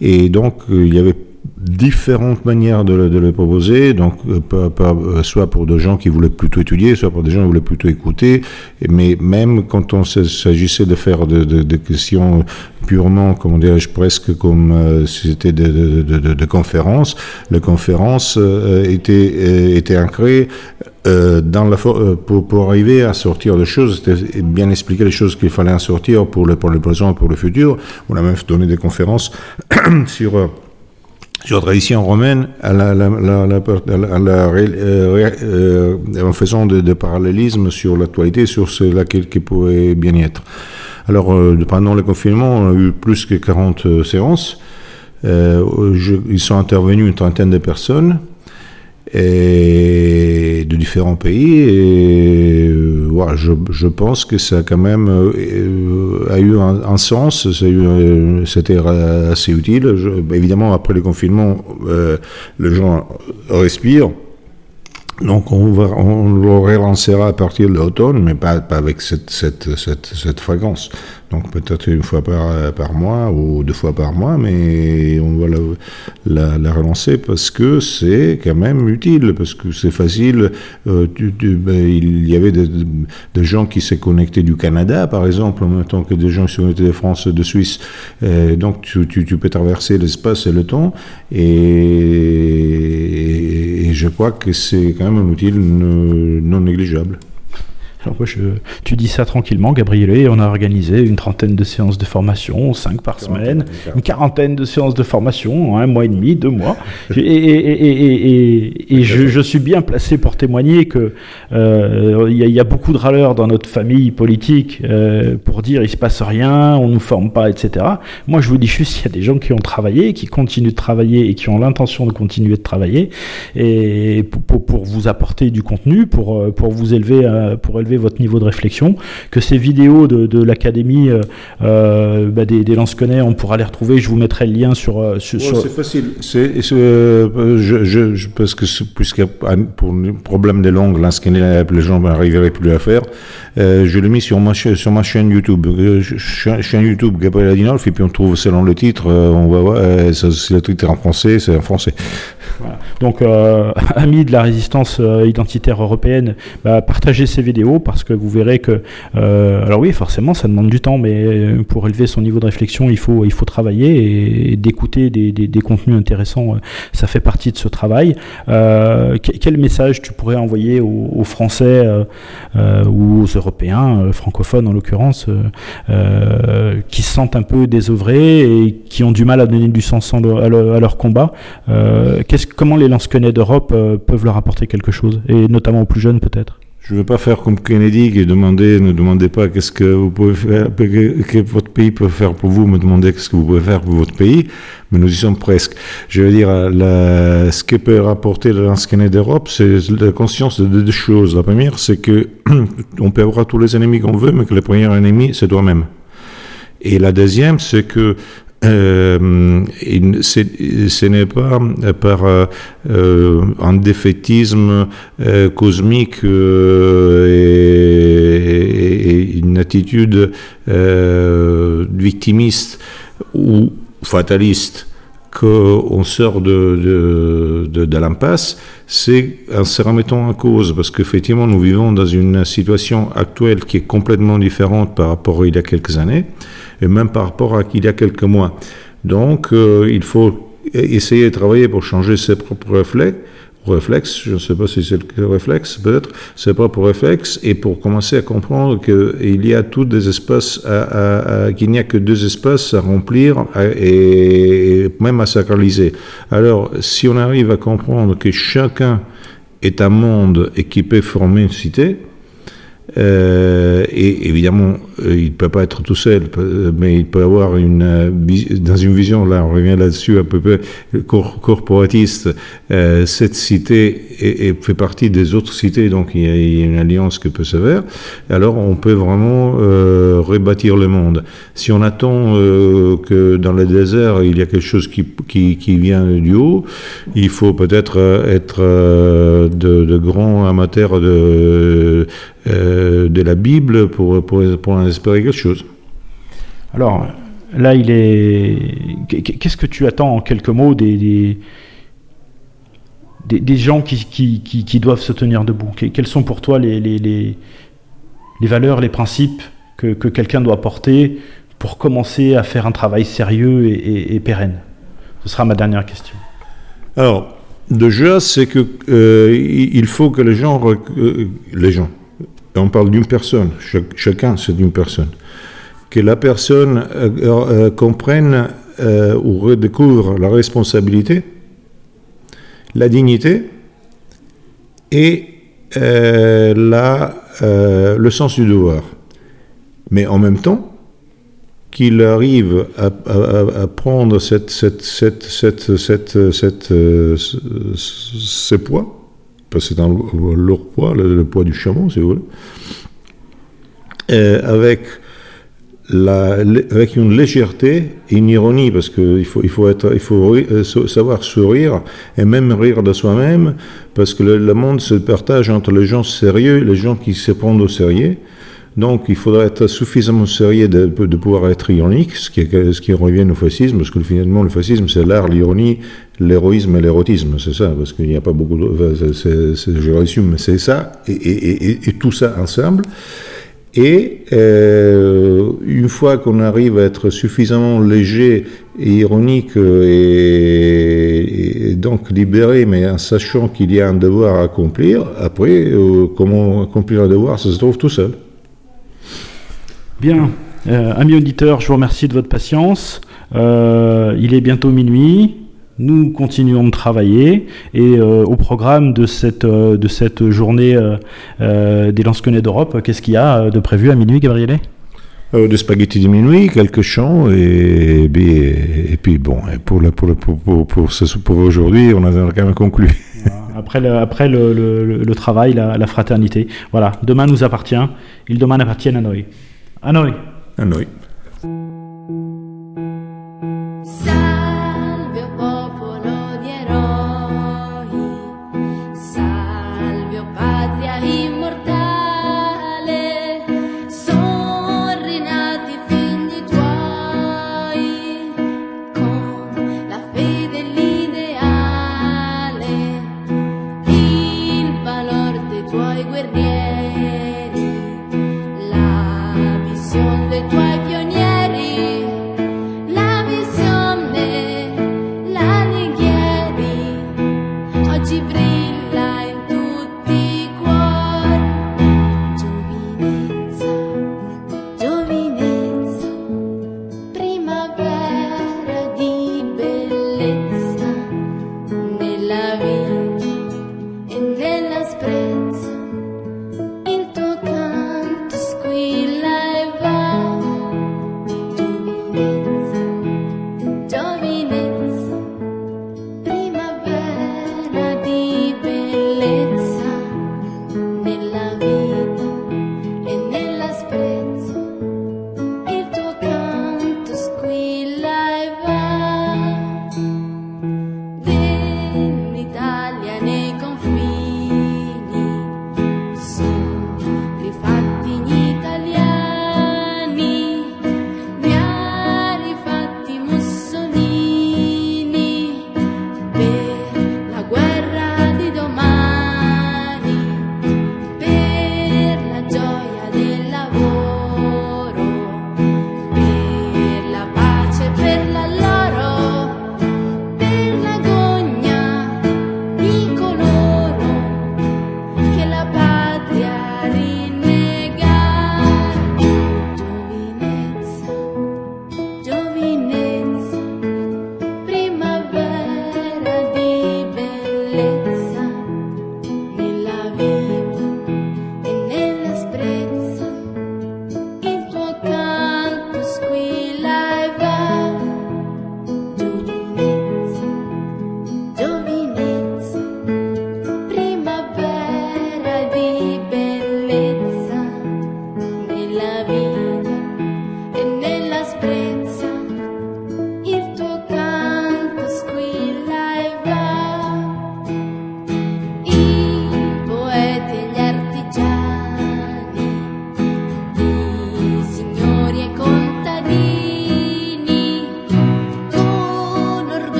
Speaker 4: Et donc, il y avait différentes manières de, le proposer, donc euh, euh, soit pour des gens qui voulaient plutôt étudier, soit pour des gens qui voulaient plutôt écouter, mais même quand on s'agissait de faire des de, de, questions purement, comment dirais-je, presque comme euh, si c'était de, de, conférences, les conférences euh, étaient, étaient ancrées dans la pour, pour arriver à sortir des choses, bien expliquer les choses qu'il fallait en sortir pour le, pour le présent et pour le futur. On a même donné des conférences sur sur la tradition romaine à la, la, la, euh, euh, en faisant de, de, parallélisme sur l'actualité, sur cela qui, qui pourrait bien y être. Alors, euh, pendant le confinement, on a eu plus que 40 séances. Je, ils sont intervenus une trentaine de personnes et de différents pays. Et euh, voilà, je, je, pense que ça a quand même euh, a eu un, un sens, c'était assez utile. Je, évidemment, après le confinement, euh, les gens respirent. Donc on, va, on le relancera à partir de l'automne, mais pas, pas avec cette, cette, cette, cette fréquence. Donc peut-être une fois par, par mois ou deux fois par mois, mais on va la, la, la relancer parce que c'est quand même utile, parce que c'est facile. Euh, ben, il y avait des, des gens qui s'est connectés du Canada, par exemple, en même temps que des gens qui sont connectés de France, de Suisse. Et donc tu, tu, peux traverser l'espace et le temps, et je crois que c'est quand même un outil non négligeable.
Speaker 1: Alors moi, je, tu dis ça tranquillement, Gabriel, et on a organisé une trentaine de séances de formation, cinq par semaine, une quarantaine de séances de formation, un mois et demi, deux mois. et, et, et, et je, je, suis bien placé pour témoigner que euh, il y, y, a beaucoup de râleurs dans notre famille politique euh, pour dire il se passe rien, on nous forme pas, etc. Moi, je vous dis juste il y a des gens qui ont travaillé, qui continuent de travailler et qui ont l'intention de continuer de travailler et pour, pour, pour, vous apporter du contenu, pour euh, pour vous élever, pour élever votre niveau de réflexion, que ces vidéos de, de l'académie euh, euh, bah des, des Lansquenets, on pourra les retrouver. Je vous mettrai le lien sur. Euh, sur,
Speaker 4: ouais, sur... C'est facile. C'est, euh, je, je, je, parce que puisque pour le problème des langues, Lansquenets, les gens n'arriveraient plus à faire. Euh, je l'ai mis sur ma, sur ma chaîne YouTube. chaîne YouTube Gabriel Adinolf, et puis on trouve selon le titre, on va voir, si le titre est en français, c'est en français.
Speaker 1: Donc, euh, amis de la résistance euh, identitaire européenne, bah, partagez ces vidéos parce que vous verrez que, euh, alors oui, forcément, ça demande du temps, mais pour élever son niveau de réflexion, il faut, il faut travailler et, d'écouter des, des, contenus intéressants, ça fait partie de ce travail. quel message tu pourrais envoyer aux, aux Français ou aux Européens, francophones en l'occurrence, qui se sentent un peu désœuvrés et qui ont du mal à donner du sens à, leur combat comment les lansquenets d'Europe euh, peuvent leur apporter quelque chose, et notamment aux plus jeunes peut-être?
Speaker 4: Je ne veux pas faire comme Kennedy qui demandait, ne demandez pas qu'est-ce que votre pays peut faire pour vous, me demandez qu'est-ce que vous pouvez faire pour votre pays, mais nous y sommes presque. Je veux dire, ce que peut rapporter le lansquenet d'Europe, c'est la conscience de deux choses. La première, c'est que on peut avoir tous les ennemis qu'on veut, mais que le premier ennemi, c'est toi-même. Et la deuxième, c'est que euh, ce n'est pas par euh, un défaitisme euh, cosmique euh, et, une attitude victimiste ou fataliste qu'on sort de, de, l'impasse, c'est en se remettant en cause, parce qu'effectivement, nous vivons dans une situation actuelle qui est complètement différente par rapport à il y a quelques années et même par rapport à il y a quelques mois. Donc, euh, il faut essayer de travailler pour changer ses propres réflexes, réflexes je ne sais pas si c'est le réflexe, peut-être, ses propres réflexes, et pour commencer à comprendre qu'il y a tous des espaces, qu'il n'y a que deux espaces à remplir et, même à sacraliser. Alors, si on arrive à comprendre que chacun est un monde et qui peut former une cité, euh, et évidemment, euh, il ne peut pas être tout seul, mais il peut avoir une, euh, dans une vision, là on revient là-dessus à peu près corporatiste, euh, cette cité fait partie des autres cités, donc il y, a, une alliance qui peut se faire, alors on peut vraiment euh, rebâtir le monde. Si on attend euh, que dans le désert il y a quelque chose qui, qui, vient du haut, il faut peut-être être de grands amateurs de euh, de la Bible pour, pour, pour en espérer quelque chose.
Speaker 1: Alors, là, il est. Qu'est-ce que tu attends en quelques mots des, des, des, gens qui, qui, qui, doivent se tenir debout? Quelles sont pour toi les, les, les, les valeurs, les principes que, que quelqu'un doit porter pour commencer à faire un travail sérieux et, et, pérenne? Ce sera ma dernière question.
Speaker 4: Alors, déjà, c'est que euh, il faut que les gens, euh, les gens, on parle d'une personne, chacun c'est d'une personne, que la personne euh, euh, comprenne euh, ou redécouvre la responsabilité, la dignité et la, le sens du devoir. Mais en même temps, qu'il arrive à, prendre cette, ces poids dans leur poids, le, poids du chameau, si vous voulez, avec, la, avec une légèreté et une ironie, parce qu'il faut, il faut, être, il faut euh, savoir sourire et même rire de soi-même, parce que le, monde se partage entre les gens sérieux et les gens qui se prennent au sérieux. Donc il faudrait être suffisamment sérieux de, pouvoir être ironique, ce qui, revient au fascisme, parce que finalement le fascisme c'est l'art, l'ironie, l'héroïsme et l'érotisme, c'est ça, parce qu'il n'y a pas beaucoup de... je résume, mais c'est ça, et, tout ça ensemble. Et euh, une fois qu'on arrive à être suffisamment léger et ironique et, donc libéré, mais en sachant qu'il y a un devoir à accomplir, après, euh, comment accomplir un devoir, ça se trouve tout seul.
Speaker 1: Bien. Euh, amis auditeurs, je vous remercie de votre patience. Euh, il est bientôt minuit. Nous continuons de travailler et euh, au programme de cette, de cette journée des lansquenets d'Europe, qu'est-ce qu'il y a de prévu à minuit, Gabriele?
Speaker 4: Des spaghettis de minuit, quelques chants et, et, puis bon, pour, pour, pour, pour, aujourd'hui, on a quand même conclu.
Speaker 1: Après, le, après le, le, travail, la, la, fraternité. Voilà, demain nous appartient, il demain appartient à Noé. A
Speaker 4: noi.